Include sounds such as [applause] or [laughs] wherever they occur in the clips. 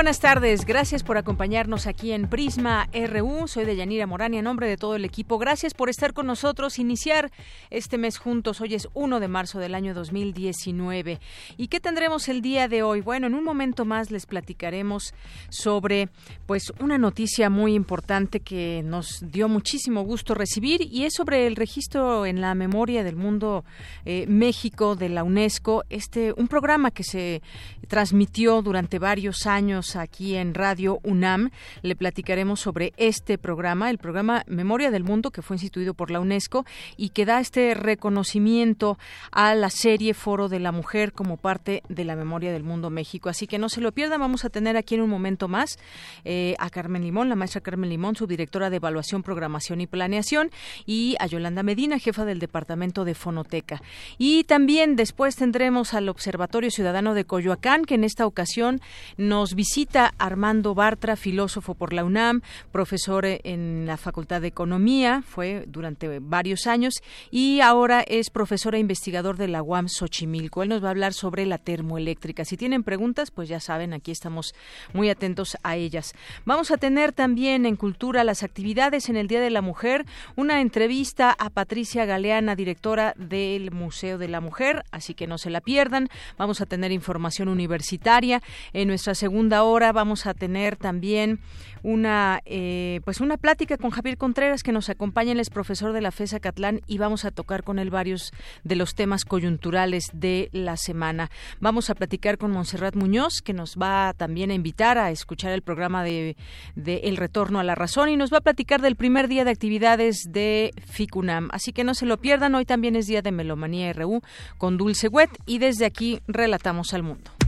Buenas tardes, gracias por acompañarnos aquí en Prisma RU. Soy Deyanira Morán y en nombre de todo el equipo, gracias por estar con nosotros, iniciar este mes juntos. Hoy es 1 de marzo del año 2019. ¿Y qué tendremos el día de hoy? Bueno, en un momento más les platicaremos sobre pues una noticia muy importante que nos dio muchísimo gusto recibir y es sobre el registro en la memoria del mundo eh, México de la UNESCO, este un programa que se transmitió durante varios años aquí en Radio UNAM. Le platicaremos sobre este programa, el programa Memoria del Mundo, que fue instituido por la UNESCO y que da este reconocimiento a la serie Foro de la Mujer como parte de la Memoria del Mundo México. Así que no se lo pierdan, vamos a tener aquí en un momento más eh, a Carmen Limón, la maestra Carmen Limón, su directora de Evaluación, Programación y Planeación, y a Yolanda Medina, jefa del Departamento de Fonoteca. Y también después tendremos al Observatorio Ciudadano de Coyoacán, que en esta ocasión nos visita Armando Bartra, filósofo por la UNAM, profesor en la Facultad de Economía, fue durante varios años y ahora es profesor e investigador de la UAM Xochimilco. Él nos va a hablar sobre la termoeléctrica. Si tienen preguntas, pues ya saben, aquí estamos muy atentos a ellas. Vamos a tener también en Cultura las actividades en el Día de la Mujer, una entrevista a Patricia Galeana, directora del Museo de la Mujer, así que no se la pierdan. Vamos a tener información universitaria en nuestra segunda ahora vamos a tener también una eh, pues una plática con Javier Contreras que nos acompaña, él es profesor de la FESA Catlán y vamos a tocar con él varios de los temas coyunturales de la semana. Vamos a platicar con Montserrat Muñoz que nos va también a invitar a escuchar el programa de, de El Retorno a la Razón y nos va a platicar del primer día de actividades de FICUNAM. Así que no se lo pierdan, hoy también es día de Melomanía RU con Dulce Wet y desde aquí relatamos al mundo.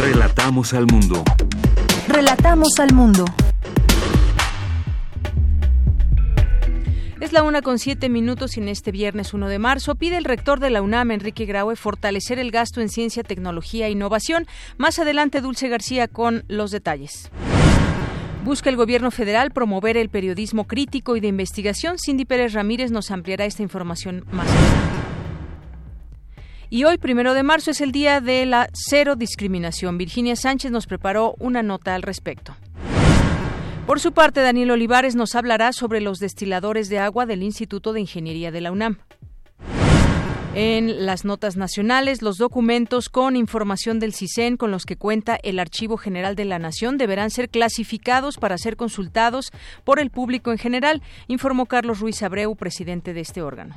Relatamos al mundo. Relatamos al mundo. Es la una con siete minutos y en este viernes 1 de marzo pide el rector de la UNAM, Enrique Graue, fortalecer el gasto en ciencia, tecnología e innovación. Más adelante, Dulce García con los detalles. Busca el gobierno federal promover el periodismo crítico y de investigación. Cindy Pérez Ramírez nos ampliará esta información más adelante. Y hoy, primero de marzo, es el día de la cero discriminación. Virginia Sánchez nos preparó una nota al respecto. Por su parte, Daniel Olivares nos hablará sobre los destiladores de agua del Instituto de Ingeniería de la UNAM. En las notas nacionales, los documentos con información del CISEN con los que cuenta el Archivo General de la Nación deberán ser clasificados para ser consultados por el público en general, informó Carlos Ruiz Abreu, presidente de este órgano.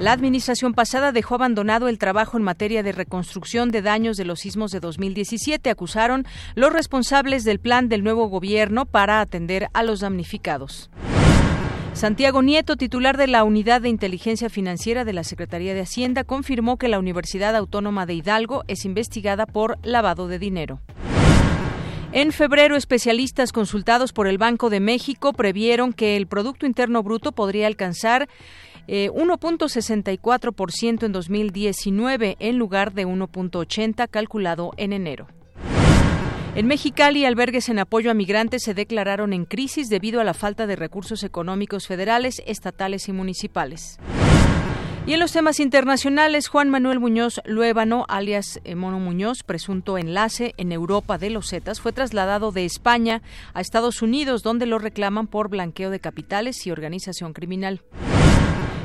La administración pasada dejó abandonado el trabajo en materia de reconstrucción de daños de los sismos de 2017, acusaron los responsables del plan del nuevo gobierno para atender a los damnificados. Santiago Nieto, titular de la Unidad de Inteligencia Financiera de la Secretaría de Hacienda, confirmó que la Universidad Autónoma de Hidalgo es investigada por lavado de dinero. En febrero, especialistas consultados por el Banco de México previeron que el Producto Interno Bruto podría alcanzar 1.64% eh, en 2019 en lugar de 1.80 calculado en enero. En Mexicali, albergues en apoyo a migrantes se declararon en crisis debido a la falta de recursos económicos federales, estatales y municipales. Y en los temas internacionales, Juan Manuel Muñoz Luébano, alias eh, Mono Muñoz, presunto enlace en Europa de los Zetas, fue trasladado de España a Estados Unidos, donde lo reclaman por blanqueo de capitales y organización criminal.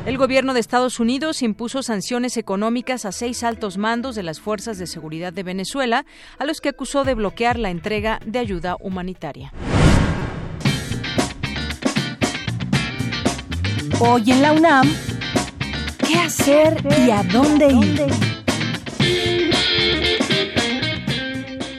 El gobierno de Estados Unidos impuso sanciones económicas a seis altos mandos de las fuerzas de seguridad de Venezuela, a los que acusó de bloquear la entrega de ayuda humanitaria. Hoy en la UNAM, ¿qué hacer y a dónde ir?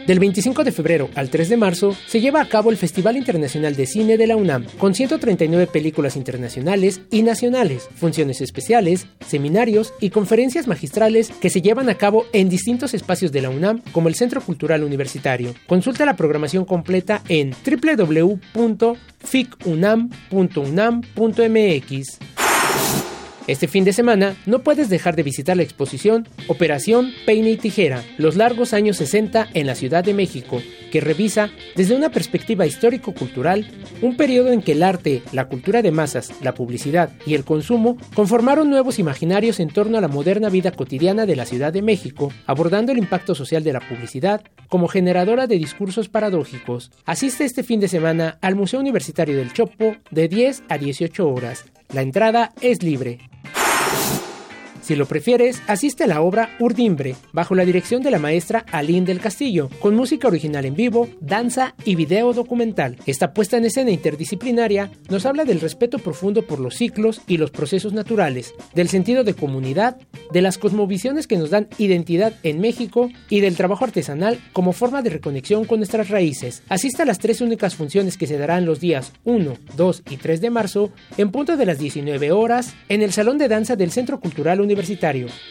Del 25 de febrero al 3 de marzo se lleva a cabo el Festival Internacional de Cine de la UNAM, con 139 películas internacionales y nacionales, funciones especiales, seminarios y conferencias magistrales que se llevan a cabo en distintos espacios de la UNAM, como el Centro Cultural Universitario. Consulta la programación completa en www.ficunam.unam.mx. Este fin de semana no puedes dejar de visitar la exposición Operación Peine y Tijera, los largos años 60 en la Ciudad de México, que revisa desde una perspectiva histórico-cultural un periodo en que el arte, la cultura de masas, la publicidad y el consumo conformaron nuevos imaginarios en torno a la moderna vida cotidiana de la Ciudad de México, abordando el impacto social de la publicidad como generadora de discursos paradójicos. Asiste este fin de semana al Museo Universitario del Chopo de 10 a 18 horas. La entrada es libre. Si lo prefieres, asiste a la obra Urdimbre, bajo la dirección de la maestra Aline del Castillo, con música original en vivo, danza y video documental. Esta puesta en escena interdisciplinaria nos habla del respeto profundo por los ciclos y los procesos naturales, del sentido de comunidad, de las cosmovisiones que nos dan identidad en México y del trabajo artesanal como forma de reconexión con nuestras raíces. Asista a las tres únicas funciones que se darán los días 1, 2 y 3 de marzo en punto de las 19 horas en el Salón de Danza del Centro Cultural Universitario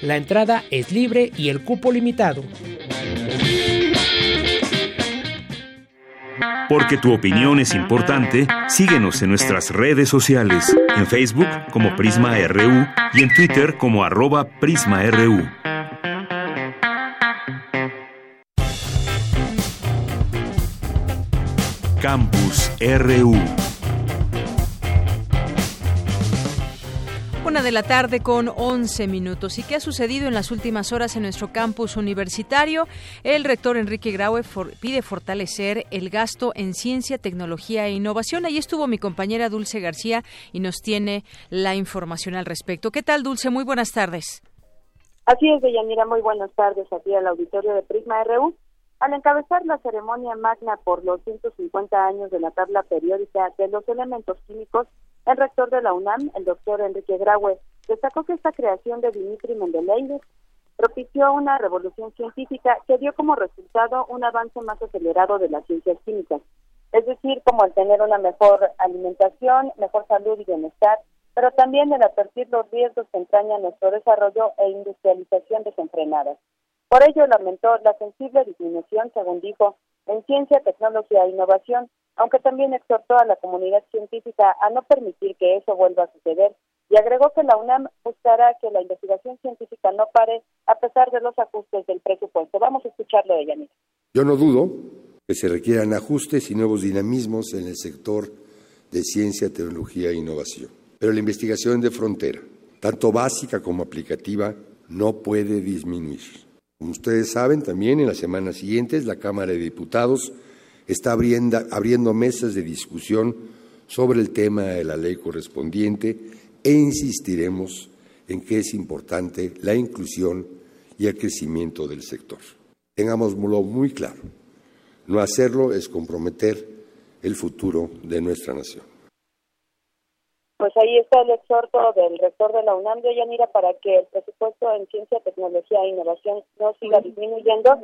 La entrada es libre y el cupo limitado. Porque tu opinión es importante, síguenos en nuestras redes sociales, en Facebook como Prisma RU y en Twitter como arroba PrismaRU. Campus RU Una de la tarde con 11 minutos. ¿Y qué ha sucedido en las últimas horas en nuestro campus universitario? El rector Enrique Graue pide fortalecer el gasto en ciencia, tecnología e innovación. Ahí estuvo mi compañera Dulce García y nos tiene la información al respecto. ¿Qué tal, Dulce? Muy buenas tardes. Así es, Deyanira. Muy buenas tardes aquí al auditorio de Prisma RU. Al encabezar la ceremonia magna por los 150 años de la tabla periódica de los elementos químicos, el rector de la UNAM, el doctor Enrique Graue, destacó que esta creación de Dimitri Mendeleev propició una revolución científica que dio como resultado un avance más acelerado de las ciencias químicas, es decir, como el tener una mejor alimentación, mejor salud y bienestar, pero también el advertir los riesgos que entraña nuestro desarrollo e industrialización desenfrenada. Por ello lamentó la sensible disminución, según dijo, en ciencia, tecnología e innovación, aunque también exhortó a la comunidad científica a no permitir que eso vuelva a suceder y agregó que la UNAM buscará que la investigación científica no pare a pesar de los ajustes del presupuesto. Vamos a escucharlo de Yanira. Yo no dudo que se requieran ajustes y nuevos dinamismos en el sector de ciencia, tecnología e innovación. Pero la investigación de frontera, tanto básica como aplicativa, no puede disminuir. Como ustedes saben, también en las semanas siguientes la Cámara de Diputados está abriendo, abriendo mesas de discusión sobre el tema de la ley correspondiente e insistiremos en que es importante la inclusión y el crecimiento del sector. Tengámoslo muy claro. No hacerlo es comprometer el futuro de nuestra nación. Pues ahí está el exhorto del rector de la UNAM de Yanira para que el presupuesto en ciencia, tecnología e innovación no siga disminuyendo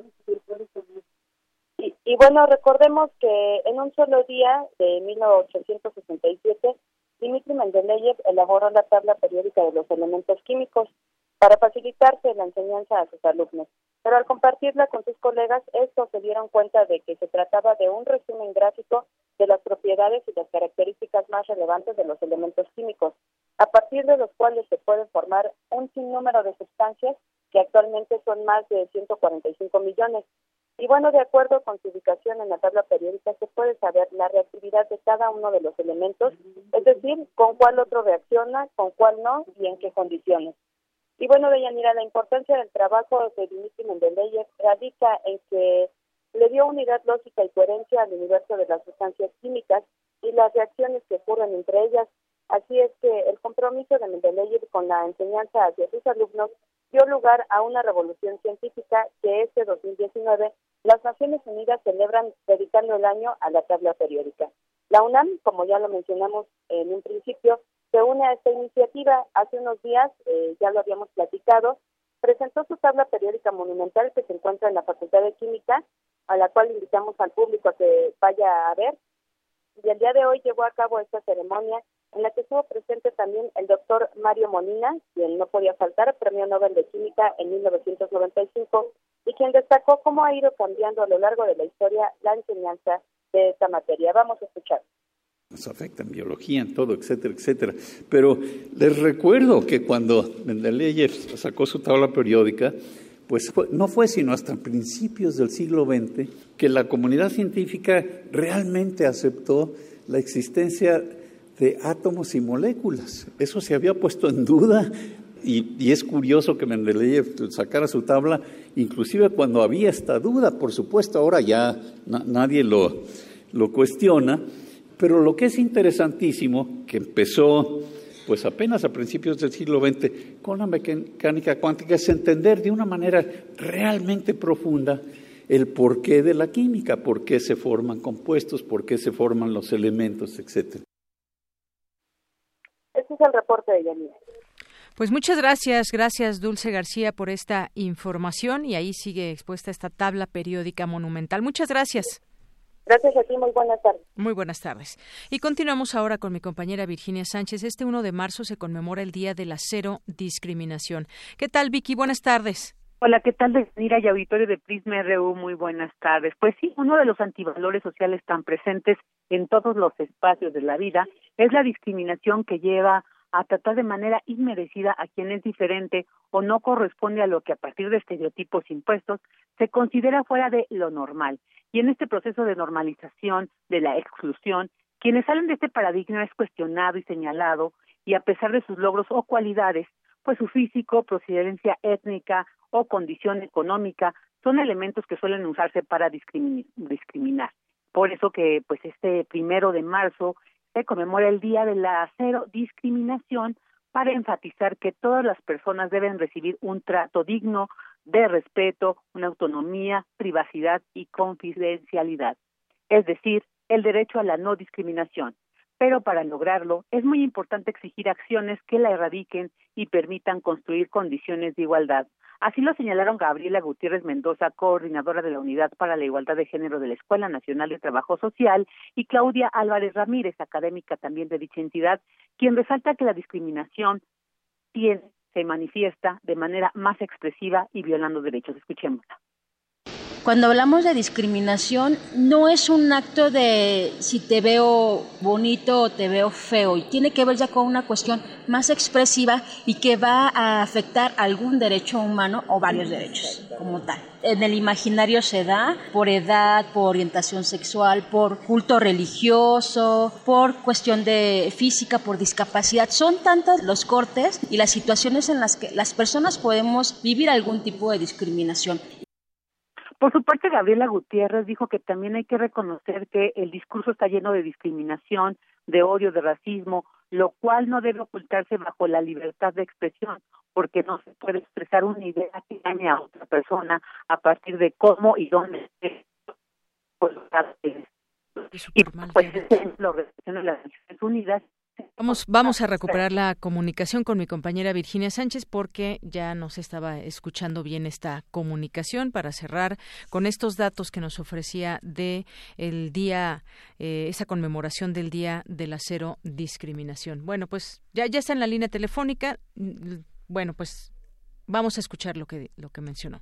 y, bueno, recordemos que en un solo día de 1867, Dimitri Mendeleev elaboró la tabla periódica de los elementos químicos para facilitarse la enseñanza a sus alumnos. Pero al compartirla con sus colegas, estos se dieron cuenta de que se trataba de un resumen gráfico de las propiedades y las características más relevantes de los elementos químicos, a partir de los cuales se puede formar un sinnúmero de sustancias que actualmente son más de 145 millones y bueno, de acuerdo con su ubicación en la tabla periódica, se puede saber la reactividad de cada uno de los elementos, es decir, con cuál otro reacciona, con cuál no y en qué condiciones. Y bueno, Deyanira, la importancia del trabajo de Dimitri Mendeleev radica en que le dio unidad lógica y coherencia al universo de las sustancias químicas y las reacciones que ocurren entre ellas. Así es que el compromiso de Mendeleev con la enseñanza hacia sus alumnos dio lugar a una revolución científica que este 2019 las Naciones Unidas celebran dedicando el año a la tabla periódica. La UNAM, como ya lo mencionamos en un principio, se une a esta iniciativa. Hace unos días, eh, ya lo habíamos platicado, presentó su tabla periódica monumental que se encuentra en la Facultad de Química, a la cual invitamos al público a que vaya a ver. Y el día de hoy llevó a cabo esta ceremonia en la que estuvo presente también el doctor Mario Monina, quien no podía faltar, premio Nobel de Química en 1995, y quien destacó cómo ha ido cambiando a lo largo de la historia la enseñanza de esta materia. Vamos a escuchar nos afecta en biología, en todo, etcétera, etcétera. Pero les recuerdo que cuando Mendeleev sacó su tabla periódica, pues no fue sino hasta principios del siglo XX que la comunidad científica realmente aceptó la existencia de átomos y moléculas. Eso se había puesto en duda y, es curioso que Mendeleev sacara su tabla, inclusive cuando había esta duda, por supuesto, ahora ya nadie lo, lo cuestiona, pero lo que es interesantísimo, que empezó pues apenas a principios del siglo XX con la mecánica cuántica, es entender de una manera realmente profunda el porqué de la química, por qué se forman compuestos, por qué se forman los elementos, etc. Es el reporte de Yanira. Pues muchas gracias, gracias Dulce García por esta información y ahí sigue expuesta esta tabla periódica monumental. Muchas gracias. Gracias a ti, muy buenas tardes. Muy buenas tardes. Y continuamos ahora con mi compañera Virginia Sánchez. Este 1 de marzo se conmemora el Día de la Cero Discriminación. ¿Qué tal, Vicky? Buenas tardes. Hola, ¿qué tal, Mira y auditorio de Prisma RU? Muy buenas tardes. Pues sí, uno de los antivalores sociales tan presentes en todos los espacios de la vida es la discriminación que lleva a tratar de manera inmerecida a quien es diferente o no corresponde a lo que a partir de estereotipos impuestos se considera fuera de lo normal. Y en este proceso de normalización de la exclusión, quienes salen de este paradigma es cuestionado y señalado, y a pesar de sus logros o cualidades, pues su físico, procedencia étnica o condición económica son elementos que suelen usarse para discriminar. Por eso que pues este primero de marzo se conmemora el Día de la Cero Discriminación para enfatizar que todas las personas deben recibir un trato digno de respeto, una autonomía, privacidad y confidencialidad, es decir, el derecho a la no discriminación. Pero para lograrlo es muy importante exigir acciones que la erradiquen y permitan construir condiciones de igualdad. Así lo señalaron Gabriela Gutiérrez Mendoza, coordinadora de la Unidad para la Igualdad de Género de la Escuela Nacional de Trabajo Social, y Claudia Álvarez Ramírez, académica también de dicha entidad, quien resalta que la discriminación tiene se manifiesta de manera más expresiva y violando derechos. Escuchémosla. Cuando hablamos de discriminación, no es un acto de si te veo bonito o te veo feo, tiene que ver ya con una cuestión más expresiva y que va a afectar algún derecho humano o varios derechos como tal. En el imaginario se da por edad, por orientación sexual, por culto religioso, por cuestión de física, por discapacidad. Son tantos los cortes y las situaciones en las que las personas podemos vivir algún tipo de discriminación. Por su parte, Gabriela Gutiérrez dijo que también hay que reconocer que el discurso está lleno de discriminación, de odio, de racismo, lo cual no debe ocultarse bajo la libertad de expresión, porque no se puede expresar una idea que dañe a otra persona a partir de cómo y dónde pues, y pues lo las Naciones Unidas Vamos, vamos a recuperar la comunicación con mi compañera Virginia Sánchez porque ya nos estaba escuchando bien esta comunicación para cerrar con estos datos que nos ofrecía de el día, eh, esa conmemoración del día de la cero discriminación. Bueno, pues ya, ya está en la línea telefónica. Bueno, pues vamos a escuchar lo que, lo que mencionó.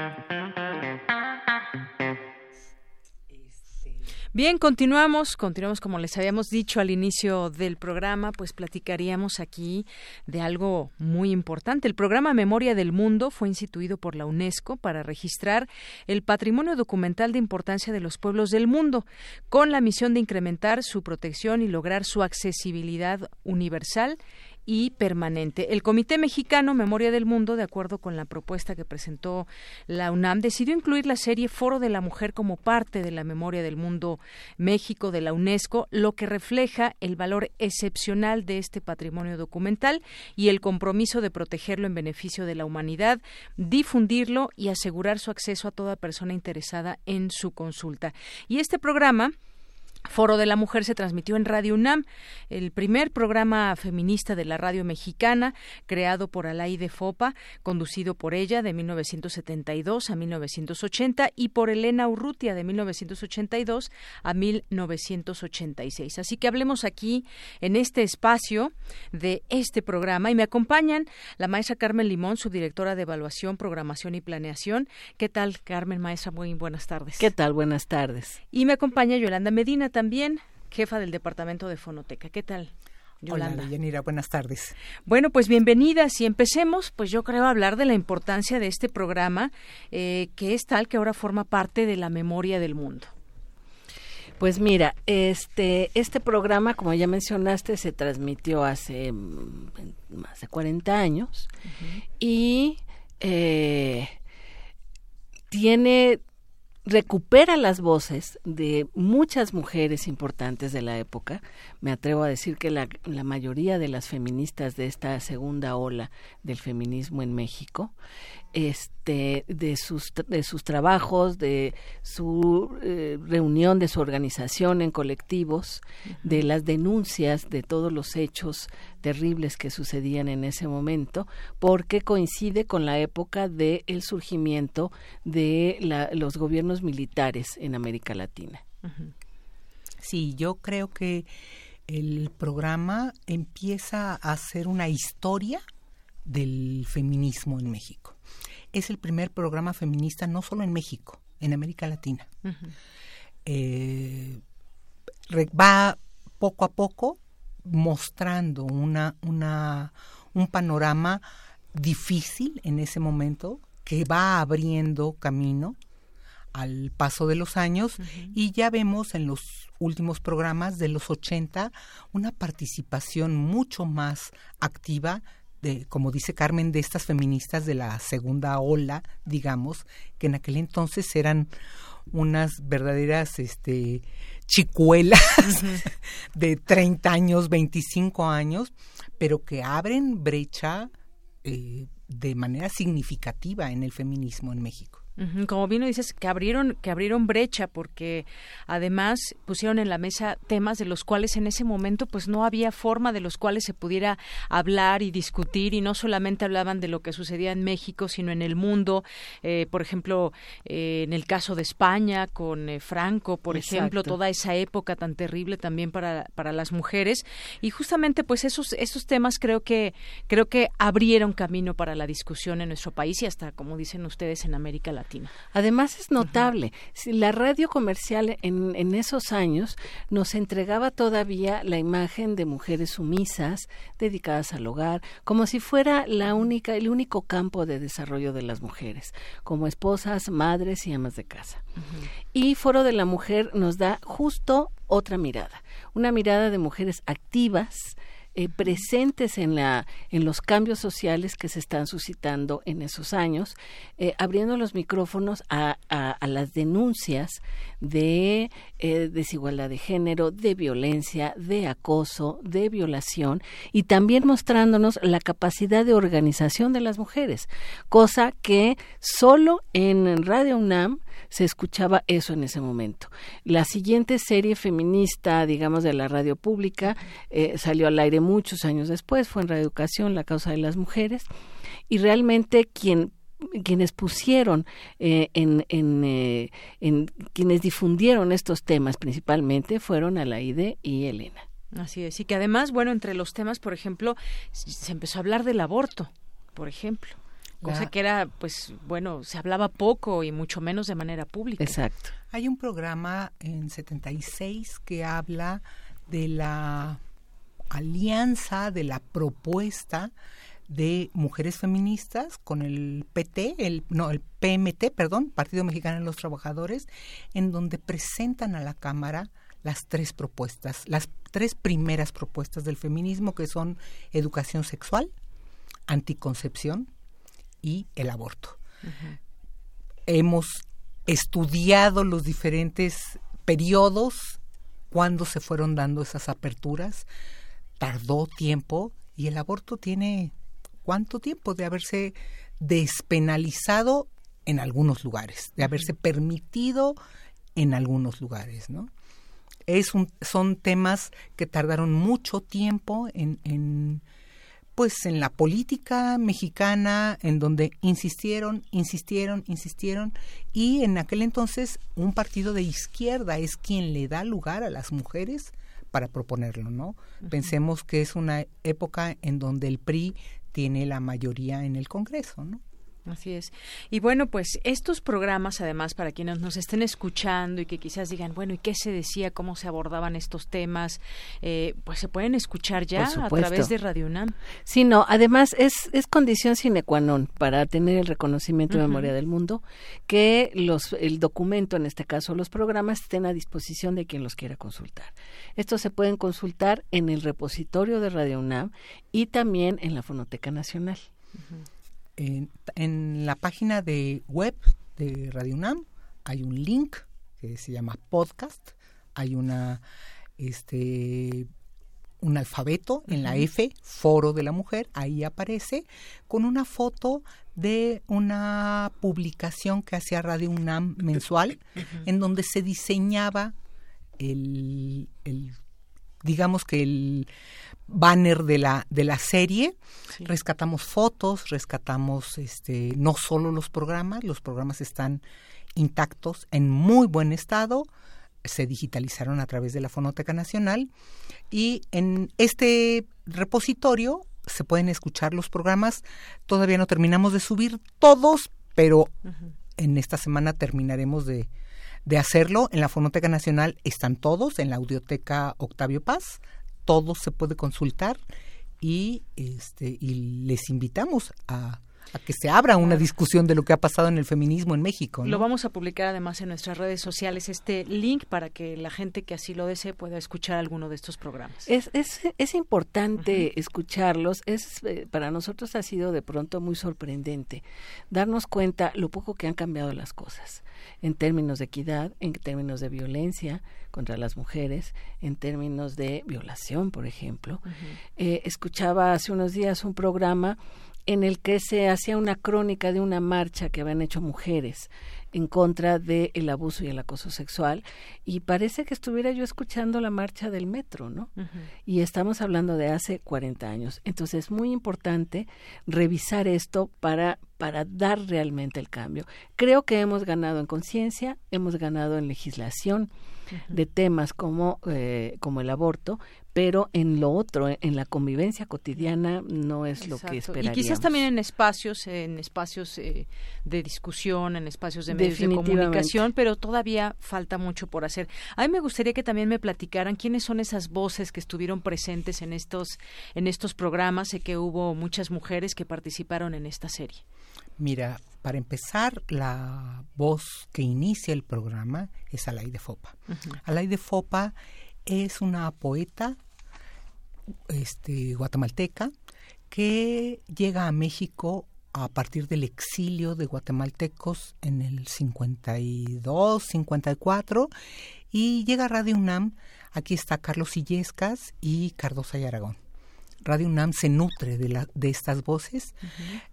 Bien, continuamos, continuamos como les habíamos dicho al inicio del programa, pues platicaríamos aquí de algo muy importante. El programa Memoria del Mundo fue instituido por la UNESCO para registrar el patrimonio documental de importancia de los pueblos del mundo, con la misión de incrementar su protección y lograr su accesibilidad universal y permanente. El Comité Mexicano Memoria del Mundo, de acuerdo con la propuesta que presentó la UNAM, decidió incluir la serie Foro de la Mujer como parte de la Memoria del Mundo México de la UNESCO, lo que refleja el valor excepcional de este patrimonio documental y el compromiso de protegerlo en beneficio de la humanidad, difundirlo y asegurar su acceso a toda persona interesada en su consulta. Y este programa Foro de la Mujer se transmitió en Radio UNAM, el primer programa feminista de la radio mexicana, creado por Alaide Fopa, conducido por ella de 1972 a 1980 y por Elena Urrutia de 1982 a 1986. Así que hablemos aquí en este espacio de este programa y me acompañan la maestra Carmen Limón, su directora de Evaluación, Programación y Planeación. ¿Qué tal, Carmen, maestra? Muy buenas tardes. ¿Qué tal? Buenas tardes. Y me acompaña Yolanda Medina también, jefa del Departamento de Fonoteca. ¿Qué tal? Yolanda. Hola, Yanira, buenas tardes. Bueno, pues bienvenidas y empecemos, pues yo creo hablar de la importancia de este programa, eh, que es tal que ahora forma parte de la memoria del mundo. Pues mira, este, este programa, como ya mencionaste, se transmitió hace más de 40 años y eh, tiene recupera las voces de muchas mujeres importantes de la época. Me atrevo a decir que la, mayoría de las feministas de esta segunda ola del feminismo en México este de sus de sus trabajos de su eh, reunión de su organización en colectivos de las denuncias de todos los hechos terribles que sucedían en ese momento porque coincide con la época del el surgimiento de la, los gobiernos militares en América Latina. Sí yo creo que el programa empieza a hacer una historia del feminismo en México es el primer programa feminista no solo en México, en América Latina. Eh, va poco a poco mostrando una, una, un panorama difícil en ese momento que va abriendo camino al paso de los años y ya vemos en los últimos programas de los 80 una participación mucho más activa de, como dice Carmen, de estas feministas de la segunda ola, digamos, que en aquel entonces eran unas verdaderas este, chicuelas [laughs] de 30 años, 25 años, pero que abren brecha eh, de manera significativa en el feminismo en México. Como bien dices, que abrieron, que abrieron brecha porque además pusieron en la mesa temas de los cuales en ese momento pues no había forma de los cuales se pudiera hablar y discutir y no solamente hablaban de lo que sucedía en México sino en el mundo, eh, por ejemplo eh, en el caso de España con eh, Franco, por ejemplo, toda esa época tan terrible también para, para las mujeres y justamente pues esos esos temas creo que creo que abrieron camino para la discusión en nuestro país y hasta como dicen ustedes en América Latina. Además es notable, la radio comercial en, en esos años nos entregaba todavía la imagen de mujeres sumisas, dedicadas al hogar, como si fuera la única, el único campo de desarrollo de las mujeres, como esposas, madres y amas de casa. Y Foro de la Mujer nos da justo otra mirada, una mirada de mujeres activas, eh, presentes en, la, en los cambios sociales que se están suscitando en esos años, eh, abriendo los micrófonos a, a, las denuncias de eh, desigualdad de género, de violencia, de acoso, de violación y también mostrándonos la capacidad de organización de las mujeres, cosa que solo en Radio UNAM se escuchaba eso en ese momento. La siguiente serie feminista, digamos, de la radio pública eh, salió al aire muchos años después, fue en Reeducación, La causa de las mujeres, y realmente quien quienes pusieron eh, en, en, eh, en, quienes difundieron estos temas principalmente fueron Alaide y Elena. Así es, y que además, bueno, entre los temas, por ejemplo, se empezó a hablar del aborto, por ejemplo cosa que era, pues, bueno, se hablaba poco y mucho menos de manera pública. Exacto. Hay un programa en 76 que habla de la alianza, de la propuesta de mujeres feministas con el PT, el no, el PMT, perdón, Partido Mexicano de los Trabajadores, en donde presentan a la Cámara las tres propuestas, las tres primeras propuestas del feminismo que son educación sexual, anticoncepción y el aborto. Hemos estudiado los diferentes periodos cuando se fueron dando esas aperturas, tardó tiempo y el aborto tiene cuánto tiempo de haberse despenalizado en algunos lugares, de haberse permitido en algunos lugares, ¿no? Es un, son temas que tardaron mucho tiempo en, en, pues en la política mexicana, en donde insistieron, insistieron, insistieron, y en aquel entonces un partido de izquierda es quien le da lugar a las mujeres para proponerlo, ¿no? Pensemos que es una época en donde el PRI tiene la mayoría en el Congreso, ¿no? Así es. Y bueno, pues estos programas, además, para quienes nos estén escuchando y que quizás digan, bueno, ¿y qué se decía? ¿Cómo se abordaban estos temas? Eh, pues se pueden escuchar ya a través de Radio UNAM. Sí, no, además es, es condición sine qua non para tener el reconocimiento de memoria del mundo que los, el documento, en este caso los programas, estén a disposición de quien los quiera consultar. Estos se pueden consultar en el repositorio de Radio UNAM y también en la Fonoteca Nacional en, la página de web de Radio UNAM hay un link que se llama podcast, hay una este un alfabeto en la F, Foro de la Mujer, ahí aparece, con una foto de una publicación que hacía Radio UNAM mensual, en donde se diseñaba el, el digamos que el banner de la, de la serie. Rescatamos fotos, rescatamos este, no solo los programas, los programas están intactos, en muy buen estado, se digitalizaron a través de la Fonoteca Nacional y en este repositorio se pueden escuchar los programas. Todavía no terminamos de subir todos, pero en esta semana terminaremos de, de hacerlo. En la Fonoteca Nacional están todos, en la Audioteca Octavio Paz, todo se puede consultar y, este, y les invitamos a, que se abra una discusión de lo que ha pasado en el feminismo en México. Lo vamos a publicar además en nuestras redes sociales, este link para que la gente que así lo desee pueda escuchar alguno de estos programas. Es, es, es importante escucharlos, es eh, para nosotros ha sido de pronto muy sorprendente darnos cuenta lo poco que han cambiado las cosas en términos de equidad, en términos de violencia contra las mujeres, en términos de violación, por ejemplo. Eh, escuchaba hace unos días un programa en el que se hacía una crónica de una marcha que habían hecho mujeres en contra del abuso y el acoso sexual y parece que estuviera yo escuchando la marcha del metro, ¿no? Y estamos hablando de hace 40 años. Entonces es muy importante revisar esto para para dar realmente el cambio. Creo que hemos ganado en conciencia, hemos ganado en legislación de temas como, eh, como el aborto, pero en lo otro, en la convivencia cotidiana, no es lo que esperaríamos. Y quizás también en espacios, en espacios eh, de discusión, en espacios de medios de comunicación, pero todavía falta mucho por hacer. A mí me gustaría que también me platicaran quiénes son esas voces que estuvieron presentes en estos, en estos programas. Sé que hubo muchas mujeres que participaron en esta serie. Mira, para empezar, la voz que inicia el programa es Alay de Fopa. Alay de Fopa es una poeta este, guatemalteca que llega a México a partir del exilio de guatemaltecos en el 52, 54 y llega Radio UNAM. Aquí está Carlos Illescas y Cardosa y Aragón. Radio UNAM se nutre de, la, de estas voces.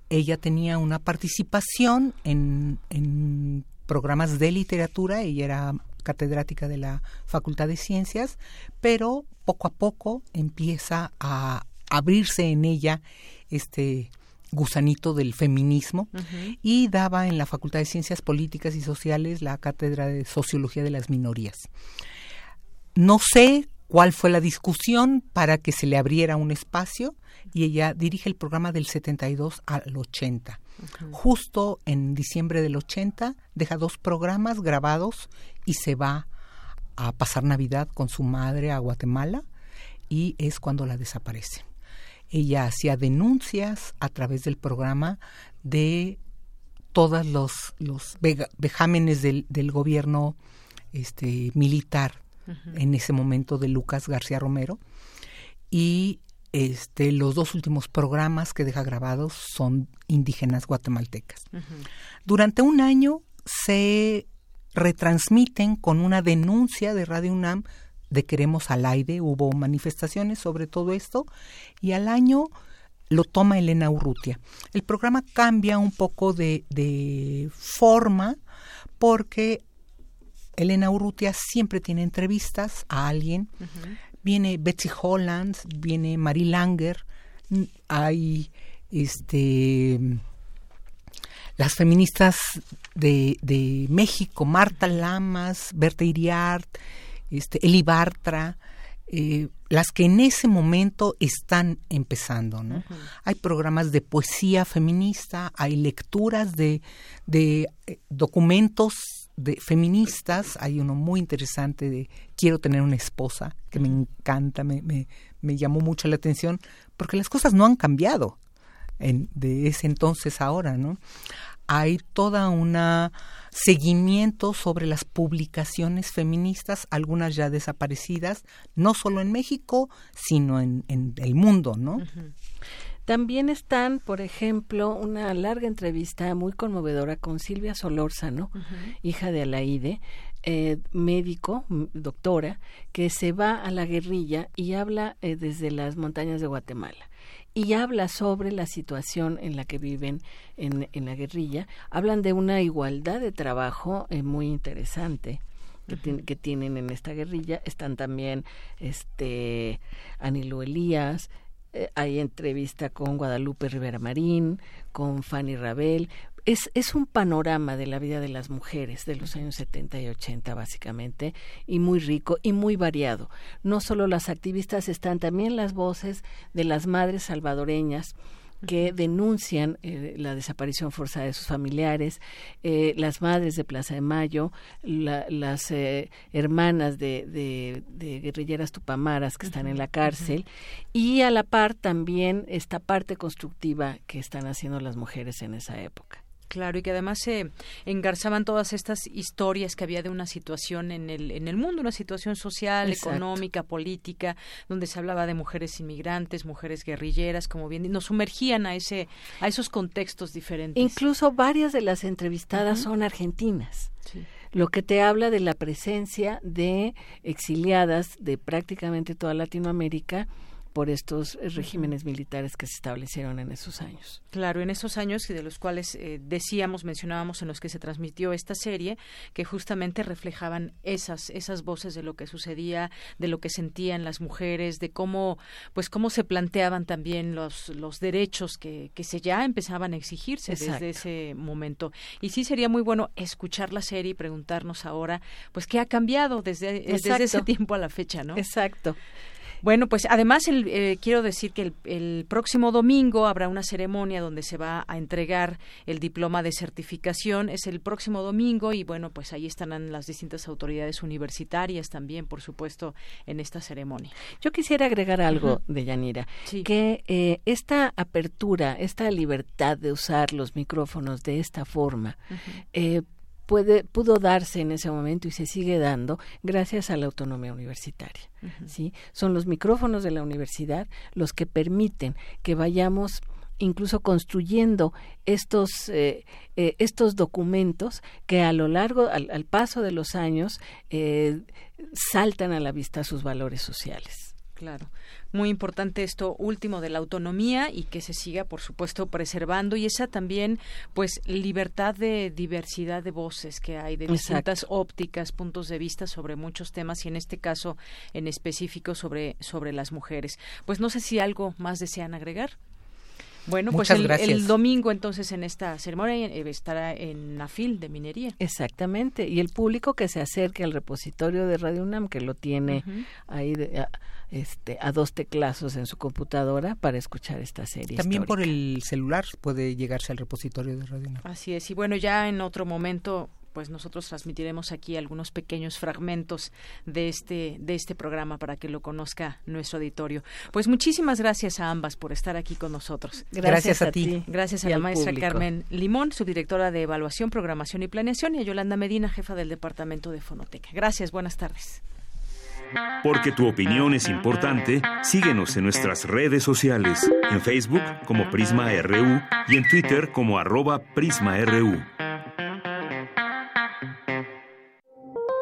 Ella tenía una participación en, en programas de literatura, ella era catedrática de la Facultad de Ciencias, pero poco a poco empieza a abrirse en ella este gusanito del feminismo y daba en la Facultad de Ciencias Políticas y Sociales la cátedra de Sociología de las Minorías. No sé cuál fue la discusión para que se le abriera un espacio y ella dirige el programa del 72 al 80. Justo en diciembre del 80 deja dos programas grabados y se va a pasar Navidad con su madre a Guatemala y es cuando la desaparece. Ella hacía denuncias a través del programa de todos los, los vejámenes del, del gobierno este, militar en ese momento de Lucas García Romero. Y este, los dos últimos programas que deja grabados son indígenas guatemaltecas. Durante un año se retransmiten con una denuncia de Radio UNAM de Queremos al aire, hubo manifestaciones sobre todo esto, y al año lo toma Elena Urrutia. El programa cambia un poco de, de forma porque Elena Urrutia siempre tiene entrevistas a alguien. Viene Betsy Holland, viene Marie Langer, hay este las feministas de, de México, Marta Lamas, Berta Iriart, este, Eli Bartra, eh, las que en ese momento están empezando, ¿no? Hay programas de poesía feminista, hay lecturas de, de eh, documentos de feministas, hay uno muy interesante de Quiero tener una esposa, que me encanta, me, me, me llamó mucho la atención, porque las cosas no han cambiado en, de ese entonces ahora, ¿no? Hay toda una seguimiento sobre las publicaciones feministas, algunas ya desaparecidas, no solo en México, sino en, el mundo, ¿no? También están, por ejemplo, una larga entrevista muy conmovedora con Silvia Solórzano, hija de Alaide, eh, médico, doctora, que se va a la guerrilla y habla eh, desde las montañas de Guatemala y habla sobre la situación en la que viven en, en la guerrilla. Hablan de una igualdad de trabajo eh, muy interesante. Que, que, tienen en esta guerrilla están también este Anilo Elías eh, hay entrevista con Guadalupe Rivera Marín con Fanny Rabel es, es un panorama de la vida de las mujeres de los años 70 y 80 básicamente y muy rico y muy variado. No solo las activistas están también las voces de las madres salvadoreñas que denuncian eh, la desaparición forzada de sus familiares, eh, las madres de Plaza de Mayo, las eh, hermanas de, de, guerrilleras tupamaras que están en la cárcel y a la par también esta parte constructiva que están haciendo las mujeres en esa época. Claro, y que además se engarzaban todas estas historias que había de una situación en el, en el mundo, una situación social, económica, política, donde se hablaba de mujeres inmigrantes, mujeres guerrilleras, como bien, nos sumergían a ese, a esos contextos diferentes. Incluso varias de las entrevistadas son argentinas. lo que te habla de la presencia de exiliadas de prácticamente toda Latinoamérica por estos eh, regímenes militares que se establecieron en esos años. Claro, en esos años y de los cuales eh, decíamos, mencionábamos en los que se transmitió esta serie, que justamente reflejaban esas esas voces de lo que sucedía, de lo que sentían las mujeres, de cómo pues cómo se planteaban también los los derechos que, que se ya empezaban a exigirse desde ese momento. Y sí sería muy bueno escuchar la serie y preguntarnos ahora, pues qué ha cambiado desde, desde ese tiempo a la fecha, ¿no? Exacto. Bueno, pues además el, eh, quiero decir que el, próximo domingo habrá una ceremonia donde se va a entregar el diploma de certificación. Es el próximo domingo y bueno, pues ahí estarán las distintas autoridades universitarias también, por supuesto, en esta ceremonia. Yo quisiera agregar algo de Yanira, que eh, esta apertura, esta libertad de usar los micrófonos de esta forma, eh, puede, pudo darse en ese momento y se sigue dando gracias a la autonomía universitaria. ¿sí? Son los micrófonos de la universidad los que permiten que vayamos incluso construyendo estos eh, eh, estos documentos que a lo largo al, paso de los años eh, saltan a la vista sus valores sociales claro muy importante esto último de la autonomía y que se siga, por supuesto, preservando y esa también, pues, libertad de diversidad de voces que hay, de distintas ópticas, puntos de vista sobre muchos temas y en este caso en específico sobre, sobre las mujeres. Pues no sé si algo más desean agregar. Bueno, pues el, domingo entonces en esta ceremonia eh, estará en Nafil de minería. Exactamente, y el público que se acerque al repositorio de Radio UNAM, que lo tiene ahí de, este, a dos teclazos en su computadora para escuchar esta serie. También por el celular puede llegarse al repositorio de Radio Así es, y bueno, ya en otro momento pues nosotros transmitiremos aquí algunos pequeños fragmentos de este de este programa para que lo conozca nuestro auditorio. Pues muchísimas gracias a ambas por estar aquí con nosotros. Gracias, a, ti. Gracias a la maestra Carmen Limón, subdirectora de Evaluación, Programación y Planeación, y a Yolanda Medina, jefa del Departamento de Fonoteca. Gracias, buenas tardes. Porque tu opinión es importante, síguenos en nuestras redes sociales, en Facebook como Prisma RU y en Twitter como arroba PrismaRU.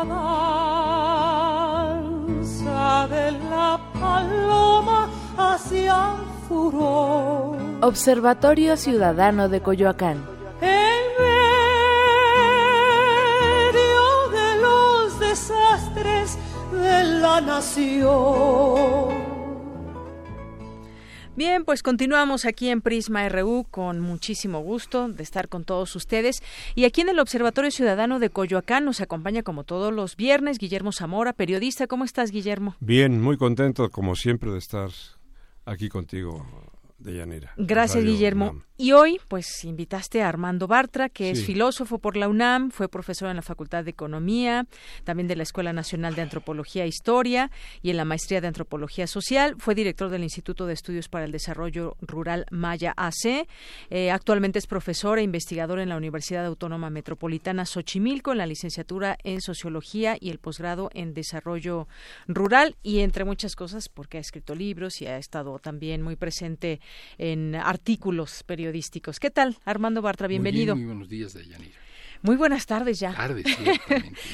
La danza de la paloma hacia el furor. Observatorio Ciudadano de Coyoacán. En medio de los desastres de la nación. Bien, pues continuamos aquí en Prisma RU con muchísimo gusto de estar con todos ustedes. Y aquí en el Observatorio Ciudadano de Coyoacán nos acompaña como todos los viernes Guillermo Zamora, periodista. ¿Cómo estás, Guillermo? Bien, muy contento como siempre de estar aquí contigo, Deyanira. Gracias, Radio Guillermo. Y hoy, pues, invitaste a Armando Bartra, que es filósofo por la UNAM, fue profesor en la Facultad de Economía, también de la Escuela Nacional de Antropología e Historia y en la Maestría de Antropología Social. Fue director del Instituto de Estudios para el Desarrollo Rural Maya AC. Eh, actualmente es profesor e investigador en la Universidad Autónoma Metropolitana Xochimilco, en la licenciatura en Sociología y el posgrado en Desarrollo Rural y entre muchas cosas porque ha escrito libros y ha estado también muy presente en artículos periodísticos. ¿Qué tal, Armando Bartra? Bienvenido. Muy, bien, muy buenos días, Deyanira. Muy buenas tardes ya. Tardes. [laughs]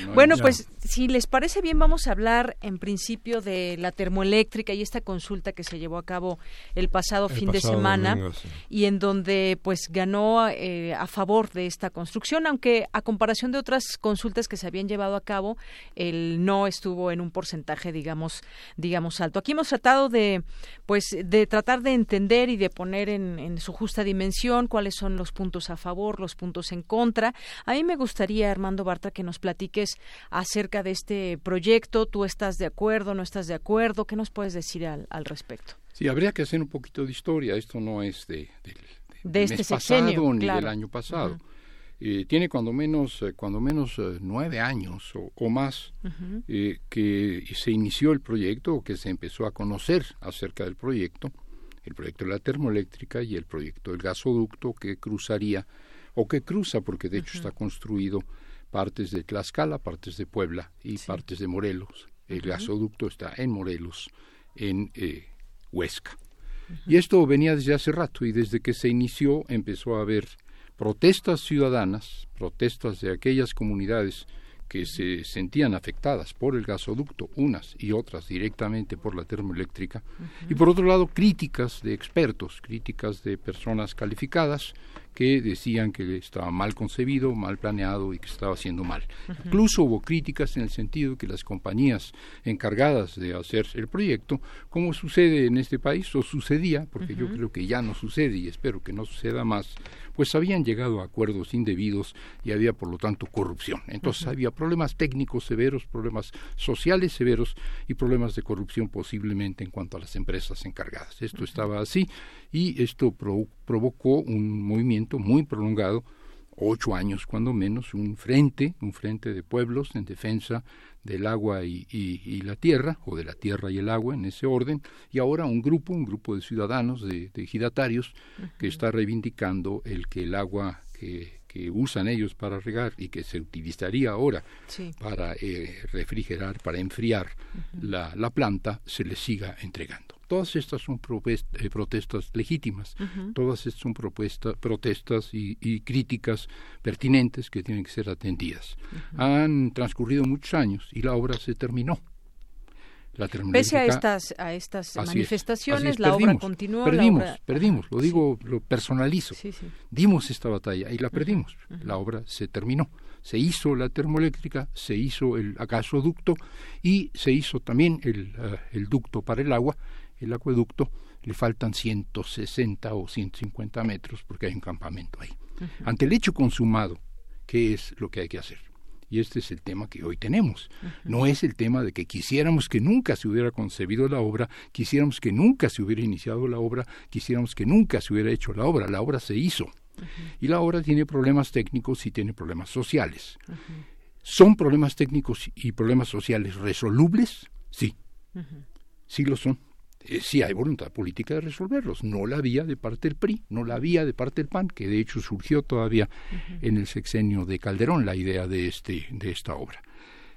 No bueno, pues si les parece bien, vamos a hablar en principio de la termoeléctrica y esta consulta que se llevó a cabo el pasado El fin de semana domingo, sí. y en donde pues ganó eh, a favor de esta construcción, aunque a comparación de otras consultas que se habían llevado a cabo, el no estuvo en un porcentaje, digamos, digamos alto. Aquí hemos tratado de pues de tratar de entender y de poner en, en su justa dimensión cuáles son los puntos a favor, los puntos en contra. A mí me gustaría, Armando Bartra, que nos platiques acerca de este proyecto. ¿Tú estás de acuerdo, no estás de acuerdo? ¿Qué nos puedes decir al, al respecto? Sí, habría que hacer un poquito de historia. Esto no es de, este mes sexenio, pasado ni claro. del año pasado. Eh, tiene cuando menos, eh, cuando menos eh, nueve años o, o más que se inició el proyecto o que se empezó a conocer acerca del proyecto, el proyecto de la termoeléctrica y el proyecto del gasoducto que cruzaría o que cruza, porque de hecho está construido partes de Tlaxcala, partes de Puebla y partes de Morelos. El gasoducto está en Morelos, en eh, Huesca. Y esto venía desde hace rato y desde que se inició empezó a haber protestas ciudadanas, protestas de aquellas comunidades que se sentían afectadas por el gasoducto, unas y otras directamente por la termoeléctrica, y por otro lado críticas de expertos, críticas de personas calificadas que decían que estaba mal concebido, mal planeado y que estaba haciendo mal. Incluso hubo críticas en el sentido de que las compañías encargadas de hacer el proyecto, como sucede en este país, o sucedía, porque yo creo que ya no sucede y espero que no suceda más, pues habían llegado a acuerdos indebidos y había por lo tanto corrupción. Entonces había problemas técnicos severos, problemas sociales severos y problemas de corrupción posiblemente en cuanto a las empresas encargadas. Esto estaba así y esto pro- provocó un movimiento muy prolongado ocho años cuando menos, un frente, un frente de pueblos en defensa del agua y, y- y la tierra, o de la tierra y el agua en ese orden, y ahora un grupo, un grupo de ciudadanos, de, de ejidatarios, que está reivindicando el que el agua que, que usan ellos para regar y que se utilizaría ahora Sí. para eh, refrigerar, para enfriar la, la planta, se les siga entregando. Todas estas son eh, protestas legítimas, todas estas son propuesta- protestas y, y críticas pertinentes que tienen que ser atendidas. Han transcurrido muchos años y la obra se terminó. La Pese a estas, a estas Así es, manifestaciones, es, la obra perdimos, continuó. Perdimos, la obra... perdimos, lo digo, lo personalizo. Sí, sí. Dimos esta batalla y la perdimos. La obra se terminó. Se hizo la termoeléctrica, se hizo el gasoducto y se hizo también el, eh, el ducto para el agua, el acueducto. Le faltan 160 o 150 metros porque hay un campamento ahí. Ante el hecho consumado qué es lo que hay que hacer. Y este es el tema que hoy tenemos. No es el tema de que quisiéramos que nunca se hubiera concebido la obra, quisiéramos que nunca se hubiera iniciado la obra, quisiéramos que nunca se hubiera hecho la obra. La obra se hizo. Y la obra tiene problemas técnicos y tiene problemas sociales. ¿Son problemas técnicos y problemas sociales resolubles? Sí. Sí lo son. Eh, sí hay voluntad política de resolverlos. No la había de parte del PRI, no la había de parte del PAN, que de hecho surgió todavía en el sexenio de Calderón la idea de, este, de esta obra.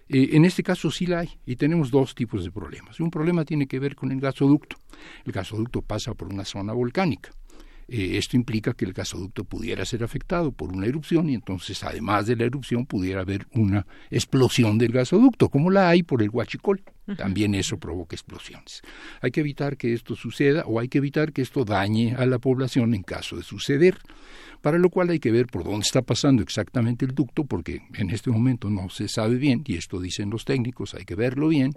Eh, en este caso sí la hay y tenemos dos tipos de problemas. Un problema tiene que ver con el gasoducto. El gasoducto pasa por una zona volcánica. Eh, esto implica que el gasoducto pudiera ser afectado por una erupción y entonces, además de la erupción, pudiera haber una explosión del gasoducto, como la hay por el Huachicol. También eso provoca explosiones. Hay que evitar que esto suceda o hay que evitar que esto dañe a la población en caso de suceder para lo cual hay que ver por dónde está pasando exactamente el ducto, porque en este momento no se sabe bien, y esto dicen los técnicos, hay que verlo bien.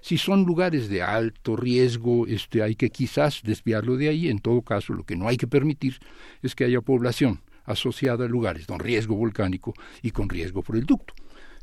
Si son lugares de alto riesgo, este, hay que quizás desviarlo de ahí. En todo caso, lo que no hay que permitir es que haya población asociada a lugares con riesgo volcánico y con riesgo por el ducto.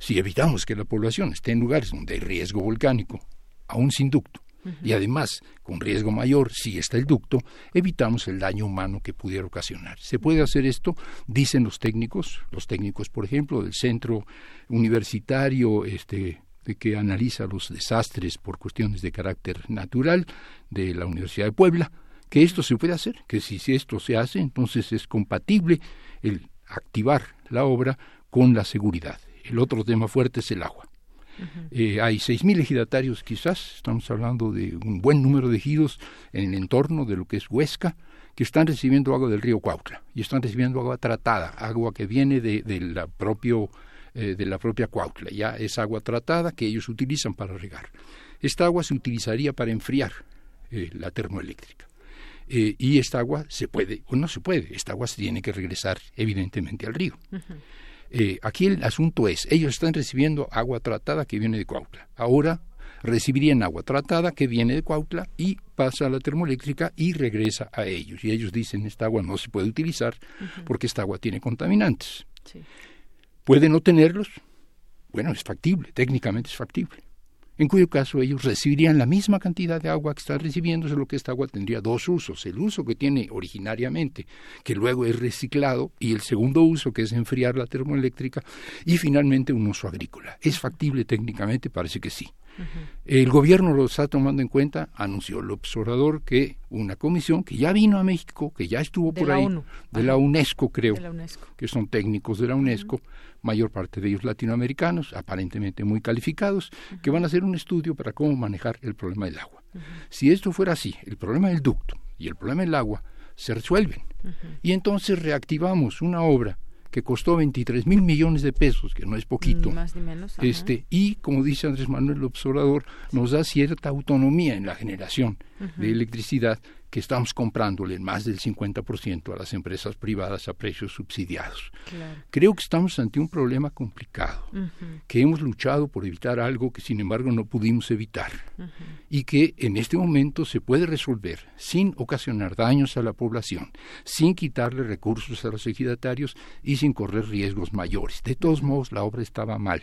Si evitamos que la población esté en lugares donde hay riesgo volcánico, aún sin ducto, y además con riesgo mayor si está el ducto, evitamos el daño humano que pudiera ocasionar. ¿Se puede hacer esto? Dicen los técnicos, los técnicos, por ejemplo, del centro universitario este, de que analiza los desastres por cuestiones de carácter natural de la Universidad de Puebla, que esto se puede hacer, que si esto se hace, entonces es compatible el activar la obra con la seguridad. El otro tema fuerte es el agua. Eh, hay 6.000 ejidatarios quizás, estamos hablando de un buen número de ejidos en el entorno de lo que es Huesca, que están recibiendo agua del río Cuautla y están recibiendo agua tratada, agua que viene de, la, propio, eh, de la propia Cuautla. Ya es agua tratada que ellos utilizan para regar. Esta agua se utilizaría para enfriar eh, la termoeléctrica. y esta agua se puede o no se puede. Esta agua se tiene que regresar evidentemente al río. Eh, aquí el asunto es, ellos están recibiendo agua tratada que viene de Cuautla. Ahora recibirían agua tratada que viene de Cuautla y pasa a la termoeléctrica y regresa a ellos. Y ellos dicen, esta agua no se puede utilizar porque esta agua tiene contaminantes. ¿Pueden no tenerlos? Bueno, es factible, técnicamente es factible en cuyo caso ellos recibirían la misma cantidad de agua que están recibiendo, solo que esta agua tendría dos usos, el uso que tiene originariamente, que luego es reciclado, y el segundo uso, que es enfriar la termoeléctrica, y finalmente un uso agrícola. ¿Es factible técnicamente? Parece que sí. El gobierno lo está tomando en cuenta, anunció el observador que una comisión que ya vino a México, que ya estuvo por ahí, de la UNESCO creo, que son técnicos de la UNESCO, mayor parte de ellos latinoamericanos, aparentemente muy calificados, que van a hacer un estudio para cómo manejar el problema del agua. Si esto fuera así, el problema del ducto y el problema del agua se resuelven. Y entonces reactivamos una obra que costó 23 mil millones de pesos, que no es poquito. más ni menos. Este, y, como dice Andrés Manuel Observador, nos da cierta autonomía en la generación de electricidad que estamos comprándole más del 50% a las empresas privadas a precios subsidiados. Creo que estamos ante un problema complicado, que hemos luchado por evitar algo que sin embargo no pudimos evitar y que en este momento se puede resolver sin ocasionar daños a la población, sin quitarle recursos a los ejidatarios y sin correr riesgos mayores. De todos modos, la obra estaba mal,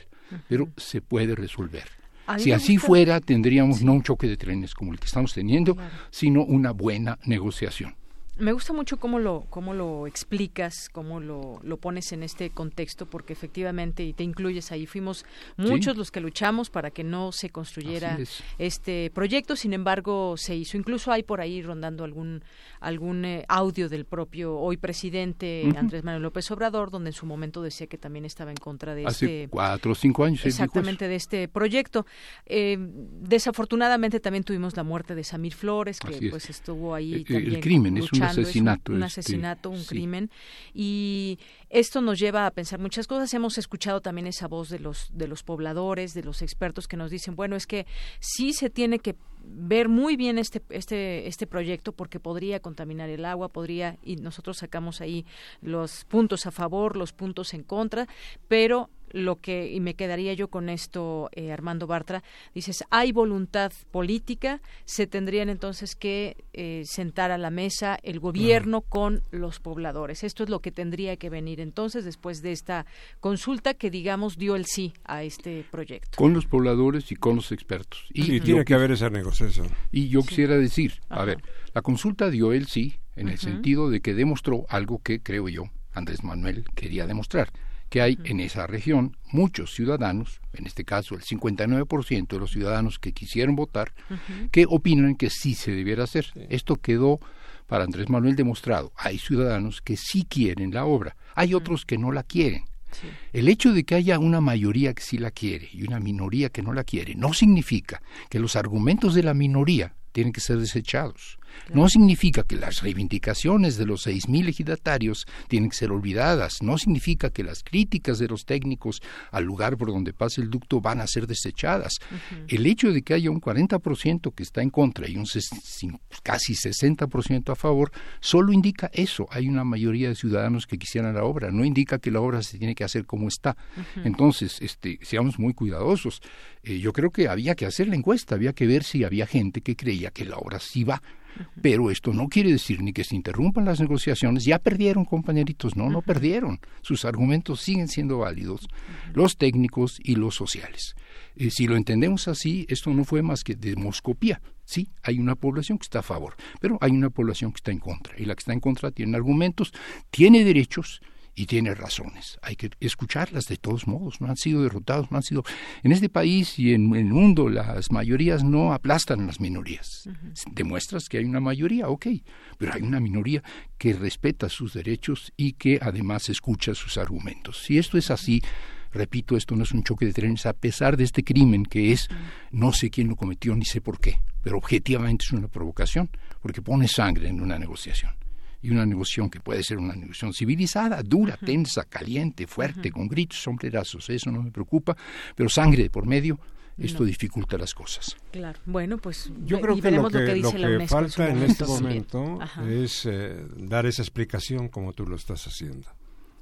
pero se puede resolver. Si así fuera, tendríamos no un choque de trenes como el que estamos teniendo, sino una buena negociación. Me gusta mucho cómo lo, cómo lo explicas, cómo lo, lo pones en este contexto, porque efectivamente, y te incluyes ahí, fuimos muchos los que luchamos para que no se construyera este proyecto, sin embargo, se hizo. Incluso hay por ahí rondando algún, algún eh, audio del propio hoy presidente Andrés Manuel López Obrador, donde en su momento decía que también estaba en contra de Hace este... cuatro o cinco años. Exactamente, de este proyecto. Eh, desafortunadamente también tuvimos la muerte de Samir Flores, que pues estuvo ahí el, también el crimen, es asesinato. un, este, asesinato, un crimen. Y esto nos lleva a pensar muchas cosas. Hemos escuchado también esa voz de los, de los pobladores, de los expertos que nos dicen, bueno, es que sí se tiene que ver muy bien este, este, este proyecto porque podría contaminar el agua, podría, y nosotros sacamos ahí los puntos a favor, los puntos en contra, pero lo que, y me quedaría yo con esto, eh, Armando Bartra, dices, hay voluntad política, se tendrían entonces que eh, sentar a la mesa el gobierno con los pobladores. Esto es lo que tendría que venir entonces después de esta consulta que, digamos, dio el sí a este proyecto. Con los pobladores y con los expertos. Y tiene que haber esa negociación. Y yo quisiera decir, a ver, la consulta dio el sí en el sentido de que demostró algo que creo yo Andrés Manuel quería demostrar que hay en esa región muchos ciudadanos, en este caso el 59% de los ciudadanos que quisieron votar, que opinan que sí se debiera hacer. Esto quedó para Andrés Manuel demostrado. Hay ciudadanos que sí quieren la obra, hay otros que no la quieren. El hecho de que haya una mayoría que sí la quiere y una minoría que no la quiere no significa que los argumentos de la minoría tienen que ser desechados. No significa que las reivindicaciones de los seis mil ejidatarios tienen que ser olvidadas. No significa que las críticas de los técnicos al lugar por donde pasa el ducto van a ser desechadas. El hecho de que haya un 40% que está en contra y un casi 60% a favor solo indica eso. Hay una mayoría de ciudadanos que quisieran la obra. No indica que la obra se tiene que hacer como está. Entonces, este, seamos muy cuidadosos. Eh, yo creo que había que hacer la encuesta, había que ver si había gente que creía que la obra sí va pero esto no quiere decir ni que se interrumpan las negociaciones. Ya perdieron, compañeritos. No, no perdieron. Sus argumentos siguen siendo válidos, los técnicos y los sociales. Eh, si lo entendemos así, esto no fue más que demoscopía. Sí, hay una población que está a favor, pero hay una población que está en contra. Y la que está en contra tiene argumentos, tiene derechos y tiene razones. Hay que escucharlas de todos modos. No han sido derrotados, no han sido. En este país y en el mundo las mayorías no aplastan a las minorías. Demuestras que hay una mayoría, ok, pero hay una minoría que respeta sus derechos y que además escucha sus argumentos. Si esto es así, repito, esto no es un choque de trenes, a pesar de este crimen que es, no sé quién lo cometió ni sé por qué, pero objetivamente es una provocación, porque pone sangre en una negociación y una negociación que puede ser una negociación civilizada, dura, tensa, caliente, fuerte, con gritos, sombrerazos, eso no me preocupa, pero sangre por medio, esto dificulta las cosas. Claro, bueno, pues yo creo que lo que, falta en, este momento es eh, dar esa explicación como tú lo estás haciendo.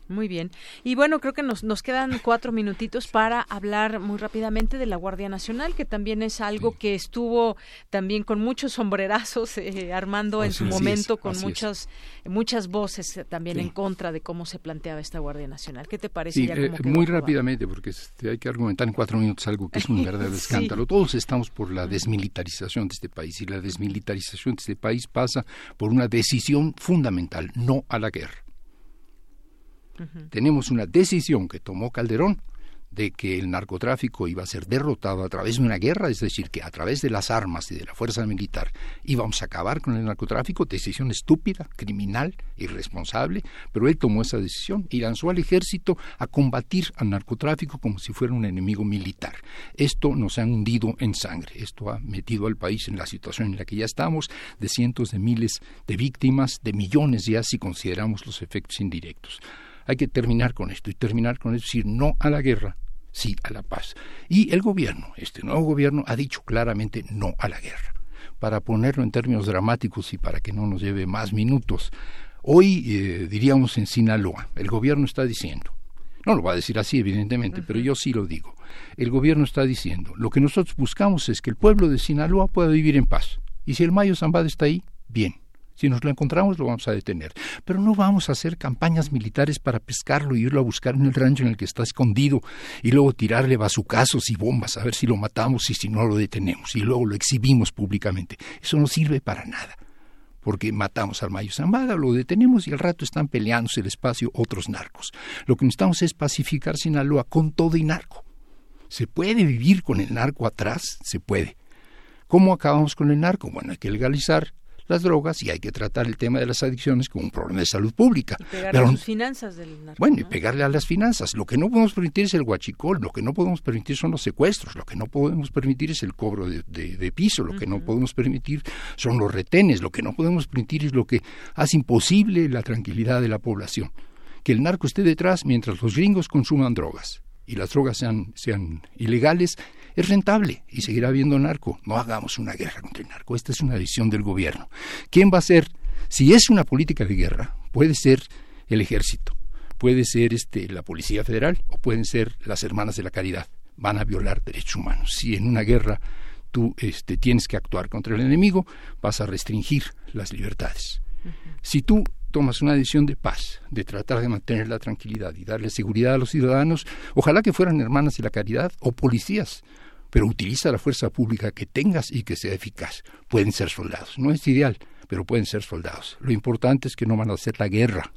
Muy bien. Y bueno, creo que nos, nos quedan cuatro minutitos para hablar muy rápidamente de la Guardia Nacional, que también es algo que estuvo también con muchos sombrerazos, eh, Armando, en su momento, con muchas, muchas voces también en contra de cómo se planteaba esta Guardia Nacional. ¿Qué te parece? Eh, muy rápidamente, porque este, hay que argumentar en cuatro minutos algo que es un [laughs] verdadero escándalo. Todos estamos por la desmilitarización de este país y la desmilitarización de este país pasa por una decisión fundamental, no a la guerra tenemos una decisión que tomó Calderón de que el narcotráfico iba a ser derrotado a través de una guerra, es decir, que a través de las armas y de la fuerza militar íbamos a acabar con el narcotráfico, decisión estúpida, criminal, irresponsable, pero él tomó esa decisión y lanzó al ejército a combatir al narcotráfico como si fuera un enemigo militar. Esto nos ha hundido en sangre, esto ha metido al país en la situación en la que ya estamos, de cientos de miles de víctimas, de millones ya si consideramos los efectos indirectos. Hay que terminar con esto y terminar con esto, decir no a la guerra, sí a la paz. Y el gobierno, este nuevo gobierno, ha dicho claramente no a la guerra. Para ponerlo en términos dramáticos y para que no nos lleve más minutos, hoy eh, diríamos en Sinaloa, el gobierno está diciendo, no lo va a decir así, evidentemente, pero yo sí lo digo. El gobierno está diciendo, lo que nosotros buscamos es que el pueblo de Sinaloa pueda vivir en paz. Y si el Mayo Zambada está ahí, bien. Si nos lo encontramos, lo vamos a detener. Pero no vamos a hacer campañas militares para pescarlo y irlo a buscar en el rancho en el que está escondido y luego tirarle bazucazos y bombas a ver si lo matamos y si no lo detenemos y luego lo exhibimos públicamente. Eso no sirve para nada porque matamos al Mayo Zambada, lo detenemos y al rato están peleándose el espacio otros narcos. Lo que necesitamos es pacificar Sinaloa con todo y narco. ¿Se puede vivir con el narco atrás? Se puede. ¿Cómo acabamos con el narco? Bueno, hay que legalizar las drogas y hay que tratar el tema de las adicciones como un problema de salud pública. Y pegarle a las finanzas del narco, Bueno, y pegarle a las finanzas. Lo que no podemos permitir es el guachicol, lo que no podemos permitir son los secuestros, lo que no podemos permitir es el cobro de, piso, lo que no podemos permitir son los retenes, lo que no podemos permitir es lo que hace imposible la tranquilidad de la población. Que el narco esté detrás mientras los gringos consuman drogas y las drogas sean, sean ilegales es rentable y seguirá habiendo narco. No hagamos una guerra contra el narco. Esta es una decisión del gobierno. ¿Quién va a ser? Si es una política de guerra, puede ser el ejército. puede ser este, la Policía Federal o pueden ser las Hermanas de la Caridad. Van a violar derechos humanos. Si en una guerra tú este, tienes que actuar contra el enemigo, vas a restringir las libertades. Si tú tomas una decisión de paz, de tratar de mantener la tranquilidad y darle seguridad a los ciudadanos, ojalá que fueran hermanas de la caridad o policías, pero utiliza la fuerza pública que tengas y que sea eficaz. Pueden ser soldados, no es ideal, pero pueden ser soldados. Lo importante es que no van a hacer la guerra.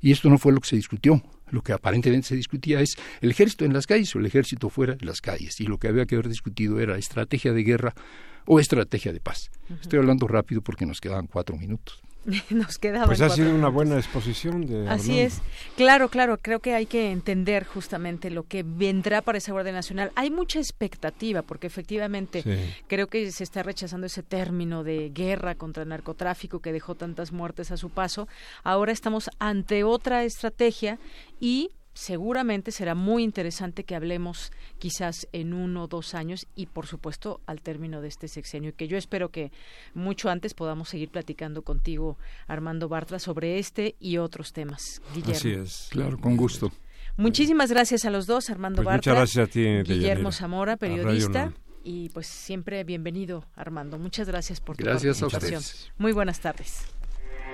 Y esto no fue lo que se discutió. Lo que aparentemente se discutía es el ejército en las calles o el ejército fuera de las calles. Y lo que había que haber discutido era estrategia de guerra o estrategia de paz. Estoy hablando rápido porque nos quedaban cuatro minutos. [laughs] Nos quedaba. Pues ha sido una buena exposición de. Así es. Claro, claro. Creo que hay que entender justamente lo que vendrá para esa Guardia Nacional. Hay mucha expectativa porque efectivamente creo que se está rechazando ese término de guerra contra el narcotráfico que dejó tantas muertes a su paso. Ahora estamos ante otra estrategia y seguramente será muy interesante que hablemos quizás en uno o dos años y por supuesto al término de este sexenio que yo espero que mucho antes podamos seguir platicando contigo Armando Bartra sobre este y otros temas. Guillermo. Así es, claro, con gusto. Muchísimas gracias a los dos, Armando pues Bartra. Muchas gracias a ti, Guillermo Zamora, periodista. Y pues siempre bienvenido, Armando. Muchas gracias por tu gracias participación. Muy buenas tardes.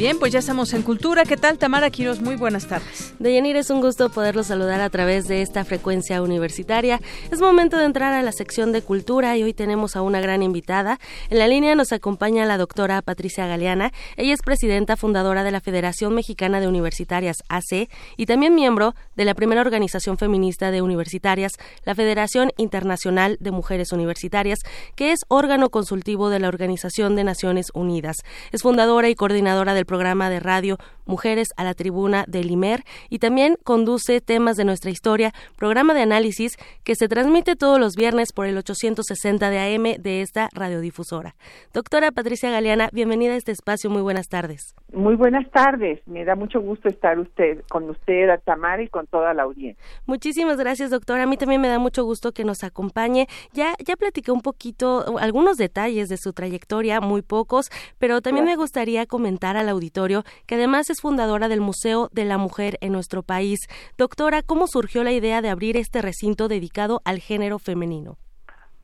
Bien, pues ya estamos en Cultura. ¿Qué tal, Tamara Quiros? Muy buenas tardes. Deyanir, es un gusto poderlos saludar a través de esta frecuencia universitaria. Es momento de entrar a la sección de Cultura y hoy tenemos a una gran invitada. En la línea nos acompaña la doctora Patricia Galeana. Ella es presidenta fundadora de la Federación Mexicana de Universitarias, AC, y también miembro de la primera organización feminista de universitarias, la Federación Internacional de Mujeres Universitarias, que es órgano consultivo de la Organización de Naciones Unidas. Es fundadora y coordinadora del programa de radio Mujeres a la Tribuna del IMER y también conduce temas de nuestra historia, programa de análisis que se transmite todos los viernes por el 860 de AM de esta radiodifusora. Doctora Patricia Galeana, bienvenida a este espacio, muy buenas tardes. Muy buenas tardes, me da mucho gusto estar usted con usted, Tamara, y con toda la audiencia. Muchísimas gracias, doctora. A mí también me da mucho gusto que nos acompañe. Ya, ya platiqué un poquito, algunos detalles de su trayectoria, muy pocos, pero también me gustaría comentar a la auditorio, que además es fundadora del Museo de la Mujer en nuestro país. Doctora, ¿cómo surgió la idea de abrir este recinto dedicado al género femenino?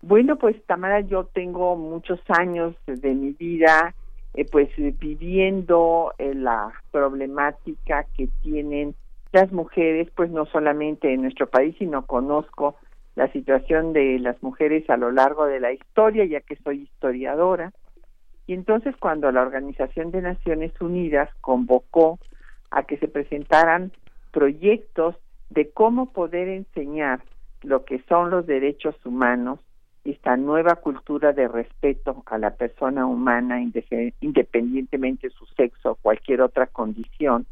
Bueno, pues Tamara, yo tengo muchos años de mi vida eh, pues viviendo eh, la problemática que tienen las mujeres, pues no solamente en nuestro país, sino conozco la situación de las mujeres a lo largo de la historia, ya que soy historiadora. Y entonces cuando la Organización de Naciones Unidas convocó a que se presentaran proyectos de cómo poder enseñar lo que son los derechos humanos, esta nueva cultura de respeto a la persona humana independientemente de su sexo o cualquier otra condición,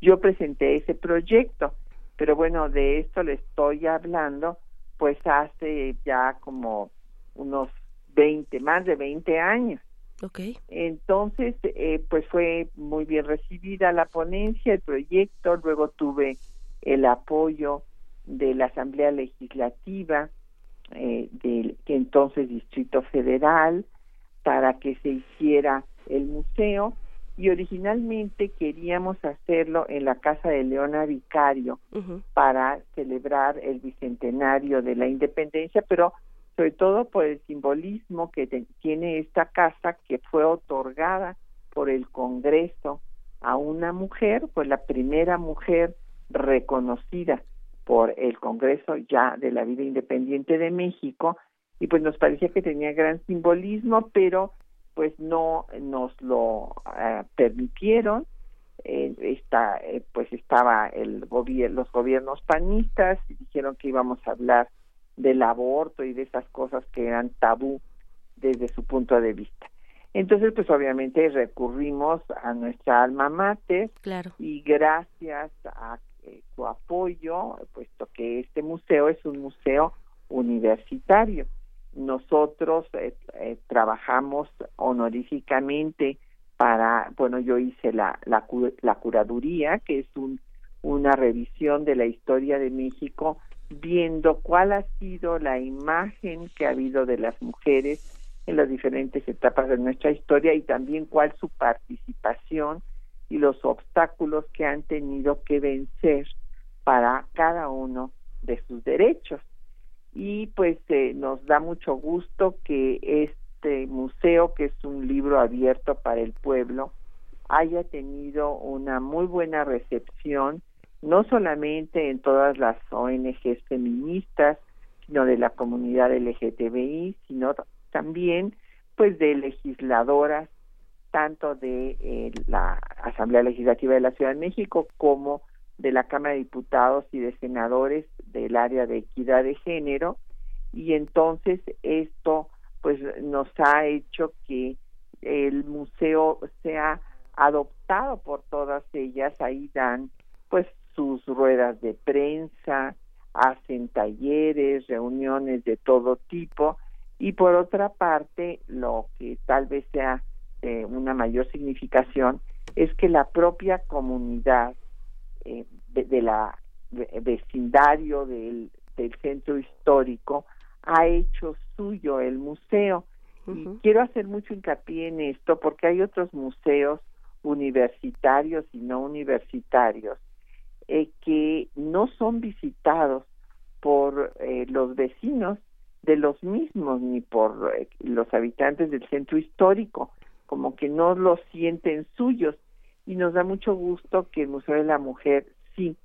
yo presenté ese proyecto. Pero bueno, de esto le estoy hablando pues hace ya como unos 20, más de 20 años. Okay. Entonces, eh, pues fue muy bien recibida la ponencia, el proyecto, luego tuve el apoyo de la Asamblea Legislativa eh, del que entonces Distrito Federal para que se hiciera el museo y originalmente queríamos hacerlo en la casa de Leona Vicario para celebrar el bicentenario de la independencia, pero sobre todo por el simbolismo que tiene esta casa que fue otorgada por el Congreso a una mujer, pues la primera mujer reconocida por el Congreso ya de la vida independiente de México y pues nos parecía que tenía gran simbolismo, pero pues no nos lo eh, permitieron. Eh, está, eh, pues estaba el los gobiernos panistas dijeron que íbamos a hablar del aborto y de esas cosas que eran tabú desde su punto de vista. Entonces, pues obviamente recurrimos a nuestra alma mater claro. y gracias a su apoyo, puesto que este museo es un museo universitario nosotros eh, eh, trabajamos honoríficamente para, bueno, yo hice la, la, la curaduría, que es un, una revisión de la historia de México, viendo cuál ha sido la imagen que ha habido de las mujeres en las diferentes etapas de nuestra historia y también cuál su participación y los obstáculos que han tenido que vencer para cada uno de sus derechos. Y pues eh, nos da mucho gusto que este museo, que es un libro abierto para el pueblo, haya tenido una muy buena recepción, no solamente en todas las ONGs feministas, sino de la comunidad LGTBI, sino también pues de legisladoras tanto de eh, la Asamblea Legislativa de la Ciudad de México como de la Cámara de Diputados y de Senadores del área de equidad de género. Y entonces esto pues nos ha hecho que el museo sea adoptado por todas ellas. Ahí dan pues sus ruedas de prensa hacen talleres reuniones de todo tipo. Y por otra parte lo que tal vez sea de una mayor significación es que la propia comunidad eh, de, la vecindario del, del centro histórico ha hecho suyo el museo. Y quiero hacer mucho hincapié en esto porque hay otros museos universitarios y no universitarios eh, que no son visitados por eh, los vecinos de los mismos ni por eh, los habitantes del centro histórico, como que no los sienten suyos. Y nos da mucho gusto que el Museo de la Mujer sí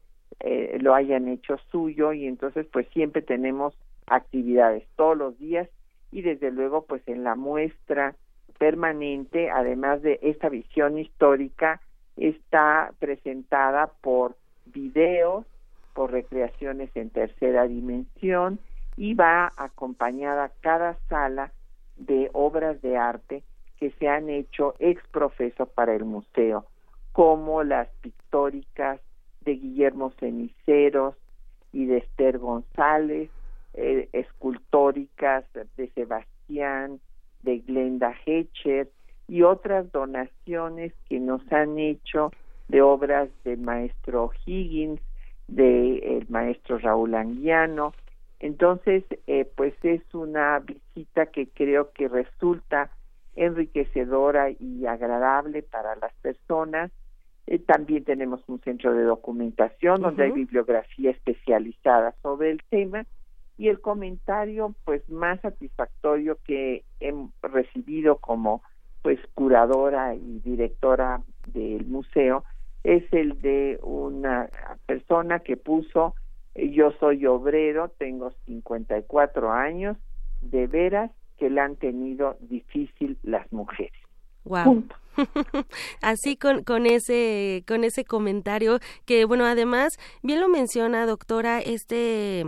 lo hayan hecho suyo y entonces pues siempre tenemos actividades todos los días y desde luego pues en la muestra permanente, además de esta visión histórica, está presentada por videos, por recreaciones en tercera dimensión y va acompañada cada sala de obras de arte que se han hecho ex profeso para el museo, como las pictóricas de Guillermo Ceniceros y de Esther González, eh, escultóricas de Sebastián, de Glenda Hecher y otras donaciones que nos han hecho de obras del maestro Higgins, del maestro Raúl Anguiano. Entonces, eh, pues es una visita que creo que resulta enriquecedora y agradable para las personas. Eh, también tenemos un centro de documentación donde hay bibliografía especializada sobre el tema y el comentario pues más satisfactorio que he recibido como pues curadora y directora del museo es el de una persona que puso yo soy obrero, tengo 54 años, de veras que la han tenido difícil las mujeres. Wow. [laughs] Así con, con ese con ese comentario que bueno, además bien lo menciona doctora este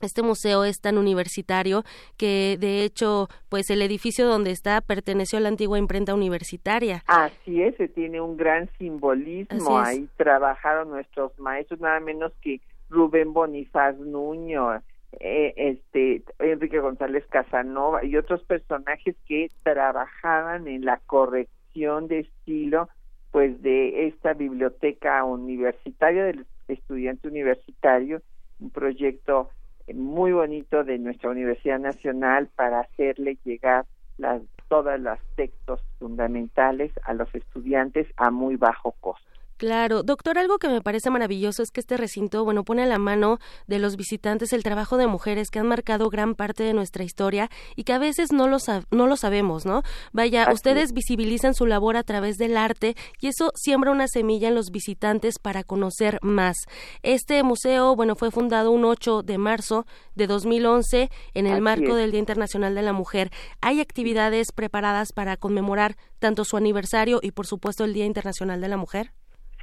este museo es tan universitario que de hecho pues el edificio donde está perteneció a la antigua imprenta universitaria. Así es, tiene un gran simbolismo. Ahí trabajaron nuestros maestros nada menos que Rubén Bonifaz Nuño, eh, este Enrique González Casanova y otros personajes que trabajaban en la corrección de estilo pues de esta biblioteca universitaria del estudiante universitario, un proyecto muy bonito de nuestra Universidad Nacional para hacerle llegar las, todos los textos fundamentales a los estudiantes a muy bajo costo. Claro, doctor, algo que me parece maravilloso es que este recinto, bueno, pone a la mano de los visitantes el trabajo de mujeres que han marcado gran parte de nuestra historia y que a veces no lo, no lo sabemos, ¿no? Vaya, ustedes visibilizan su labor a través del arte y eso siembra una semilla en los visitantes para conocer más. Este museo, bueno, fue fundado un 8 de marzo de 2011 en el marco del Día Internacional de la Mujer. Hay actividades preparadas para conmemorar tanto su aniversario y, por supuesto, el Día Internacional de la Mujer.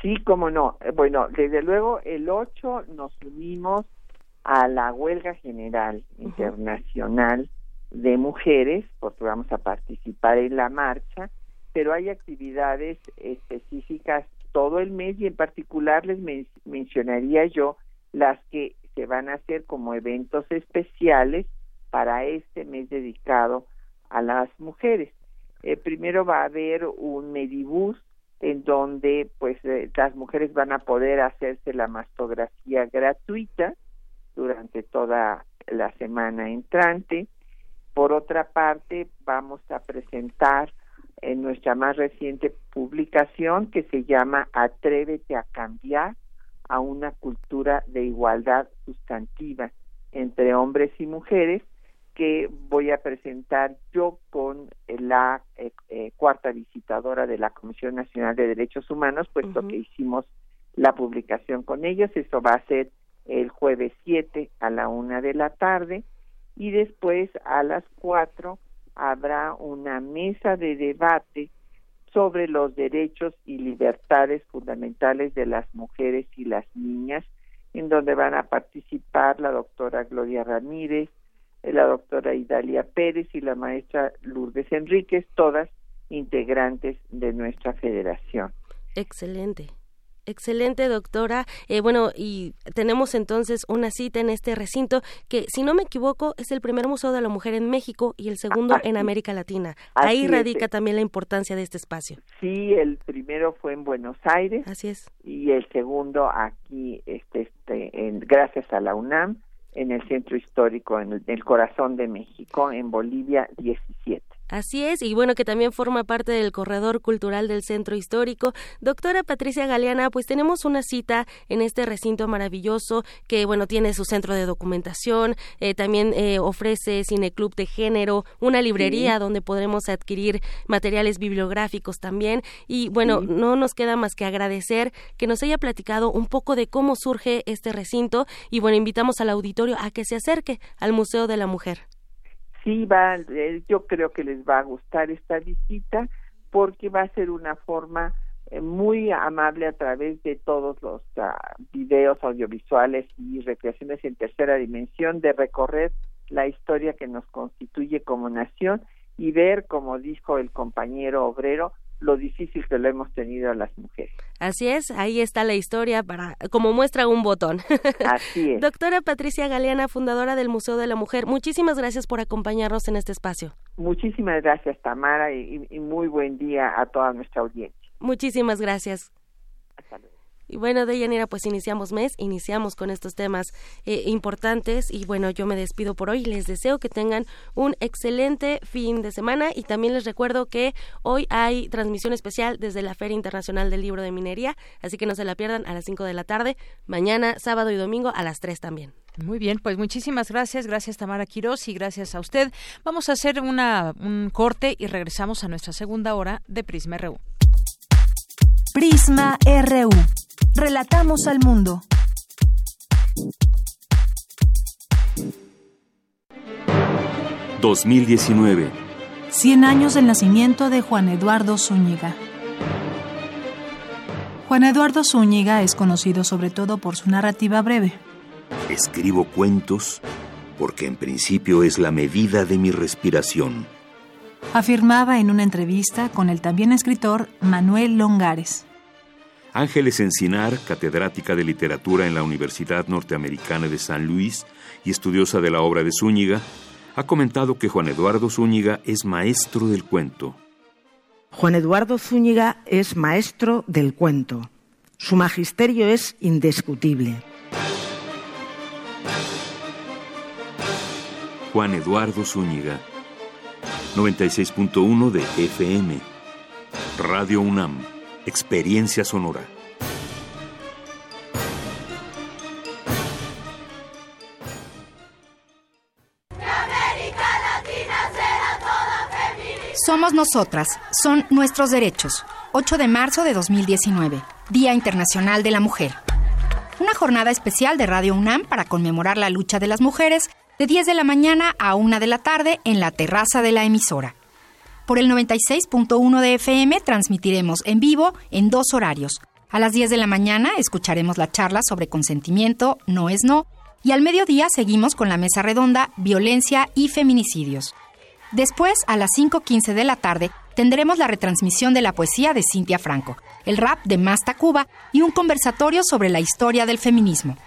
Sí, cómo no. Eh, bueno, desde luego el 8 nos unimos a la huelga general internacional de mujeres, porque vamos a participar en la marcha, pero hay actividades específicas todo el mes y en particular les mencionaría yo las que se van a hacer como eventos especiales para este mes dedicado a las mujeres. Eh, primero va a haber un medibus en donde pues eh, las mujeres van a poder hacerse la mastografía gratuita durante toda la semana entrante. Por otra parte, vamos a presentar en nuestra más reciente publicación que se llama Atrévete a cambiar a una cultura de igualdad sustantiva entre hombres y mujeres que voy a presentar yo con la eh, eh, cuarta visitadora de la Comisión Nacional de Derechos Humanos, puesto que hicimos la publicación con ellos. Eso va a ser el jueves 7 a la una de la tarde y después a las 4 habrá una mesa de debate sobre los derechos y libertades fundamentales de las mujeres y las niñas, en donde van a participar la doctora Gloria Ramírez, la doctora Idalia Pérez y la maestra Lourdes Enríquez, todas integrantes de nuestra federación. Excelente. Excelente, doctora. Eh, bueno, y tenemos entonces una cita en este recinto que, si no me equivoco, es el primer Museo de la Mujer en México y el segundo en América Latina. Ahí radica también la importancia de este espacio. Sí, el primero fue en Buenos Aires. Así es. Y el segundo aquí, este, este, en, gracias a la UNAM en el centro histórico, en el, corazón de México, en Bolivia 17. Así es, y bueno, que también forma parte del corredor cultural del centro histórico. Doctora Patricia Galeana, pues tenemos una cita en este recinto maravilloso que, bueno, tiene su centro de documentación, eh, también eh, ofrece cineclub de género, una librería donde podremos adquirir materiales bibliográficos también. Y bueno, no nos queda más que agradecer que nos haya platicado un poco de cómo surge este recinto y bueno, invitamos al auditorio a que se acerque al Museo de la Mujer sí va, eh, yo creo que les va a gustar esta visita porque va a ser una forma eh, muy amable a través de todos los ah, videos audiovisuales y recreaciones en tercera dimensión de recorrer la historia que nos constituye como nación y ver, como dijo el compañero obrero, lo difícil que lo hemos tenido las mujeres. Así es, ahí está la historia para como muestra un botón. [laughs] Así es. Doctora Patricia Galeana, fundadora del Museo de la Mujer, muchísimas gracias por acompañarnos en este espacio. Muchísimas gracias, Tamara, y, y muy buen día a toda nuestra audiencia. Muchísimas gracias. Y bueno, de Yanira, pues iniciamos mes, iniciamos con estos temas eh, importantes y bueno, yo me despido por hoy. Les deseo que tengan un excelente fin de semana y también les recuerdo que hoy hay transmisión especial desde la Feria Internacional del Libro de Minería, así que no se la pierdan a las 5 de la tarde, mañana, sábado y domingo a las 3 también. Muy bien, pues muchísimas gracias, gracias Tamara Quiroz y gracias a usted. Vamos a hacer una, un corte y regresamos a nuestra segunda hora de Prisma RU. Prisma RU. Relatamos al mundo. ...2019... 100 años del nacimiento de Juan Eduardo Zúñiga. Juan Eduardo Zúñiga es conocido sobre todo por su narrativa breve. Escribo cuentos porque en principio es la medida de mi respiración afirmaba en una entrevista con el también escritor Manuel Longares. Ángeles Encinar, catedrática de literatura en la Universidad Norteamericana de San Luis y estudiosa de la obra de Zúñiga, ha comentado que Juan Eduardo Zúñiga es maestro del cuento. Juan Eduardo Zúñiga es maestro del cuento. Su magisterio es indiscutible. Juan Eduardo Zúñiga 96.1 de FM. Radio UNAM. Experiencia Sonora. Somos nosotras, son nuestros derechos. 8 de marzo de 2019, Día Internacional de la Mujer. Una jornada especial de Radio UNAM para conmemorar la lucha de las mujeres de 10 de la mañana a 1 de la tarde en la terraza de la emisora. Por el 96.1 de FM transmitiremos en vivo en dos horarios. A las 10 de la mañana escucharemos la charla sobre consentimiento, no es no, y al mediodía seguimos con la mesa redonda Violencia y Feminicidios. Después, a las 5.15 de la tarde, tendremos la retransmisión de la poesía de Cintia Franco, el rap de Masta Cuba y un conversatorio sobre la historia del feminismo.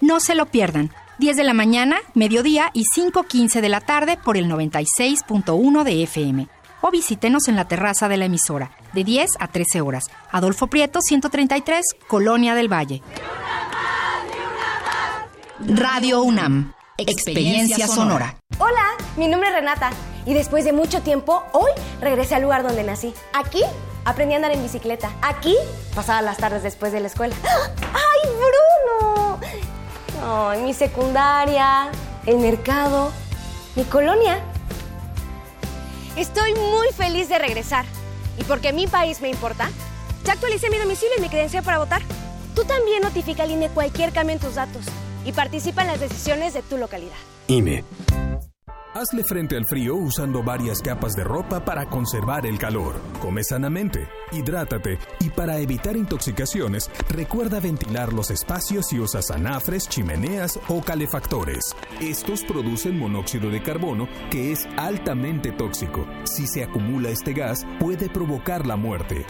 No se lo pierdan. 10 de la mañana, mediodía y 5.15 de la tarde por el 96.1 de FM. O visítenos en la terraza de la emisora, de 10 a 13 horas. Adolfo Prieto, 133, Colonia del Valle. Radio UNAM. Experiencia sonora. Hola, mi nombre es Renata y después de mucho tiempo, hoy regresé al lugar donde nací. Aquí aprendí a andar en bicicleta. Aquí pasaba las tardes después de la escuela. ¡Ay, Bruno! Ay, mi secundaria, el mercado, mi colonia. Estoy muy feliz de regresar. Y porque mi país me importa, ya actualicé mi domicilio y mi credencial para votar. Tú también notifica al INE cualquier cambio en tus datos y participa en las decisiones de tu localidad. INE. Hazle frente al frío usando varias capas de ropa para conservar el calor. Come sanamente, hidrátate y para evitar intoxicaciones, recuerda ventilar los espacios si usas anafres, chimeneas o calefactores. Estos producen monóxido de carbono que es altamente tóxico. Si se acumula este gas, puede provocar la muerte.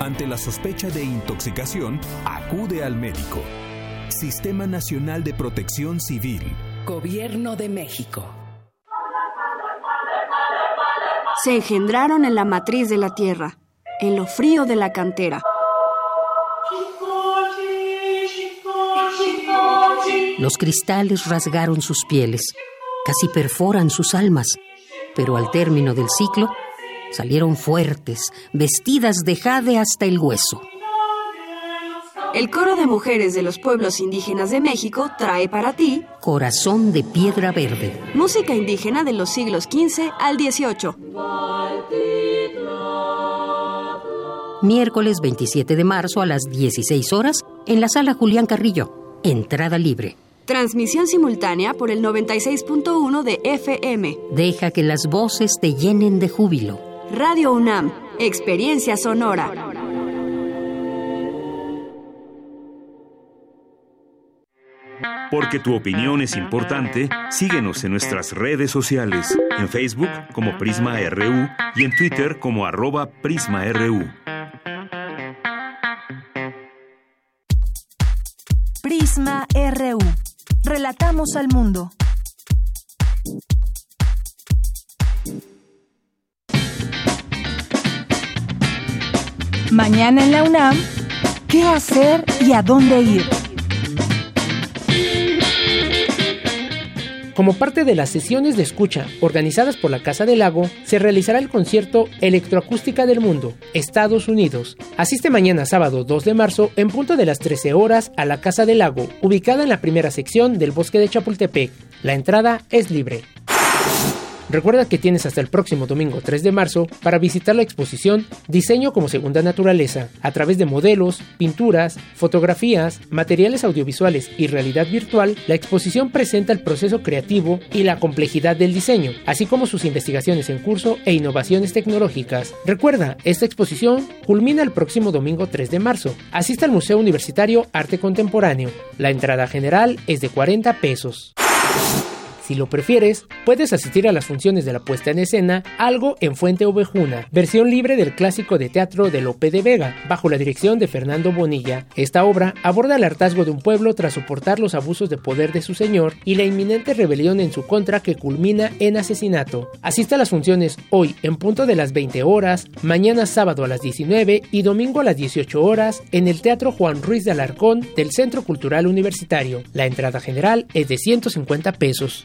Ante la sospecha de intoxicación, acude al médico. Sistema Nacional de Protección Civil. Gobierno de México. Se engendraron en la matriz de la tierra, en lo frío de la cantera. Los cristales rasgaron sus pieles, casi perforan sus almas, pero al término del ciclo salieron fuertes, vestidas de jade hasta el hueso. El coro de mujeres de los pueblos indígenas de México trae para ti Corazón de Piedra Verde. Música indígena de los siglos XV al XVIII. Miércoles 27 de marzo a las 16 horas en la sala Julián Carrillo. Entrada libre. Transmisión simultánea por el 96.1 de FM. Deja que las voces te llenen de júbilo. Radio UNAM, Experiencia Sonora. Porque tu opinión es importante, síguenos en nuestras redes sociales, en Facebook como Prisma RU y en Twitter como arroba PrismaRU. Prisma RU. Relatamos al mundo. Mañana en la UNAM, ¿qué hacer y a dónde ir? Como parte de las sesiones de escucha organizadas por la Casa del Lago, se realizará el concierto Electroacústica del Mundo, Estados Unidos. Asiste mañana sábado 2 de marzo en punto de las 13 horas a la Casa del Lago, ubicada en la primera sección del bosque de Chapultepec. La entrada es libre. Recuerda que tienes hasta el próximo domingo 3 de marzo para visitar la exposición Diseño como Segunda Naturaleza. A través de modelos, pinturas, fotografías, materiales audiovisuales y realidad virtual, la exposición presenta el proceso creativo y la complejidad del diseño, así como sus investigaciones en curso e innovaciones tecnológicas. Recuerda, esta exposición culmina el próximo domingo 3 de marzo. Asiste al Museo Universitario Arte Contemporáneo. La entrada general es de 40 pesos. Si lo prefieres, puedes asistir a las funciones de la puesta en escena Algo en Fuente Ovejuna, versión libre del clásico de teatro de Lope de Vega, bajo la dirección de Fernando Bonilla. Esta obra aborda el hartazgo de un pueblo tras soportar los abusos de poder de su señor y la inminente rebelión en su contra que culmina en asesinato. Asiste a las funciones hoy en punto de las 20 horas, mañana sábado a las 19 y domingo a las 18 horas en el Teatro Juan Ruiz de Alarcón del Centro Cultural Universitario. La entrada general es de 150 pesos.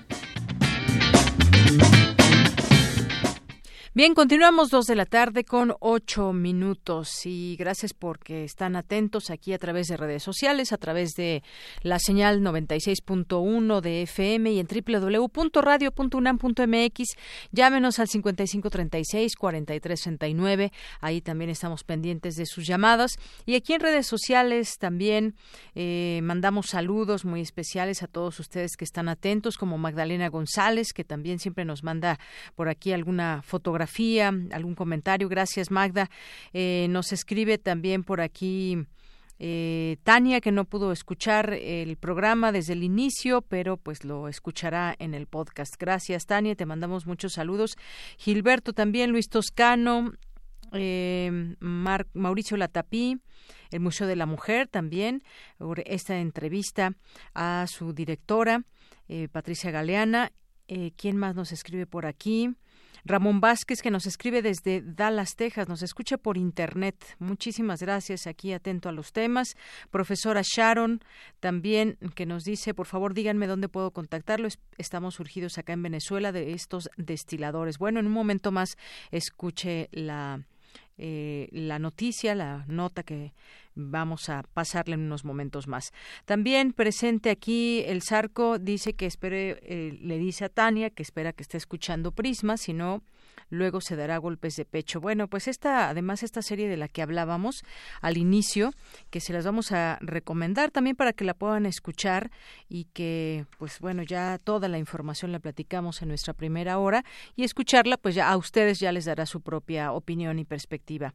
Bien, continuamos dos de la tarde con ocho minutos y gracias porque están atentos aquí a través de redes sociales, a través de la señal 96.1 de FM y en www.radio.unam.mx. Llámenos al 5536-4369. Ahí también estamos pendientes de sus llamadas. Y aquí en redes sociales también eh, mandamos saludos muy especiales a todos ustedes que están atentos, como Magdalena González, que también siempre nos manda por aquí alguna fotografía algún comentario. Gracias, Magda. Eh, nos escribe también por aquí. Eh, Tania, que no pudo escuchar el programa desde el inicio, pero pues lo escuchará en el podcast. Gracias, Tania, te mandamos muchos saludos. Gilberto también, Luis Toscano, eh, Mauricio Latapí, el Museo de la Mujer también, esta entrevista a su directora, Patricia Galeana. ¿Quién más nos escribe por aquí? Ramón Vázquez, que nos escribe desde Dallas, Texas, nos escucha por internet. Muchísimas gracias, aquí atento a los temas. Profesora Sharon, también, que nos dice, por favor, díganme dónde puedo contactarlo. Estamos surgidos acá en Venezuela de estos destiladores. Bueno, en un momento más escuche la eh, la noticia, la nota que vamos a pasarle en unos momentos más. También presente aquí el Zarco dice que espere, eh, le dice a Tania que espera que esté escuchando Prisma, si no, luego se dará golpes de pecho. Bueno, pues esta, además esta serie de la que hablábamos al inicio, que se las vamos a recomendar también para que la puedan escuchar y que, pues bueno, ya toda la información la platicamos en nuestra primera hora y escucharla, pues ya a ustedes ya les dará su propia opinión y perspectiva.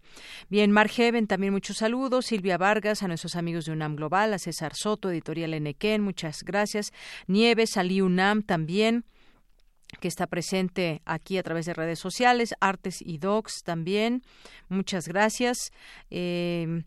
Bien, Margeven, también muchos saludos, Silvia Vargas, a nuestros amigos de UNAM Global, a César Soto, Editorial Enequén, muchas gracias. Nieves, Ali UNAM también que está presente aquí a través de redes sociales, Artes y Docs también. Muchas gracias. Eh,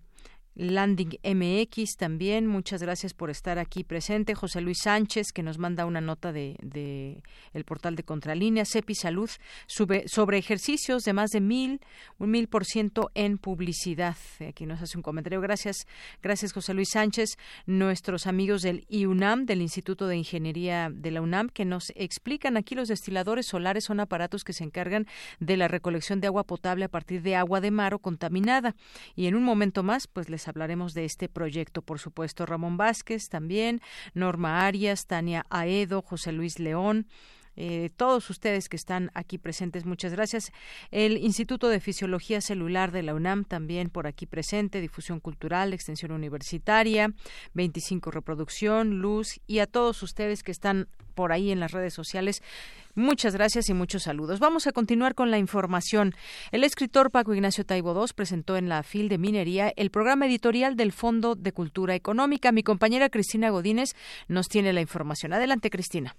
Landing MX también, muchas gracias por estar aquí presente. José Luis Sánchez, que nos manda una nota de, el portal de Contralínea. CEPI Salud sube, sobre ejercicios de más de mil, un mil por ciento en publicidad. Aquí nos hace un comentario. Gracias, gracias José Luis Sánchez. Nuestros amigos del IUNAM, del Instituto de Ingeniería de la UNAM, que nos explican aquí los destiladores solares son aparatos que se encargan de la recolección de agua potable a partir de agua de mar o contaminada. Y en un momento más, pues les hablaremos de este proyecto, por supuesto. Ramón Vázquez también, Norma Arias, Tania Aedo, José Luis León. Eh, todos ustedes que están aquí presentes, muchas gracias. El Instituto de Fisiología Celular de la UNAM también por aquí presente, difusión cultural, extensión universitaria, 25 reproducción, luz y a todos ustedes que están por ahí en las redes sociales. Muchas gracias y muchos saludos. Vamos a continuar con la información. El escritor Paco Ignacio Taibo II presentó en la FIL de Minería el programa editorial del Fondo de Cultura Económica. Mi compañera Cristina Godínez nos tiene la información. Adelante, Cristina.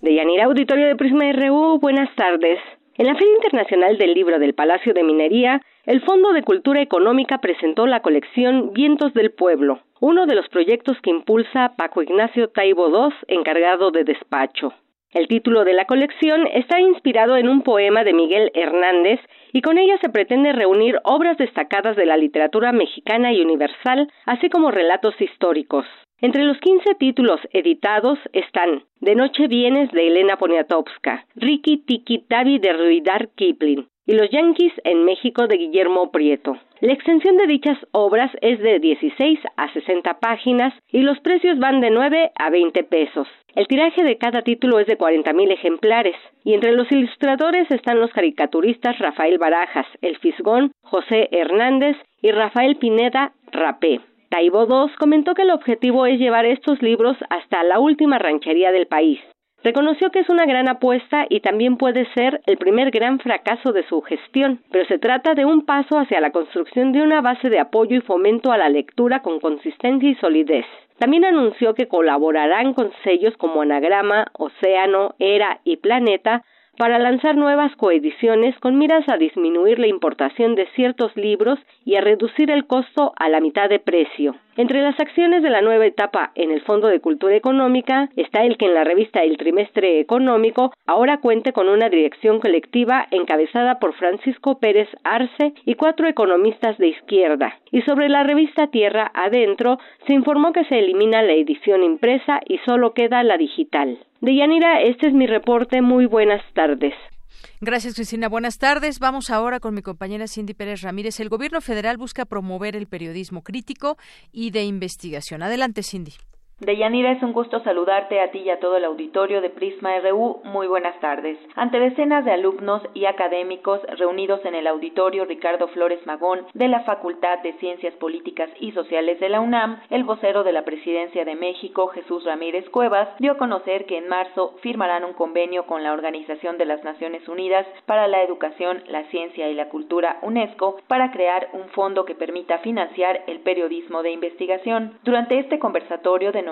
De Yanira Auditorio de Prisma RU, buenas tardes. En la Feria Internacional del Libro del Palacio de Minería, el Fondo de Cultura Económica presentó la colección Vientos del Pueblo, uno de los proyectos que impulsa Paco Ignacio Taibo II, encargado de despacho. El título de la colección está inspirado en un poema de Miguel Hernández y con ella se pretende reunir obras destacadas de la literatura mexicana y universal, así como relatos históricos. Entre los 15 títulos editados están De Noche Vienes de Elena Poniatowska, Ricky Tiki Tavi de Ruidar Kipling y Los Yankees en México de Guillermo Prieto. La extensión de dichas obras es de 16 a 60 páginas y los precios van de 9 a 20 pesos. El tiraje de cada título es de 40.000 ejemplares, y entre los ilustradores están los caricaturistas Rafael Barajas, El Fisgón, José Hernández y Rafael Pineda Rapé. Taibo II comentó que el objetivo es llevar estos libros hasta la última ranchería del país. Reconoció que es una gran apuesta y también puede ser el primer gran fracaso de su gestión, pero se trata de un paso hacia la construcción de una base de apoyo y fomento a la lectura con consistencia y solidez. También anunció que colaborarán con sellos como Anagrama, Océano, Era y Planeta para lanzar nuevas coediciones con miras a disminuir la importación de ciertos libros y a reducir el costo a la mitad de precio. Entre las acciones de la nueva etapa en el Fondo de Cultura Económica está el que en la revista El Trimestre Económico ahora cuente con una dirección colectiva encabezada por Francisco Pérez Arce y cuatro economistas de izquierda. Y sobre la revista Tierra Adentro se informó que se elimina la edición impresa y solo queda la digital. De Yanira, este es mi reporte. Muy buenas tardes. Gracias, Cristina. Buenas tardes. Vamos ahora con mi compañera Cindy Pérez Ramírez. El gobierno federal busca promover el periodismo crítico y de investigación. Adelante, Cindy. Deyanira, es un gusto saludarte a ti y a todo el auditorio de Prisma RU. Muy buenas tardes. Ante decenas de alumnos y académicos reunidos en el auditorio Ricardo Flores Magón de la Facultad de Ciencias Políticas y Sociales de la UNAM, el vocero de la Presidencia de México, Jesús Ramírez Cuevas, dio a conocer que en marzo firmarán un convenio con la Organización de las Naciones Unidas para la Educación, la Ciencia y la Cultura UNESCO para crear un fondo que permita financiar el periodismo de investigación. Durante este conversatorio de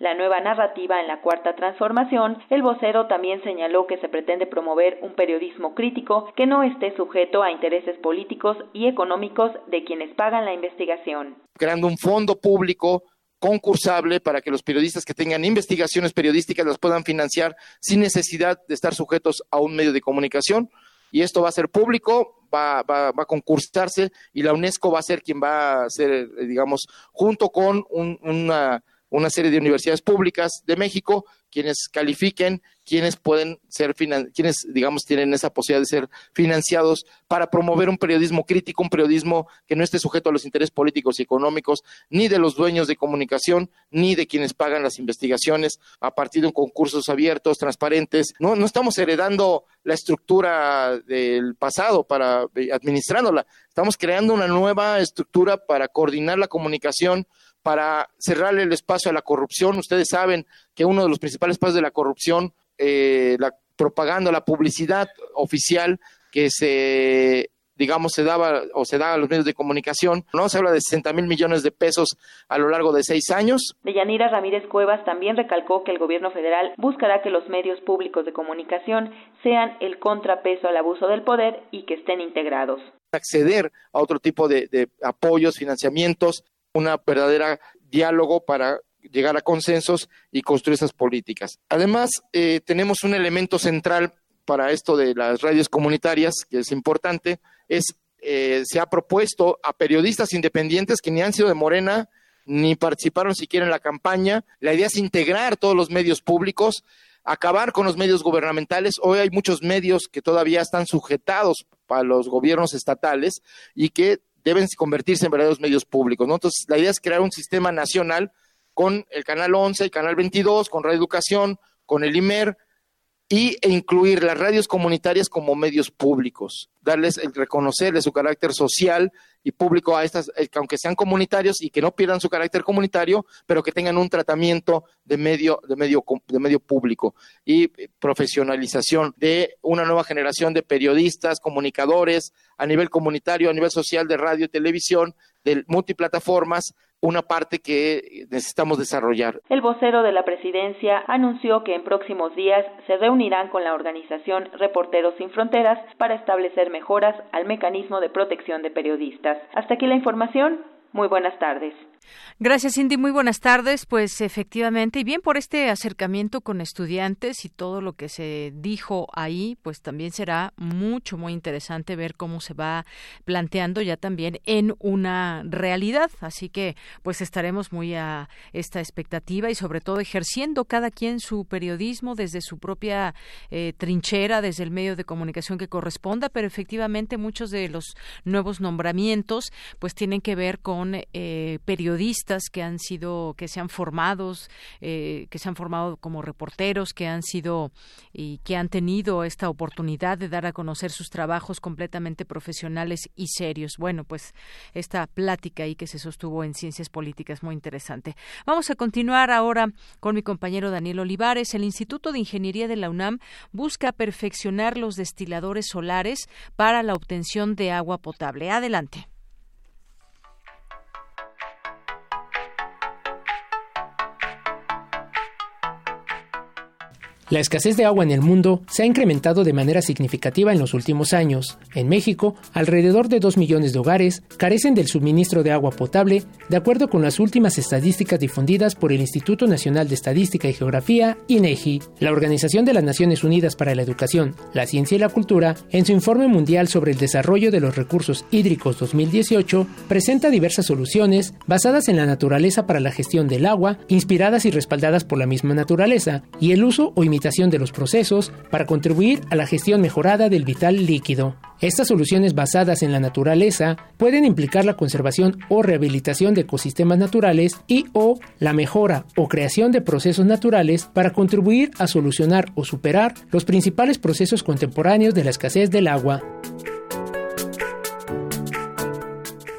La nueva narrativa en la cuarta transformación, el vocero también señaló que se pretende promover un periodismo crítico que no esté sujeto a intereses políticos y económicos de quienes pagan la investigación. Creando un fondo público concursable para que los periodistas que tengan investigaciones periodísticas las puedan financiar sin necesidad de estar sujetos a un medio de comunicación. Y esto va a ser público, va, va, va a concursarse y la UNESCO va a ser quien va a ser, digamos, junto con un, una una serie de universidades públicas de México quienes califiquen, quienes pueden ser, quienes, digamos, tienen esa posibilidad de ser financiados para promover un periodismo crítico, un periodismo que no esté sujeto a los intereses políticos y económicos, ni de los dueños de comunicación, ni de quienes pagan las investigaciones a partir de concursos abiertos, transparentes. No, no estamos heredando la estructura del pasado para eh, administrándola, estamos creando una nueva estructura para coordinar la comunicación para cerrarle el espacio a la corrupción. Ustedes saben que uno de los principales pasos de la corrupción, eh, la propaganda, la publicidad oficial que se digamos, se daba o se daba a los medios de comunicación, ¿no? Se habla de 60 mil millones de pesos a lo largo de seis años. Deyanira Ramírez Cuevas también recalcó que el gobierno federal buscará que los medios públicos de comunicación sean el contrapeso al abuso del poder y que estén integrados. Acceder a otro tipo de, de apoyos, financiamientos, una verdadera diálogo para llegar a consensos y construir esas políticas. Además, eh, tenemos un elemento central para esto de las radios comunitarias, que es importante, es eh, se ha propuesto a periodistas independientes que ni han sido de Morena, ni participaron siquiera en la campaña. La idea es integrar todos los medios públicos, acabar con los medios gubernamentales. Hoy hay muchos medios que todavía están sujetados a los gobiernos estatales y que deben convertirse en verdaderos medios públicos. ¿no? Entonces, la idea es crear un sistema nacional con el Canal 11, el Canal 22, con Radio Educación, con el IMER, y, e incluir las radios comunitarias como medios públicos, darles el reconocerles su carácter social y público a estas, eh, aunque sean comunitarios y que no pierdan su carácter comunitario, pero que tengan un tratamiento de medio, de medio, de medio público. Y eh, profesionalización de una nueva generación de periodistas, comunicadores a nivel comunitario, a nivel social de radio y televisión, de multiplataformas, una parte que necesitamos desarrollar. El vocero de la presidencia anunció que en próximos días se reunirán con la organización Reporteros Sin Fronteras para establecer mejoras al mecanismo de protección de periodistas. Hasta aquí la información. Muy buenas tardes. Gracias, Cindy. Muy buenas tardes. Pues efectivamente, y bien por este acercamiento con estudiantes y todo lo que se dijo ahí, pues también será mucho, muy interesante ver cómo se va planteando ya también en una realidad. Así que, pues estaremos muy a esta expectativa y sobre todo ejerciendo cada quien su periodismo desde su propia eh, trinchera, desde el medio de comunicación que corresponda, pero efectivamente muchos de los nuevos nombramientos, pues tienen que ver con eh, periodistas periodistas que han sido, que se han formados, eh, que se han formado como reporteros, que han sido y que han tenido esta oportunidad de dar a conocer sus trabajos completamente profesionales y serios. Bueno, pues esta plática ahí que se sostuvo en Ciencias Políticas muy interesante. Vamos a continuar ahora con mi compañero Daniel Olivares. El Instituto de Ingeniería de la UNAM busca perfeccionar los destiladores solares para la obtención de agua potable. Adelante. La escasez de agua en el mundo se ha incrementado de manera significativa en los últimos años. En México, alrededor de 2 millones de hogares carecen del suministro de agua potable, de acuerdo con las últimas estadísticas difundidas por el Instituto Nacional de Estadística y Geografía, INEGI. La Organización de las Naciones Unidas para la Educación, la Ciencia y la Cultura, en su informe mundial sobre el desarrollo de los recursos hídricos 2018, presenta diversas soluciones basadas en la naturaleza para la gestión del agua, inspiradas y respaldadas por la misma naturaleza, y el uso o limitación de los procesos para contribuir a la gestión mejorada del vital líquido. Estas soluciones basadas en la naturaleza pueden implicar la conservación o rehabilitación de ecosistemas naturales y o la mejora o creación de procesos naturales para contribuir a solucionar o superar los principales procesos contemporáneos de la escasez del agua.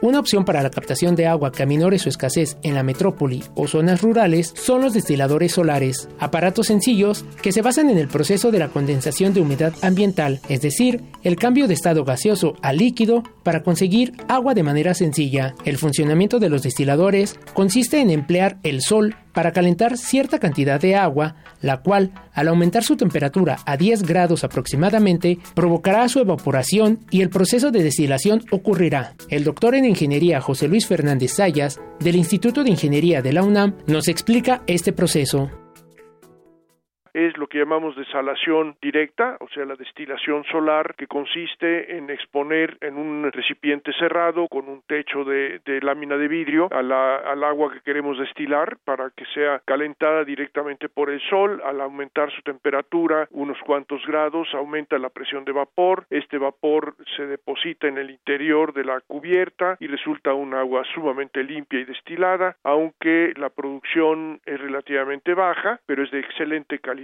Una opción para la captación de agua que aminore su escasez en la metrópoli o zonas rurales son los destiladores solares, aparatos sencillos que se basan en el proceso de la condensación de humedad ambiental, es decir, el cambio de estado gaseoso a líquido para conseguir agua de manera sencilla. El funcionamiento de los destiladores consiste en emplear el sol para calentar cierta cantidad de agua, la cual, al aumentar su temperatura a 10 grados aproximadamente, provocará su evaporación y el proceso de destilación ocurrirá. El doctor en ingeniería José Luis Fernández Sayas, del Instituto de Ingeniería de la UNAM, nos explica este proceso es lo que llamamos desalación directa, o sea, la destilación solar, que consiste en exponer en un recipiente cerrado con un techo de, lámina de vidrio al agua que queremos destilar para que sea calentada directamente por el sol. Al aumentar su temperatura unos cuantos grados, aumenta la presión de vapor. Este vapor se deposita en el interior de la cubierta y resulta un agua sumamente limpia y destilada, aunque la producción es relativamente baja, pero es de excelente calidad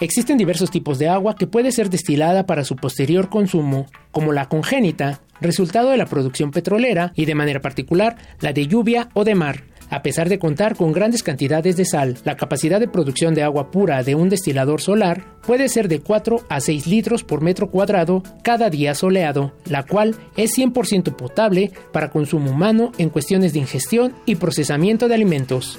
Existen diversos tipos de agua que puede ser destilada para su posterior consumo, como la congénita, resultado de la producción petrolera, y de manera particular la de lluvia o de mar. A pesar de contar con grandes cantidades de sal, la capacidad de producción de agua pura de un destilador solar puede ser de 4 a 6 litros por metro cuadrado cada día soleado, la cual es 100% potable para consumo humano en cuestiones de ingestión y procesamiento de alimentos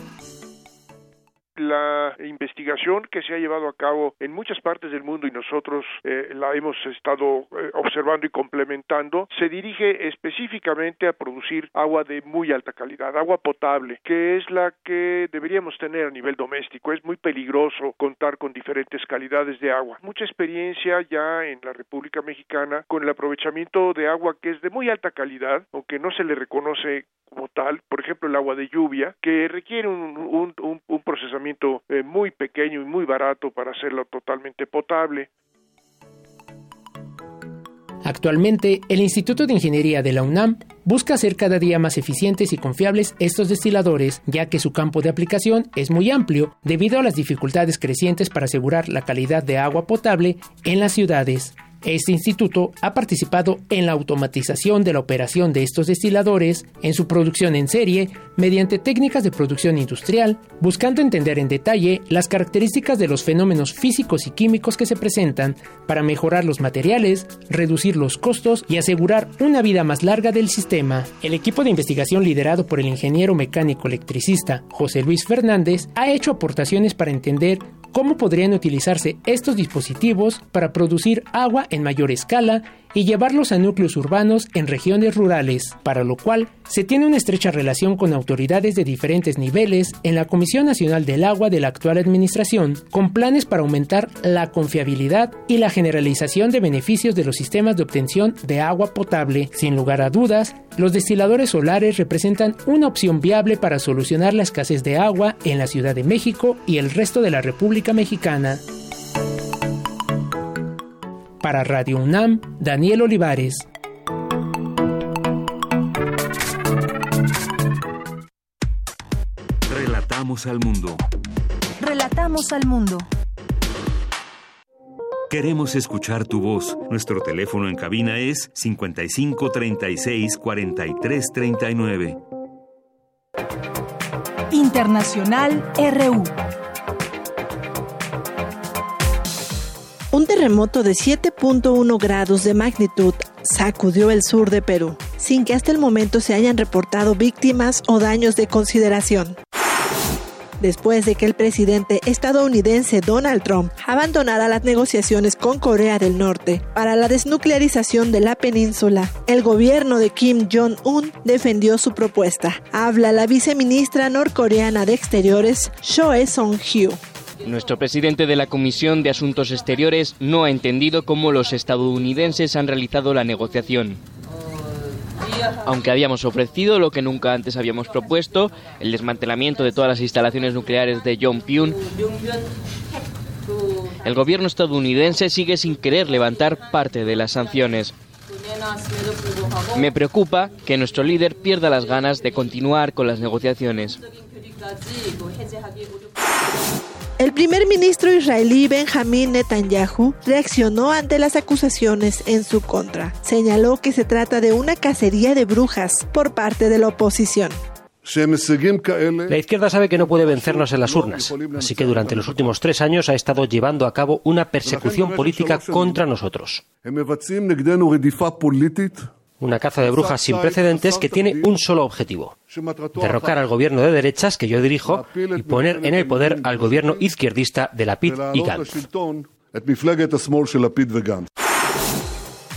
la investigación que se ha llevado a cabo en muchas partes del mundo y nosotros eh, la hemos estado eh, observando y complementando, se dirige específicamente a producir agua de muy alta calidad, agua potable, que es la que deberíamos tener a nivel doméstico. Es muy peligroso contar con diferentes calidades de agua. Mucha experiencia ya en la República Mexicana con el aprovechamiento de agua que es de muy alta calidad, aunque no se le reconoce como tal, por ejemplo el agua de lluvia, que requiere un, un procesamiento eh, muy pequeño y muy barato para hacerlo totalmente potable. Actualmente, el Instituto de Ingeniería de la UNAM busca hacer cada día más eficientes y confiables estos destiladores, ya que su campo de aplicación es muy amplio debido a las dificultades crecientes para asegurar la calidad de agua potable en las ciudades. Este instituto ha participado en la automatización de la operación de estos destiladores, en su producción en serie, mediante técnicas de producción industrial, buscando entender en detalle las características de los fenómenos físicos y químicos que se presentan para mejorar los materiales, reducir los costos y asegurar una vida más larga del sistema. El equipo de investigación liderado por el ingeniero mecánico electricista José Luis Fernández ha hecho aportaciones para entender cómo podrían utilizarse estos dispositivos para producir agua en mayor escala y llevarlos a núcleos urbanos en regiones rurales, para lo cual se tiene una estrecha relación con autoridades de diferentes niveles en la Comisión Nacional del Agua de la actual administración, con planes para aumentar la confiabilidad y la generalización de beneficios de los sistemas de obtención de agua potable. Sin lugar a dudas, los destiladores solares representan una opción viable para solucionar la escasez de agua en la Ciudad de México y el resto de la República Mexicana. Para Radio UNAM, Daniel Olivares. Relatamos al mundo. Relatamos al mundo. Queremos escuchar tu voz. Nuestro teléfono en cabina es 55 36 43 39. Internacional RU. Un terremoto de 7.1 grados de magnitud sacudió el sur de Perú, sin que hasta el momento se hayan reportado víctimas o daños de consideración. Después de que el presidente estadounidense Donald Trump abandonara las negociaciones con Corea del Norte para la desnuclearización de la península, el gobierno de Kim Jong-un defendió su propuesta. Habla la viceministra norcoreana de Exteriores, Choe Song-hyo. Nuestro presidente de la Comisión de Asuntos Exteriores no ha entendido cómo los estadounidenses han realizado la negociación. Aunque habíamos ofrecido lo que nunca antes habíamos propuesto, el desmantelamiento de todas las instalaciones nucleares de Yongbyon, el gobierno estadounidense sigue sin querer levantar parte de las sanciones. Me preocupa que nuestro líder pierda las ganas de continuar con las negociaciones. El primer ministro israelí Benjamín Netanyahu reaccionó ante las acusaciones en su contra. Señaló que se trata de una cacería de brujas por parte de la oposición. La izquierda sabe que no puede vencernos en las urnas, así que durante los últimos tres años ha estado llevando a cabo una persecución política contra nosotros. Una caza de brujas sin precedentes que tiene un solo objetivo, derrocar al gobierno de derechas que yo dirijo y poner en el poder al gobierno izquierdista de Lapid y Gantz.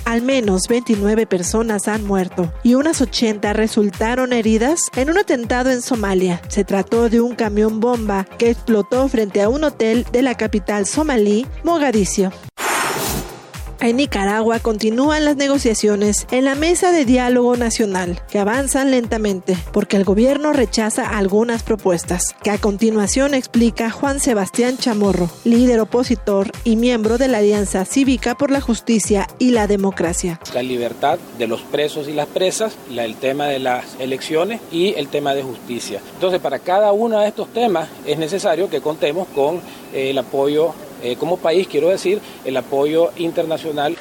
Al menos 29 personas han muerto y unas 80 resultaron heridas en un atentado en Somalia. Se trató de un camión bomba que explotó frente a un hotel de la capital somalí, Mogadiscio. En Nicaragua continúan las negociaciones en la mesa de diálogo nacional, que avanzan lentamente porque el gobierno rechaza algunas propuestas, que a continuación explica Juan Sebastián Chamorro, líder opositor y miembro de la Alianza Cívica por la Justicia y la Democracia. La libertad de los presos y las presas, el tema de las elecciones y el tema de justicia. Entonces, para cada uno de estos temas es necesario que contemos con eh, el apoyo eh, como país, quiero decir, el apoyo internacional.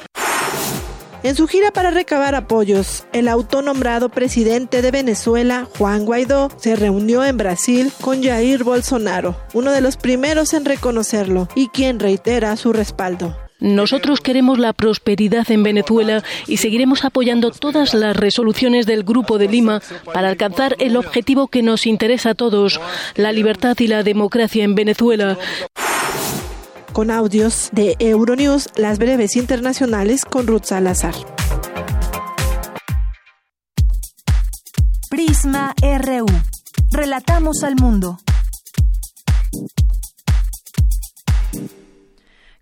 En su gira para recabar apoyos, el autonombrado presidente de Venezuela, Juan Guaidó, se reunió en Brasil con Jair Bolsonaro, uno de los primeros en reconocerlo y quien reitera su respaldo. Nosotros queremos la prosperidad en Venezuela y seguiremos apoyando todas las resoluciones del Grupo de Lima para alcanzar el objetivo que nos interesa a todos, la libertad y la democracia en Venezuela con audios de Euronews, las breves internacionales con Ruth Salazar. Prisma RU. Relatamos al mundo.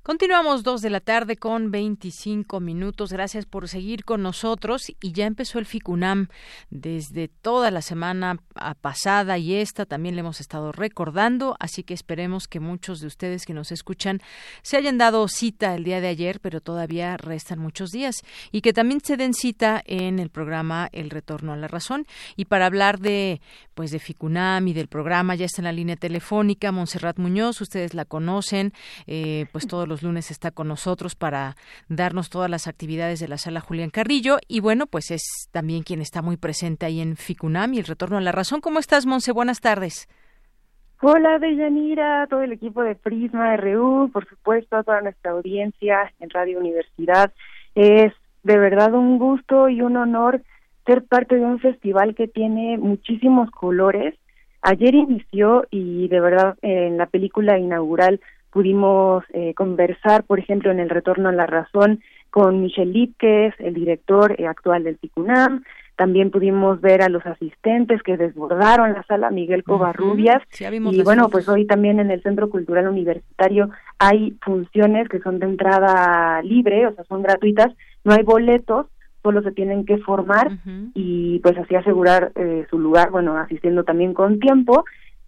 Continuamos dos de la tarde con 25 minutos. Gracias por seguir con nosotros. Y ya empezó el FICUNAM desde toda la semana pasada y esta también le hemos estado recordando. Así que esperemos que muchos de ustedes que nos escuchan se hayan dado cita el día de ayer, pero todavía restan muchos días. Y que también se den cita en el programa El Retorno a la Razón. Y para hablar de, pues, de FICUNAM y del programa, ya está en la línea telefónica Montserrat Muñoz. Ustedes la conocen, eh, pues todos los lunes está con nosotros para darnos todas las actividades de la sala Julián Carrillo y bueno, pues es también quien está muy presente ahí en FICUNAM y el retorno a la razón. ¿Cómo estás, Monse? Buenas tardes. Hola, Deyanira, todo el equipo de Prisma RU, por supuesto, a toda nuestra audiencia en Radio Universidad. Es de verdad un gusto y un honor ser parte de un festival que tiene muchísimos colores. Ayer inició y de verdad en la película inaugural pudimos eh, conversar, por ejemplo, en el Retorno a la Razón con Michel Lipkes, el director eh, actual del TICUNAM, también pudimos ver a los asistentes que desbordaron la sala Miguel Covarrubias. Y bueno, pues hoy también en el Centro Cultural Universitario hay funciones que son de entrada libre, o sea, son gratuitas, no hay boletos, solo se tienen que formar y pues así asegurar eh, su lugar, bueno, asistiendo también con tiempo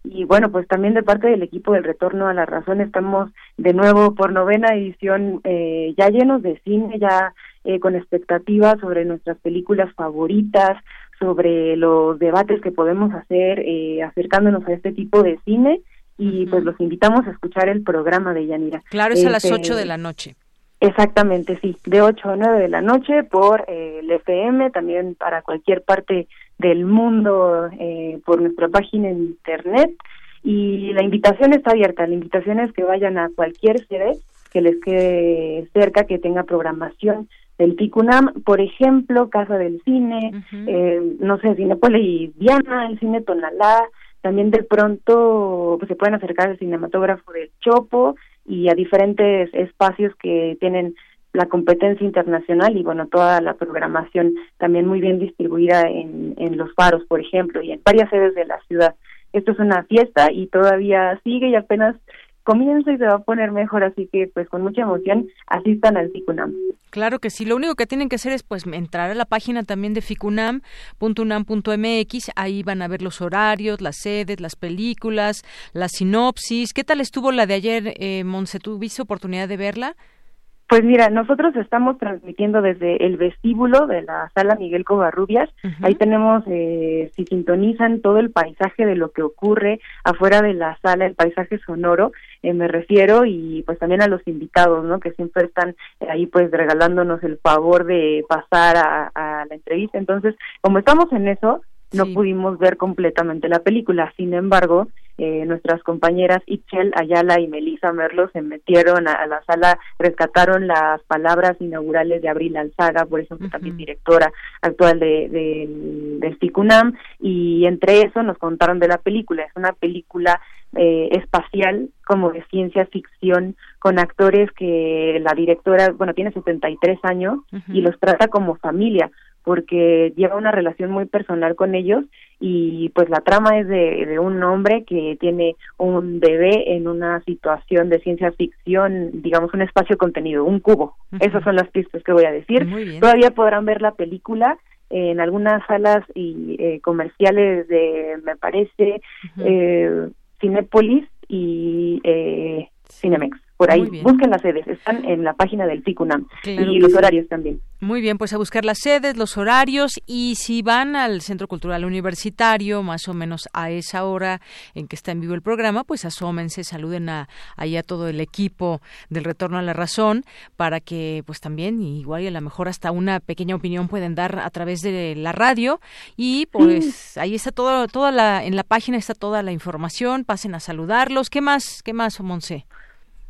y bueno, pues también de parte del equipo del Retorno a la Razón estamos de nuevo por novena edición eh, ya llenos de cine, ya eh, con expectativas sobre nuestras películas favoritas, sobre los debates que podemos hacer eh, acercándonos a este tipo de cine y pues los invitamos a escuchar el programa de Yanira. Claro, es a las 8 este, de la noche. Exactamente, sí, de 8 a 9 de la noche por el FM, también para cualquier parte del mundo eh, por nuestra página en internet. Y la invitación está abierta, la invitación es que vayan a cualquier sede que les quede cerca, que tenga programación del TICUNAM, por ejemplo, Casa del Cine, eh, no sé, Cinepole y Diana, el Cine Tonalá, también de pronto pues, se pueden acercar al cinematógrafo del Chopo y a diferentes espacios que tienen la competencia internacional y bueno toda la programación también muy bien distribuida en, en los faros por ejemplo y en varias sedes de la ciudad esto es una fiesta y todavía sigue y apenas comienza y se va a poner mejor, así que pues con mucha emoción asistan al FICUNAM. Claro que sí, lo único que tienen que hacer es pues entrar a la página también de ficunam.unam.mx, ahí van a ver los horarios, las sedes, las películas, la sinopsis. ¿Qué tal estuvo la de ayer, eh, Monse? ¿Tuviste oportunidad de verla? Pues mira, nosotros estamos transmitiendo desde el vestíbulo de la sala Miguel Covarrubias. Ahí tenemos, eh, si sintonizan todo el paisaje de lo que ocurre afuera de la sala, el paisaje sonoro, eh, me refiero, y pues también a los invitados, ¿no? Que siempre están ahí pues regalándonos el favor de pasar a, a la entrevista. Entonces, como estamos en eso, no pudimos ver completamente la película. Sin embargo, eh, nuestras compañeras Itchel Ayala y Melissa Merlo se metieron a, la sala, rescataron las palabras inaugurales de Abril Alzaga, por eso también directora actual de, de, del FICUNAM, y entre eso nos contaron de la película. Es una película eh, espacial como de ciencia ficción con actores que la directora, bueno, tiene 73 años y los trata como familia porque lleva una relación muy personal con ellos y pues la trama es de, de, un hombre que tiene un bebé en una situación de ciencia ficción, digamos un espacio contenido, un cubo. Esas son las pistas que voy a decir. Todavía podrán ver la película en algunas salas y eh, comerciales de, me parece, eh, Cinépolis y eh, Cinemex por ahí. Busquen las sedes, están en la página del TICUNAM y los horarios también. Muy bien, pues a buscar las sedes, los horarios y si van al Centro Cultural Universitario, más o menos a esa hora en que está en vivo el programa, pues asómense, saluden a, ahí a todo el equipo del Retorno a la Razón para que pues también igual y a lo mejor hasta una pequeña opinión pueden dar a través de la radio y pues ahí está todo, toda la, en la página está toda la información, pasen a saludarlos. ¿Qué más, qué más, Monse?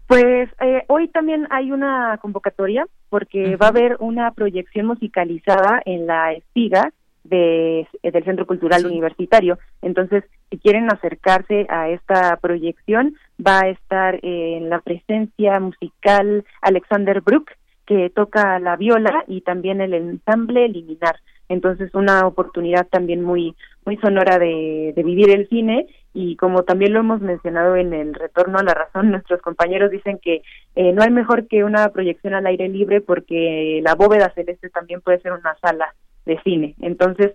Pues eh, hoy también hay una convocatoria porque va a haber una proyección musicalizada en la espiga de, eh, del Centro Cultural Universitario. Entonces, si quieren acercarse a esta proyección, va a estar eh, en la presencia musical Alexander Brook, que toca la viola y también el ensamble Liminar. Entonces, una oportunidad también muy muy sonora de, de vivir el cine y como también lo hemos mencionado en el retorno a la razón, [laughs] nuestros compañeros dicen que eh, no hay mejor que una proyección al aire libre porque la bóveda celeste también puede ser una sala de cine. Entonces,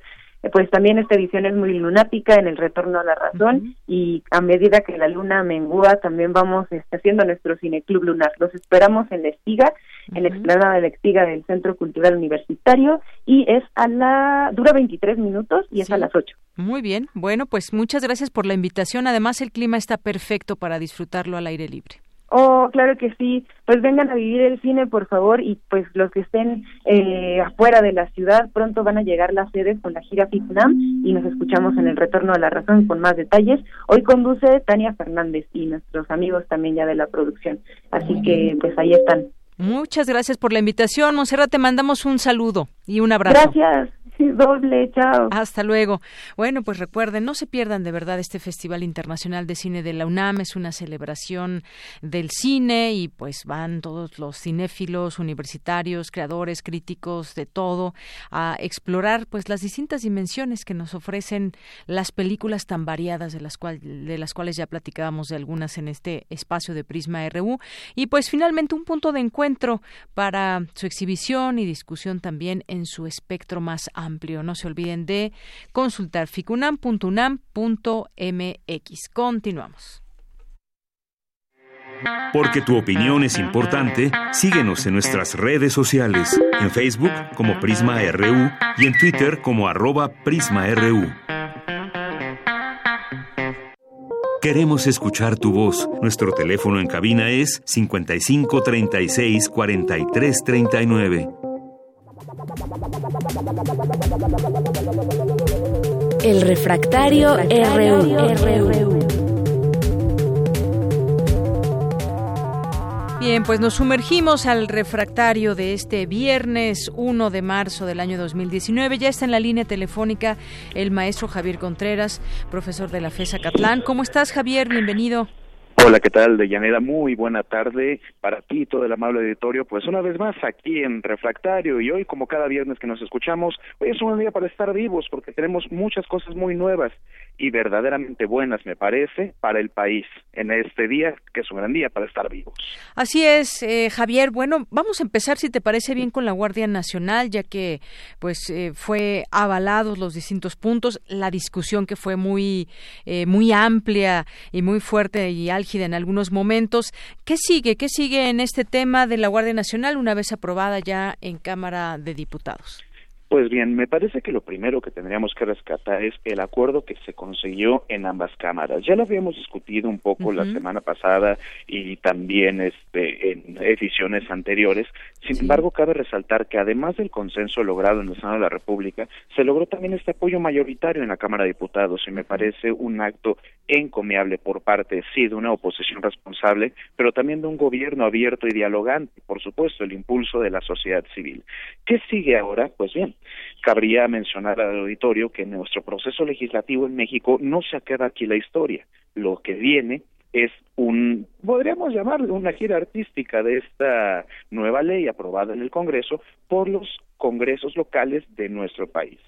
pues también esta edición es muy lunática en el retorno a la razón y a medida que la luna mengua también vamos este, haciendo nuestro cineclub lunar. Los esperamos en la Estiga, en la explanada de la Estiga del Centro Cultural Universitario y es a la dura 23 minutos y es a las 8. Muy bien. Bueno, pues muchas gracias por la invitación. Además el clima está perfecto para disfrutarlo al aire libre. Oh, claro que sí. Pues vengan a vivir el cine, por favor, y pues los que estén eh, afuera de la ciudad, pronto van a llegar las sedes con la gira FICNAM y nos escuchamos en el Retorno a la Razón con más detalles. Hoy conduce Tania Fernández y nuestros amigos también ya de la producción. Así que pues ahí están. Muchas gracias por la invitación. Monserrat, te mandamos un saludo y un abrazo. Gracias. doble, chao. Hasta luego. Bueno, pues recuerden, no se pierdan de verdad este Festival Internacional de Cine de la UNAM, es una celebración del cine y pues van todos los cinéfilos, universitarios, creadores, críticos, de todo, a explorar pues las distintas dimensiones que nos ofrecen las películas tan variadas de las, cual, de las cuales ya platicábamos de algunas en este espacio de Prisma RU y pues finalmente un punto de encuentro para su exhibición y discusión también en su espectro más amplio no se olviden de consultar ficunam.unam.mx. Continuamos. Porque tu opinión es importante, síguenos en nuestras redes sociales, en Facebook como Prisma RU y en Twitter como arroba PrismaRU. Queremos escuchar tu voz. Nuestro teléfono en cabina es 55 36 43 39. El refractario, RU. Bien, pues nos sumergimos al refractario de este viernes 1 de marzo del año 2019. Ya está en la línea telefónica el maestro Javier Contreras, profesor de la FESA Catlán. ¿Cómo estás, Javier? Bienvenido. Hola, ¿qué tal, Deyanira? Muy buena tarde para ti, todo el amable auditorio. Pues una vez más aquí en Refractario y hoy, como cada viernes que nos escuchamos, hoy es un día para estar vivos porque tenemos muchas cosas muy nuevas y verdaderamente buenas, me parece, para el país en este día, que es un gran día para estar vivos. Así es, eh, Javier. Bueno, vamos a empezar, si te parece bien, con la Guardia Nacional, ya que pues eh, fue avalados los distintos puntos, la discusión que fue muy, eh, muy amplia y muy fuerte y álgida en algunos momentos. ¿Qué sigue? ¿Qué sigue en este tema de la Guardia Nacional una vez aprobada ya en Cámara de Diputados? Pues bien, me parece que lo primero que tendríamos que rescatar es el acuerdo que se consiguió en ambas cámaras. Ya lo habíamos discutido un poco la semana pasada y también este, en ediciones anteriores. Sin embargo, cabe resaltar que además del consenso logrado en el Senado de la República, se logró también este apoyo mayoritario en la Cámara de Diputados y me parece un acto encomiable por parte, sí, de una oposición responsable, pero también de un gobierno abierto y dialogante, por supuesto, el impulso de la sociedad civil. ¿Qué sigue ahora? Pues bien, cabría mencionar al auditorio que nuestro proceso legislativo en México no se acaba aquí la historia. Lo que viene es un, podríamos llamarle una gira artística de esta nueva ley aprobada en el Congreso por los congresos locales de nuestro país.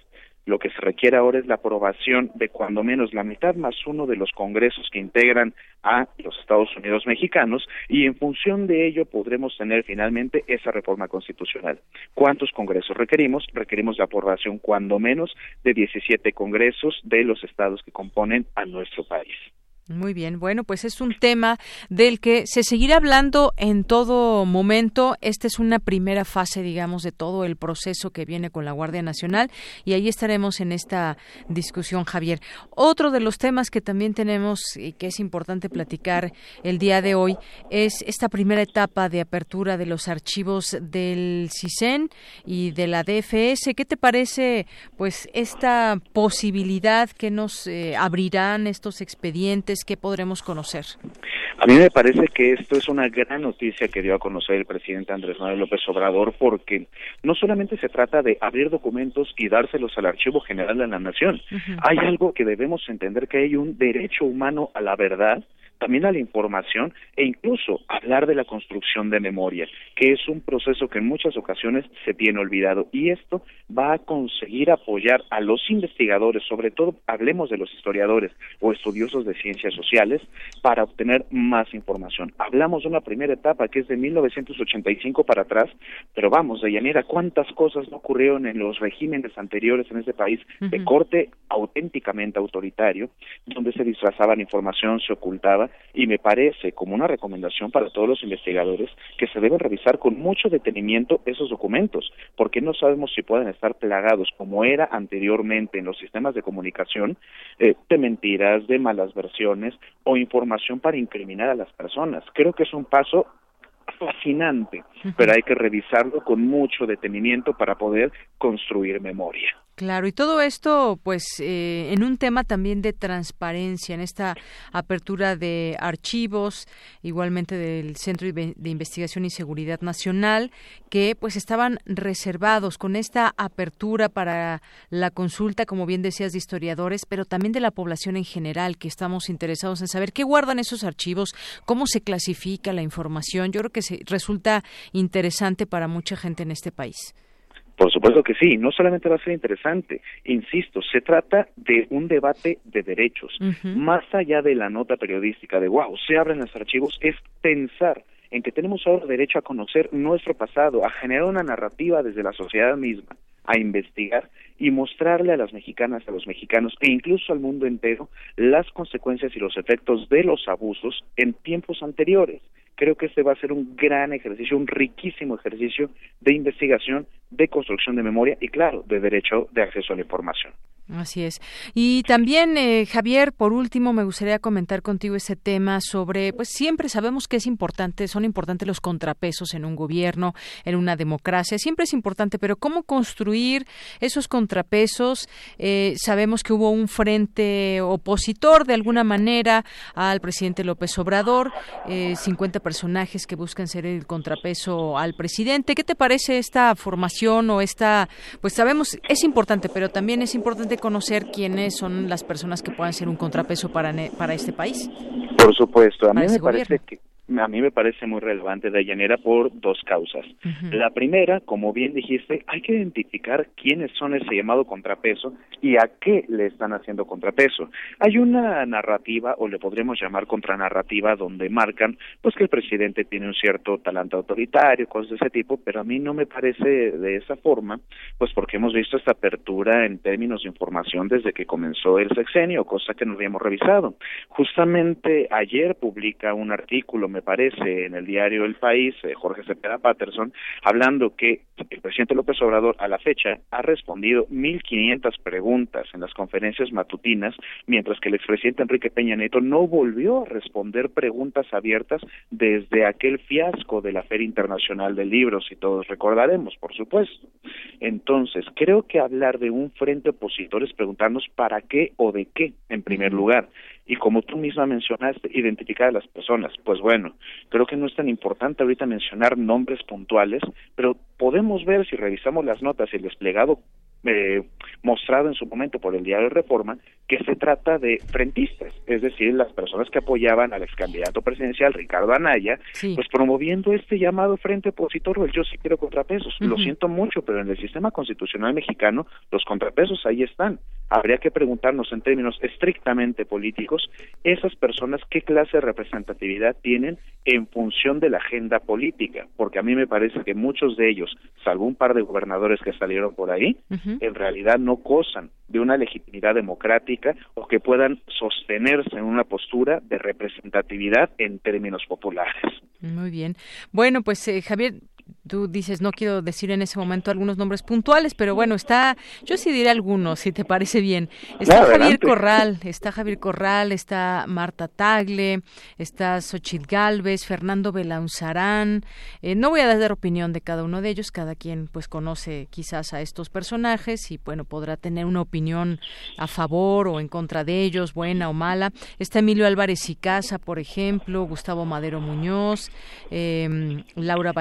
Lo que se requiere ahora es la aprobación de cuando menos la mitad más uno de los congresos que integran a los Estados Unidos mexicanos y en función de ello podremos tener finalmente esa reforma constitucional. ¿Cuántos congresos requerimos? Requerimos la aprobación cuando menos de 17 congresos de los estados que componen a nuestro país. Muy bien, bueno, pues es un tema del que se seguirá hablando en todo momento. Esta es una primera fase, digamos, de todo el proceso que viene con la Guardia Nacional y ahí estaremos en esta discusión, Javier. Otro de los temas que también tenemos y que es importante platicar el día de hoy es esta primera etapa de apertura de los archivos del CISEN y de la DFS. ¿Qué te parece, pues, esta posibilidad que nos eh, abrirán estos expedientes? Que podremos conocer? A mí me parece que esto es una gran noticia que dio a conocer el presidente Andrés Manuel López Obrador porque no solamente se trata de abrir documentos y dárselos al Archivo General de la Nación, hay algo que debemos entender que hay un derecho humano a la verdad también a la información e incluso hablar de la construcción de memoria, que es un proceso que en muchas ocasiones se tiene olvidado. Y esto va a conseguir apoyar a los investigadores, sobre todo hablemos de los historiadores o estudiosos de ciencias sociales, para obtener más información. Hablamos de una primera etapa que es de 1985 para atrás, pero vamos, de llanera, ¿cuántas cosas no ocurrieron en los regímenes anteriores en este país de corte auténticamente autoritario, donde se disfrazaba la información, se ocultaba y me parece como una recomendación para todos los investigadores que se deben revisar con mucho detenimiento esos documentos, porque no sabemos si pueden estar plagados como era anteriormente en los sistemas de comunicación eh, de mentiras, de malas versiones o información para incriminar a las personas. Creo que es un paso fascinante, pero hay que revisarlo con mucho detenimiento para poder construir memoria. Claro, y todo esto, pues, eh, en un tema también de transparencia, en esta apertura de archivos, igualmente del Centro de Investigación y Seguridad Nacional, que, pues, estaban reservados con esta apertura para la consulta, como bien decías, de historiadores, pero también de la población en general, que estamos interesados en saber qué guardan esos archivos, cómo se clasifica la información. Yo creo que se, resulta interesante para mucha gente en este país. Por supuesto que sí, no solamente va a ser interesante, insisto, se trata de un debate de derechos. Más allá de la nota periodística de wow, se abren los archivos, es pensar en que tenemos ahora derecho a conocer nuestro pasado, a generar una narrativa desde la sociedad misma, a investigar y mostrarle a las mexicanas, a los mexicanos e incluso al mundo entero las consecuencias y los efectos de los abusos en tiempos anteriores creo que este va a ser un gran ejercicio, un riquísimo ejercicio de investigación, de construcción de memoria y, claro, de derecho de acceso a la información. Así es. Y también, eh, Javier, por último, me gustaría comentar contigo ese tema sobre, pues siempre sabemos que es importante, son importantes los contrapesos en un gobierno, en una democracia, siempre es importante, pero ¿cómo construir esos contrapesos? Eh, sabemos que hubo un frente opositor, de alguna manera, al presidente López Obrador, eh, 50 personajes que buscan ser el contrapeso al presidente. ¿Qué te parece esta formación o esta, pues sabemos, es importante, pero también es importante importante conocer quiénes son las personas que puedan ser un contrapeso para, para este país. Por supuesto, a mí me parece que a mí me parece muy relevante, Dayanera, por dos causas. La primera, como bien dijiste, hay que identificar quiénes son ese llamado contrapeso y a qué le están haciendo contrapeso. Hay una narrativa, o le podríamos llamar contranarrativa, donde marcan pues que el presidente tiene un cierto talante autoritario, cosas de ese tipo, pero a mí no me parece de esa forma, pues porque hemos visto esta apertura en términos de información desde que comenzó el sexenio, cosa que no habíamos revisado. Justamente ayer publica un artículo, me parece, en el diario El País, eh, Jorge Cepeda Patterson, hablando que el presidente López Obrador a la fecha ha respondido 1.500 preguntas en las conferencias matutinas, mientras que el expresidente Enrique Peña Nieto no volvió a responder preguntas abiertas desde aquel fiasco de la Feria Internacional del Libro, si todos recordaremos, por supuesto. Entonces, creo que hablar de un frente opositor es preguntarnos para qué o de qué, en primer lugar y como tú misma mencionaste, identificar a las personas. Pues bueno, creo que no es tan importante ahorita mencionar nombres puntuales, pero podemos ver si revisamos las notas y el desplegado eh, mostrado en su momento por el diario Reforma que se trata de frentistas, es decir, las personas que apoyaban al ex candidato presidencial Ricardo Anaya, pues promoviendo este llamado frente opositor o el yo sí quiero contrapesos. Lo siento mucho, pero en el sistema constitucional mexicano los contrapesos ahí están. Habría que preguntarnos en términos estrictamente políticos, esas personas qué clase de representatividad tienen en función de la agenda política, porque a mí me parece que muchos de ellos, salvo un par de gobernadores que salieron por ahí, en realidad no gozan de una legitimidad democrática o que puedan sostenerse en una postura de representatividad en términos populares. Muy bien. Bueno, pues eh, Javier, tú dices, no quiero decir en ese momento algunos nombres puntuales, pero bueno, está, yo sí diré algunos, si te parece bien. Está Javier Corral, está Javier Corral, está Marta Tagle, está Xochitl Galvez, Fernando Belaunzarán. Eh, no voy a dar opinión de cada uno de ellos, cada quien pues conoce quizás a estos personajes y bueno, podrá tener una opinión a favor o en contra de ellos, buena o mala. Está Emilio Álvarez y Casa, por ejemplo, Gustavo Madero Muñoz, eh, Laura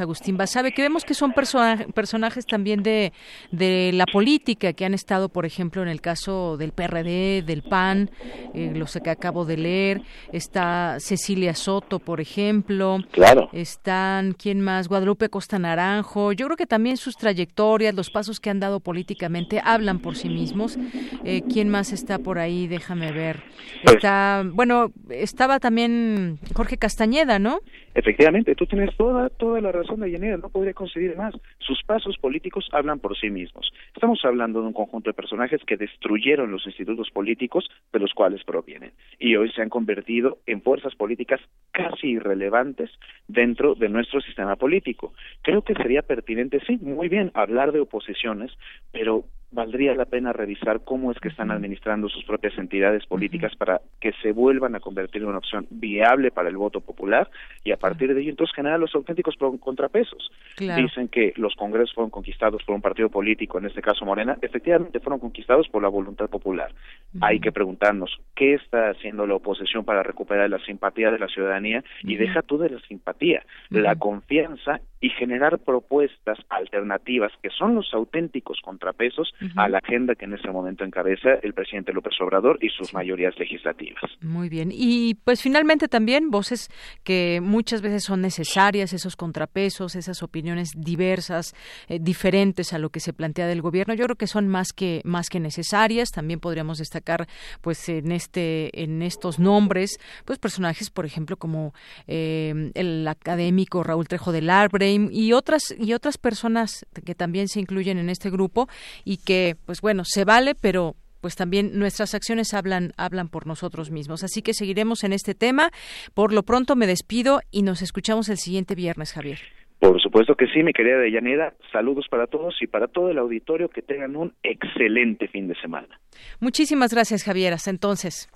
Agustín Basabe, que vemos que son personajes también de, de la política que han estado, por ejemplo, en el caso del PRD, del PAN, eh, los que acabo de leer, está Cecilia Soto, por ejemplo. Claro. Están, ¿quién más? Guadalupe Costa Naranjo. Yo creo que también sus trayectorias, los pasos que han dado políticamente, hablan por sí mismos. Eh, ¿Quién más está por ahí? Déjame ver. Pues está, bueno, estaba también Jorge Castañeda, ¿no? Efectivamente, tú tienes toda, toda la razón de Yanira, no podría conseguir más. Sus pasos políticos hablan por sí mismos. Estamos hablando de un conjunto de personajes que destruyeron los institutos políticos de los cuales provienen y hoy se han convertido en fuerzas políticas casi irrelevantes dentro de nuestro sistema político. Creo que sería pertinente, sí, muy bien, hablar de oposiciones, pero valdría la pena revisar cómo es que están administrando sus propias entidades políticas para que se vuelvan a convertir en una opción viable para el voto popular y a partir de ello entonces generar los auténticos contrapesos. Dicen que los congresos fueron conquistados por un partido político, en este caso Morena, efectivamente fueron conquistados por la voluntad popular. Hay que preguntarnos qué está haciendo la oposición para recuperar la simpatía de la ciudadanía y deja tú de la simpatía, la confianza y generar propuestas alternativas que son los auténticos contrapesos a la agenda que en ese momento encabeza el presidente López Obrador y sus mayorías legislativas. Muy bien. Y pues finalmente también voces que muchas veces son necesarias, esos contrapesos, esas opiniones diversas, eh, diferentes a lo que se plantea del gobierno. Yo creo que son más que más que necesarias. También podríamos destacar pues en este en estos nombres pues personajes por ejemplo como eh, el académico Raúl Trejo del Arbre y otras y otras personas que también se incluyen en este grupo y que pues bueno se vale pero pues también nuestras acciones hablan hablan por nosotros mismos. Así que seguiremos en este tema. Por lo pronto me despido y nos escuchamos el siguiente viernes, Javier. Por supuesto que sí, mi querida Deyanira. Saludos para todos y para todo el auditorio. Que tengan un excelente fin de semana. Muchísimas gracias, Javier. Hasta entonces.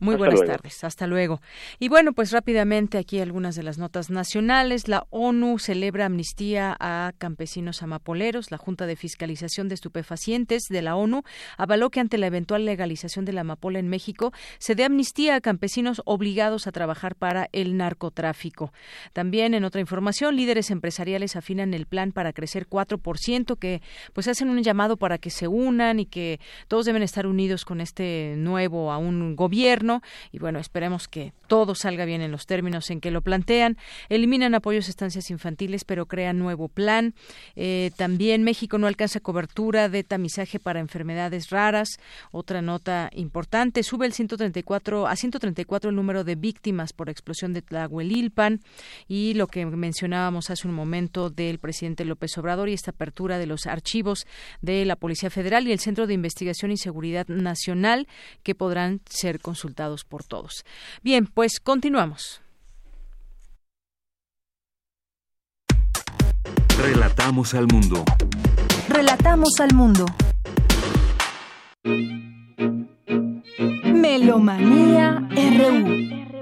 Muy buenas tardes, hasta luego. Y bueno, pues rápidamente aquí algunas de las notas nacionales. La ONU celebra amnistía a campesinos amapoleros. La Junta de Fiscalización de Estupefacientes de la ONU avaló que ante la eventual legalización de la amapola en México se dé amnistía a campesinos obligados a trabajar para el narcotráfico. También en otra información, líderes empresariales afinan el plan para crecer 4%, que pues hacen un llamado para que se unan y que todos deben estar unidos con este nuevo a un y bueno, esperemos que todo salga bien en los términos en que lo plantean. Eliminan apoyos a estancias infantiles, pero crean nuevo plan. Eh, también México no alcanza cobertura de tamizaje para enfermedades raras. Otra nota importante, sube el 134 a 134 el número de víctimas por explosión de Tlahuelilpan y lo que mencionábamos hace un momento del presidente López Obrador y esta apertura de los archivos de la Policía Federal y el Centro de Investigación y Seguridad Nacional que podrán ser consultados por todos. Bien, pues continuamos. Relatamos al mundo. Relatamos al mundo. Melomanía RU.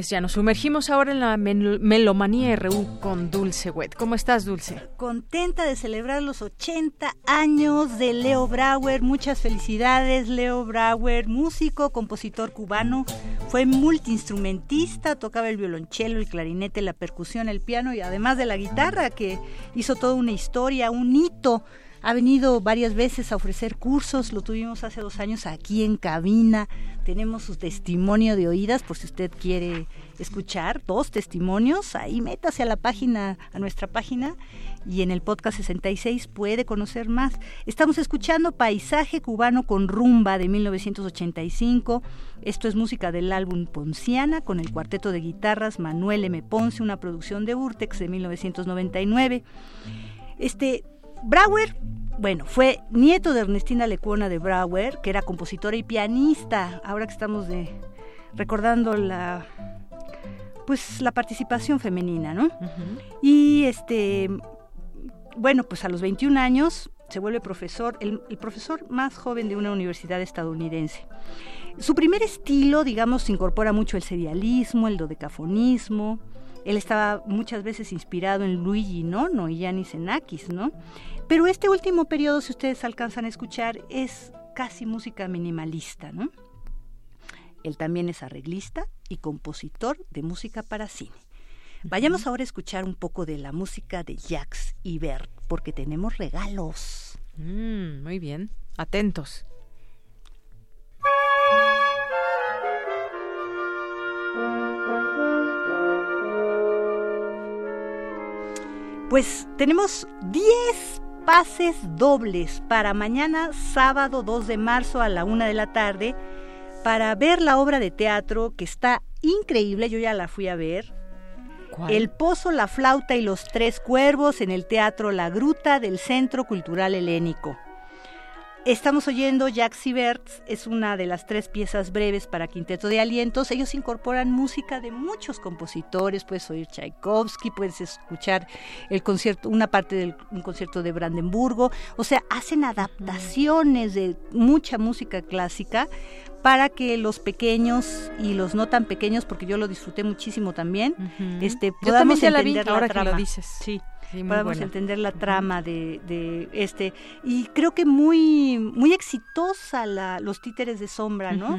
Pues ya nos sumergimos ahora en la Melomanía RU con Dulce Wet. ¿Cómo estás, Dulce? Contenta de celebrar los 80 años de Leo Brauer. Muchas felicidades, Leo Brauer, músico, compositor cubano. Fue multiinstrumentista, tocaba el violonchelo, el clarinete, la percusión, el piano y además de la guitarra, que hizo toda una historia, un hito ha venido varias veces a ofrecer cursos, lo tuvimos hace dos años aquí en cabina, tenemos su testimonio de oídas por si usted quiere escuchar dos testimonios, ahí métase a la página, a nuestra página y en el podcast 66 puede conocer más. Estamos escuchando Paisaje Cubano con Rumba de 1985. Esto es música del álbum Ponciana con el cuarteto de guitarras Manuel M. Ponce, una producción de Urtex de 1999. Este Brauer, bueno, fue nieto de Ernestina Lecuona de Brauer, que era compositora y pianista. Ahora que estamos de, recordando la pues la participación femenina, ¿no? Y este bueno, pues a los 21 años se vuelve profesor, el, el, profesor más joven de una universidad estadounidense. Su primer estilo, digamos, incorpora mucho el serialismo, el dodecafonismo, él estaba muchas veces inspirado en Luigi Nono y Yanis Enakis, ¿no? Pero este último periodo, si ustedes alcanzan a escuchar, es casi música minimalista, ¿no? Él también es arreglista y compositor de música para cine. Vayamos ahora a escuchar un poco de la música de Jacques Ibert, porque tenemos regalos. Mm, muy bien, atentos. [laughs] Pues tenemos 10 pases dobles para mañana sábado 2 de marzo a la una de la tarde para ver la obra de teatro que está increíble, yo ya la fui a ver. El Pozo, la Flauta y los Tres Cuervos en el Teatro La Gruta del Centro Cultural Helénico. Estamos oyendo Jack Sieverts, es una de las tres piezas breves para Quinteto de Alientos. Ellos incorporan música de muchos compositores, puedes oír Tchaikovsky, puedes escuchar el concierto, una parte de un concierto de Brandenburgo, o sea, hacen adaptaciones de mucha música clásica para que los pequeños y los no tan pequeños, porque yo lo disfruté muchísimo también, este, podamos entender la, ahora que lo dices. Sí podamos entender la trama de, de, este. Y creo que muy muy exitosa la, los títeres de sombra no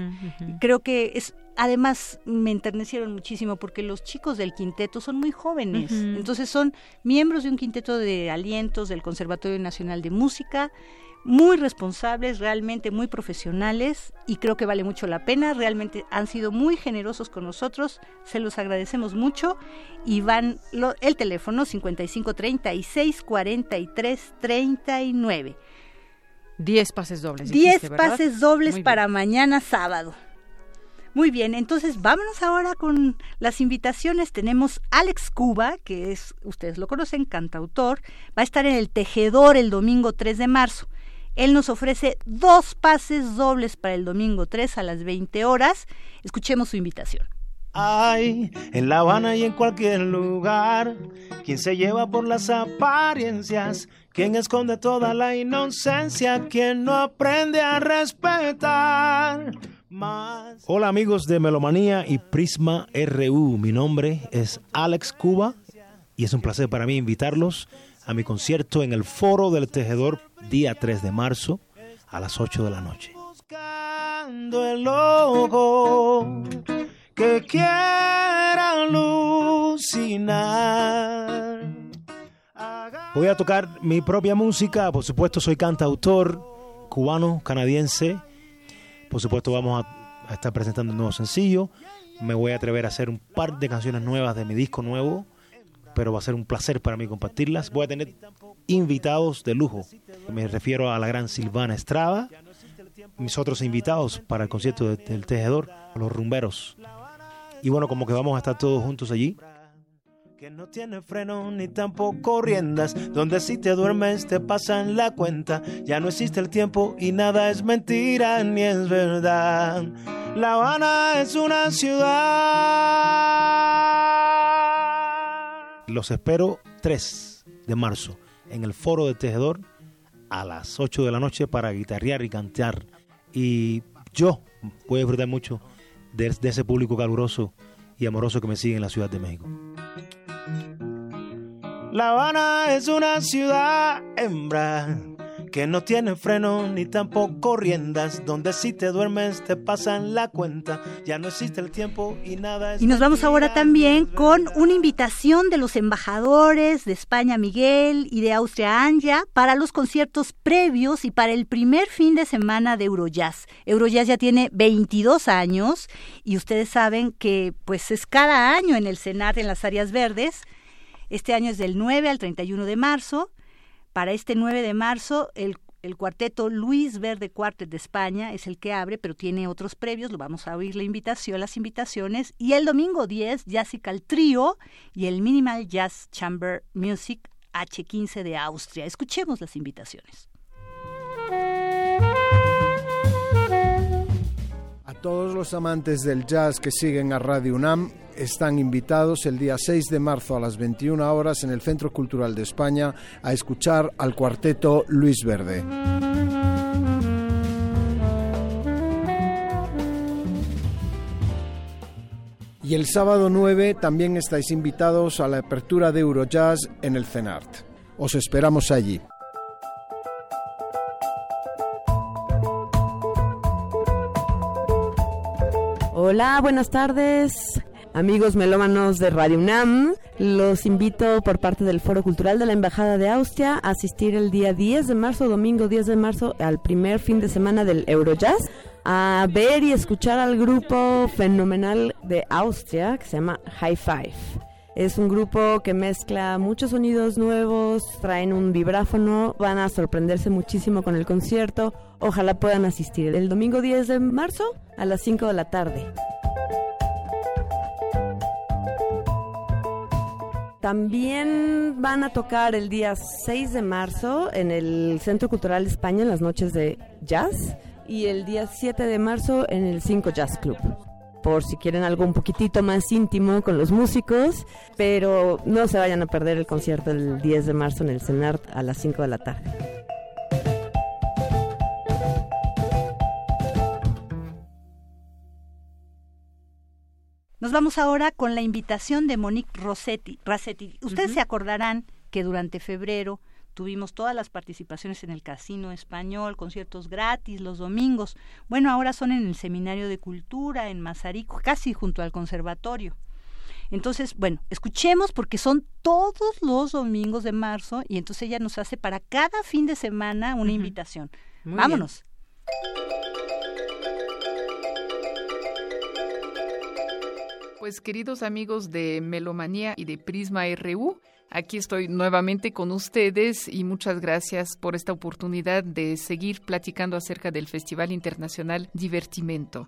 creo que es además me enternecieron muchísimo porque los chicos del quinteto son muy jóvenes. Entonces son miembros de un quinteto de alientos del Conservatorio Nacional de Música muy responsables, realmente muy profesionales y creo que vale mucho la pena. Realmente han sido muy generosos con nosotros, se los agradecemos mucho y van el teléfono 55 36 43 39. 10 pases dobles. 10 pases dobles para mañana sábado. Muy bien, entonces vámonos ahora con las invitaciones. Tenemos Alex Cuba, que es, ustedes lo conocen, cantautor, va a estar en el Tejedor el domingo 3 de marzo. Él nos ofrece dos pases dobles para el domingo 3 a las 20 horas. Escuchemos su invitación. Hay en La Habana y en cualquier lugar quien se lleva por las apariencias, quien esconde toda la inocencia, quien no aprende a respetar. Más. Hola amigos de Melomanía y Prisma RU, mi nombre es Alex Cuba y es un placer para mí invitarlos a mi concierto en el Foro del Tejedor día 3 de marzo a las 8 de la noche. Buscando el ojo que quiera alucinar. Voy a tocar mi propia música, por supuesto soy cantautor cubano, canadiense. Por supuesto vamos a, a estar presentando un nuevo sencillo. Me voy a atrever a hacer un par de canciones nuevas de mi disco nuevo pero va a ser un placer para mí compartirlas. Voy a tener invitados de lujo. Me refiero a la gran Silvana Estrada, mis otros invitados para el concierto del Tejedor, los rumberos. Y bueno, como que vamos a estar todos juntos allí. Que no tiene freno ni tampoco riendas, donde si te duermes te pasan la cuenta. Ya no existe el tiempo y nada es mentira ni es verdad. La Habana es una ciudad. Los espero 3 de marzo en el Foro de Tejedor a las 8 de la noche para guitarrear y cantar. Y yo voy a disfrutar mucho de, de ese público caluroso y amoroso que me sigue en la Ciudad de México. La Habana es una ciudad hembra que no tiene freno ni tampoco riendas, donde si te duermes te pasan la cuenta, ya no existe el tiempo y nada es Y nos vamos ahora también con una invitación de los embajadores de España Miguel y de Austria Anja para los conciertos previos y para el primer fin de semana de Eurojazz. Eurojazz ya tiene 22 años y ustedes saben que pues es cada año en el Senat en las áreas verdes. Este año es del 9 al 31 de marzo. Para este 9 de marzo, el, cuarteto Luis Verde Cuartet de España es el que abre, pero tiene otros previos, lo vamos a oír la invitación, las invitaciones. Y el domingo 10, Jazzical Trio y el Minimal Jazz Chamber Music H15 de Austria. Escuchemos las invitaciones. Todos los amantes del jazz que siguen a Radio UNAM están invitados el día 6 de marzo a las 21 horas en el Centro Cultural de España a escuchar al cuarteto Luis Verde. Y el sábado 9 también estáis invitados a la apertura de Eurojazz en el CENART. Os esperamos allí. Hola, buenas tardes. Amigos melómanos de Radio UNAM, los invito por parte del Foro Cultural de la Embajada de Austria a asistir el día 10 de marzo, domingo 10 de marzo, al primer fin de semana del Eurojazz, a ver y escuchar al grupo fenomenal de Austria que se llama High Five. Es un grupo que mezcla muchos sonidos nuevos, traen un vibráfono, van a sorprenderse muchísimo con el concierto. Ojalá puedan asistir el domingo 10 de marzo a las 5 de la tarde. También van a tocar el día 6 de marzo en el Centro Cultural de España en las noches de jazz y el día 7 de marzo en el 5 Jazz Club. Por si quieren algo un poquitito más íntimo con los músicos, pero no se vayan a perder el concierto el 10 de marzo en el CENART a las 5 de la tarde. Nos vamos ahora con la invitación de Monique Rossetti. Rassetti. Ustedes se acordarán que durante febrero tuvimos todas las participaciones en el Casino Español, conciertos gratis los domingos. Bueno, ahora son en el Seminario de Cultura en Mazarico, casi junto al conservatorio. Entonces, bueno, escuchemos porque son todos los domingos de marzo y entonces ella nos hace para cada fin de semana una invitación. Muy Vámonos. Pues queridos amigos de Melomanía y de Prisma RU, aquí estoy nuevamente con ustedes y muchas gracias por esta oportunidad de seguir platicando acerca del Festival Internacional Divertimento.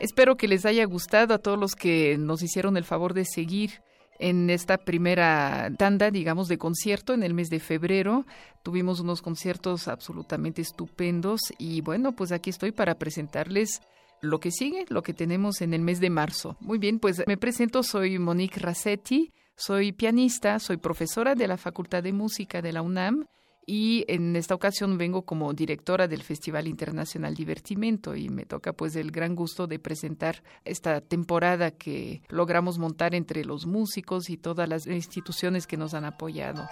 Espero que les haya gustado a todos los que nos hicieron el favor de seguir en esta primera tanda, digamos, de concierto en el mes de febrero. Tuvimos unos conciertos absolutamente estupendos y bueno, pues aquí estoy para presentarles lo que sigue, lo que tenemos en el mes de marzo. Muy bien, pues me presento, soy Monique Rassetti, soy pianista, soy profesora de la Facultad de Música de la UNAM y en esta ocasión vengo como directora del Festival Internacional Divertimento y me toca pues el gran gusto de presentar esta temporada que logramos montar entre los músicos y todas las instituciones que nos han apoyado.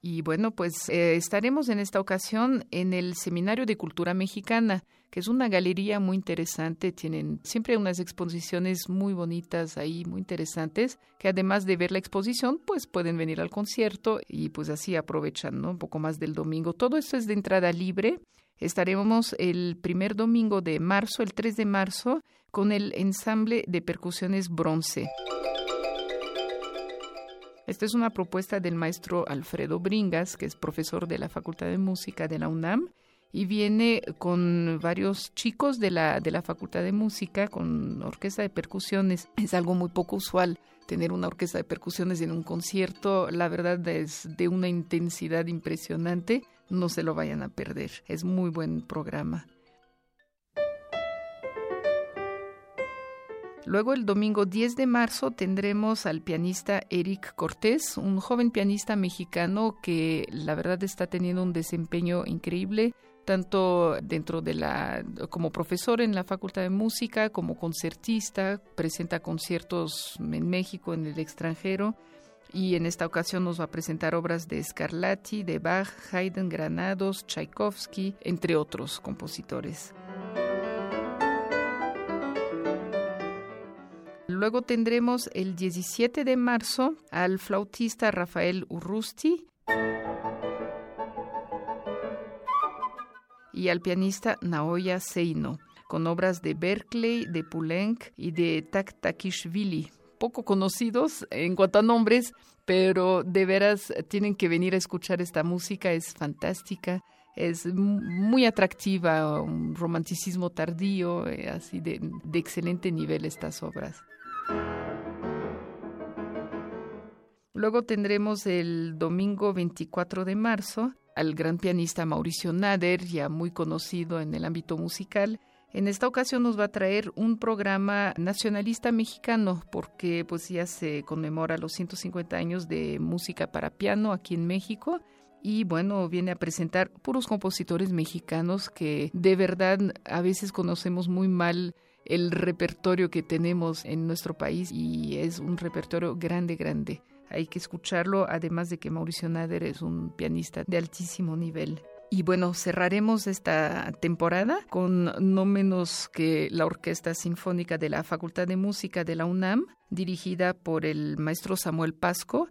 Y bueno, pues eh, estaremos en esta ocasión en el Seminario de Cultura Mexicana, es una galería muy interesante. Tienen siempre unas exposiciones muy bonitas ahí, muy interesantes, que además de ver la exposición, pues pueden venir al concierto y pues así aprovechan un poco más del domingo. Todo esto es de entrada libre. Estaremos el primer domingo de marzo, el 3 de marzo, con el ensamble de percusiones bronce. Esta es una propuesta del maestro Alfredo Bringas, que es profesor de la Facultad de Música de la UNAM y viene con varios chicos de la, de la Facultad de Música con orquesta de percusiones. Es algo muy poco usual tener una orquesta de percusiones en un concierto. La verdad es de una intensidad impresionante. No se lo vayan a perder. Es muy buen programa. Luego el domingo 10 de marzo tendremos al pianista Eric Cortés, un joven pianista mexicano que la verdad está teniendo un desempeño increíble tanto dentro de la como profesor en la Facultad de Música como concertista, presenta conciertos en México, en el extranjero y en esta ocasión nos va a presentar obras de Scarlatti, de Bach, Haydn, Granados, Tchaikovsky, entre otros compositores. Luego tendremos el 17 de marzo al flautista Rafael Urrusti y al pianista Naoya Seino, con obras de Berkeley, de Poulenc y de Taktakishvili, poco conocidos en cuanto a nombres, pero de veras tienen que venir a escuchar esta música, es fantástica es muy atractiva, un romanticismo tardío, eh, así de, de, excelente nivel estas obras. Luego tendremos el domingo 24 de marzo al gran pianista Mauricio Nader, ya muy conocido en el ámbito musical. En esta ocasión nos va a traer un programa nacionalista mexicano porque pues ya se conmemora los 150 años de música para piano aquí en México y bueno, viene a presentar puros compositores mexicanos que de verdad a veces conocemos muy mal el repertorio que tenemos en nuestro país y es un repertorio grande, grande. Hay que escucharlo, además de que Mauricio Nader es un pianista de altísimo nivel. Y bueno, cerraremos esta temporada con no menos que la Orquesta Sinfónica de la Facultad de Música de la UNAM, dirigida por el maestro Samuel Pasco.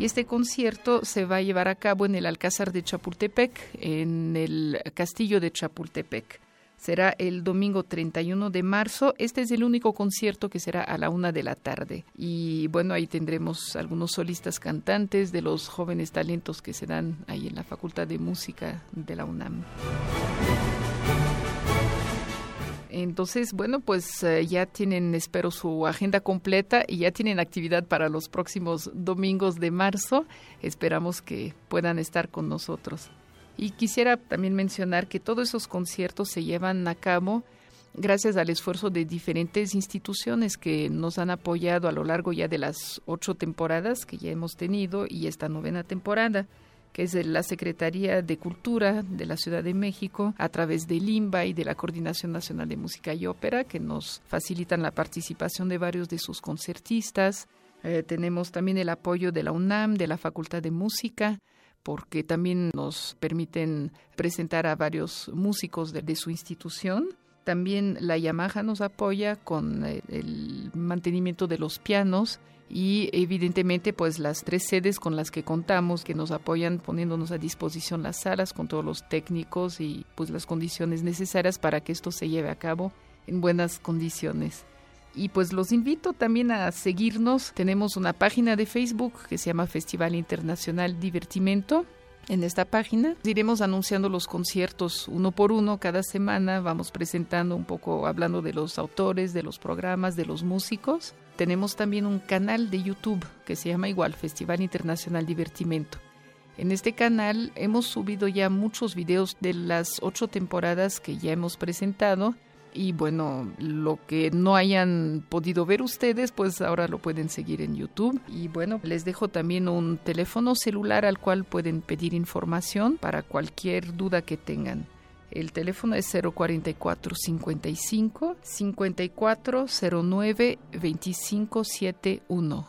Y este concierto se va a llevar a cabo en el Alcázar de Chapultepec, en el Castillo de Chapultepec. Será el domingo 31 de marzo. Este es el único concierto que será a la una de la tarde. Y bueno, ahí tendremos algunos solistas cantantes de los jóvenes talentos que se dan ahí en la Facultad de Música de la UNAM. Entonces, bueno, pues eh, ya tienen, espero, su agenda completa y ya tienen actividad para los próximos domingos de marzo. Esperamos que puedan estar con nosotros. Y quisiera también mencionar que todos esos conciertos se llevan a cabo gracias al esfuerzo de diferentes instituciones que nos han apoyado a lo largo ya de las ocho temporadas que ya hemos tenido y esta novena temporada que es la Secretaría de Cultura de la Ciudad de México, a través de Limba y de la Coordinación Nacional de Música y Ópera, que nos facilitan la participación de varios de sus concertistas. Eh, tenemos también el apoyo de la UNAM, de la Facultad de Música, porque también nos permiten presentar a varios músicos de su institución. También la Yamaha nos apoya con eh, el mantenimiento de los pianos y evidentemente pues las tres sedes con las que contamos que nos apoyan poniéndonos a disposición las salas con todos los técnicos y pues las condiciones necesarias para que esto se lleve a cabo en buenas condiciones. Y pues los invito también a seguirnos. Tenemos una página de Facebook que se llama Festival Internacional Divertimento en esta página. Iremos anunciando los conciertos uno por uno cada semana, vamos presentando un poco, hablando de los autores, de los programas, de los músicos. Tenemos también un canal de YouTube que se llama igual Festival Internacional Divertimento. En este canal hemos subido ya muchos videos de las ocho temporadas que ya hemos presentado y bueno, lo que no hayan podido ver ustedes, pues ahora lo pueden seguir en YouTube. Y bueno, les dejo también un teléfono celular al cual pueden pedir información para cualquier duda que tengan. El teléfono es 044 55 5409 2571.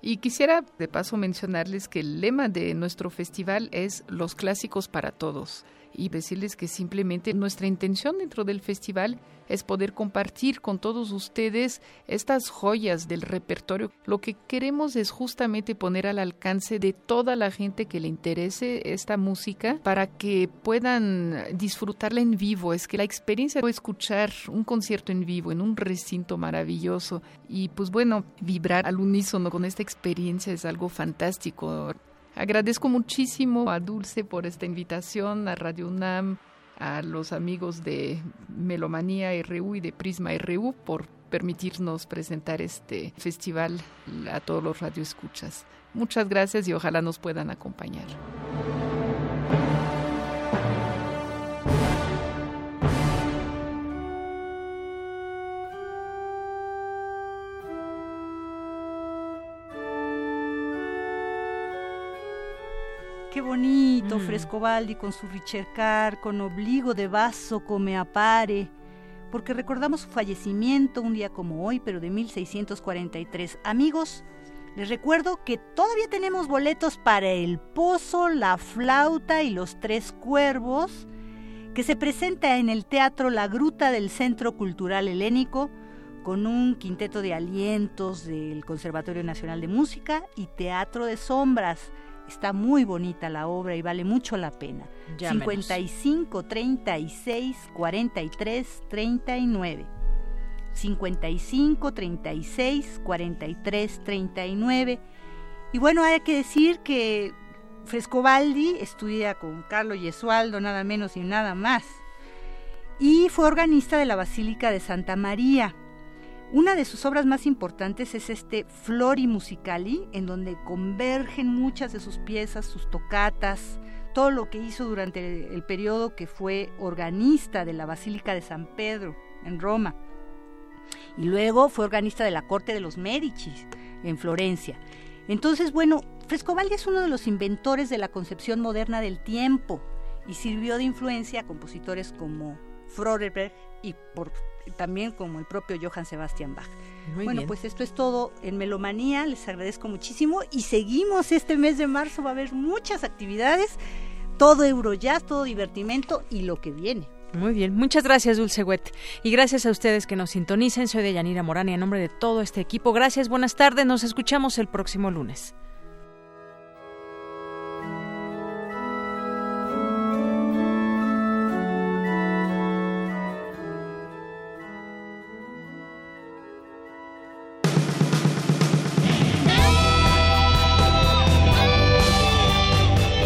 Y quisiera de paso mencionarles que el lema de nuestro festival es Los clásicos para todos y decirles que simplemente nuestra intención dentro del festival es poder compartir con todos ustedes estas joyas del repertorio. Lo que queremos es justamente poner al alcance de toda la gente que le interese esta música para que puedan disfrutarla en vivo. Es que la experiencia de escuchar un concierto en vivo en un recinto maravilloso y pues bueno, vibrar al unísono con esta experiencia es algo fantástico. Agradezco muchísimo a Dulce por esta invitación, a Radio UNAM, a los amigos de Melomanía RU y de Prisma RU por permitirnos presentar este festival a todos los radioescuchas. Muchas gracias y ojalá nos puedan acompañar. Mm. Frescobaldi con su Ricercar, con obligo de vaso come apare, porque recordamos su fallecimiento un día como hoy, pero de 1643. Amigos, les recuerdo que todavía tenemos boletos para El Pozo, La Flauta y Los Tres Cuervos, que se presenta en el Teatro La Gruta del Centro Cultural Helénico, con un quinteto de alientos del Conservatorio Nacional de Música y Teatro de Sombras. Está muy bonita la obra y vale mucho la pena. 55 36 43 39. 55 36 43 39. Y bueno, hay que decir que Frescobaldi estudia con Carlo Gesualdo, nada menos y nada más. Y fue organista de la Basílica de Santa María una de sus obras más importantes es este Flori Musicali, en donde convergen muchas de sus piezas, sus tocatas, todo lo que hizo durante el, periodo que fue organista de la Basílica de San Pedro en Roma. Y luego fue organista de la corte de los Medici en Florencia. Entonces, bueno, Frescobaldi es uno de los inventores de la concepción moderna del tiempo y sirvió de influencia a compositores como Froderberg y por también como el propio Johann Sebastian Bach. bueno, pues esto es todo en Melomanía, les agradezco muchísimo y seguimos este mes de marzo, va a haber muchas actividades, todo Eurojazz, todo divertimento y lo que viene. Muy bien, muchas gracias Dulce Wet y gracias a ustedes que nos sintonicen. Soy de Yanira Morán y en nombre de todo este equipo, gracias, buenas tardes, nos escuchamos el próximo lunes.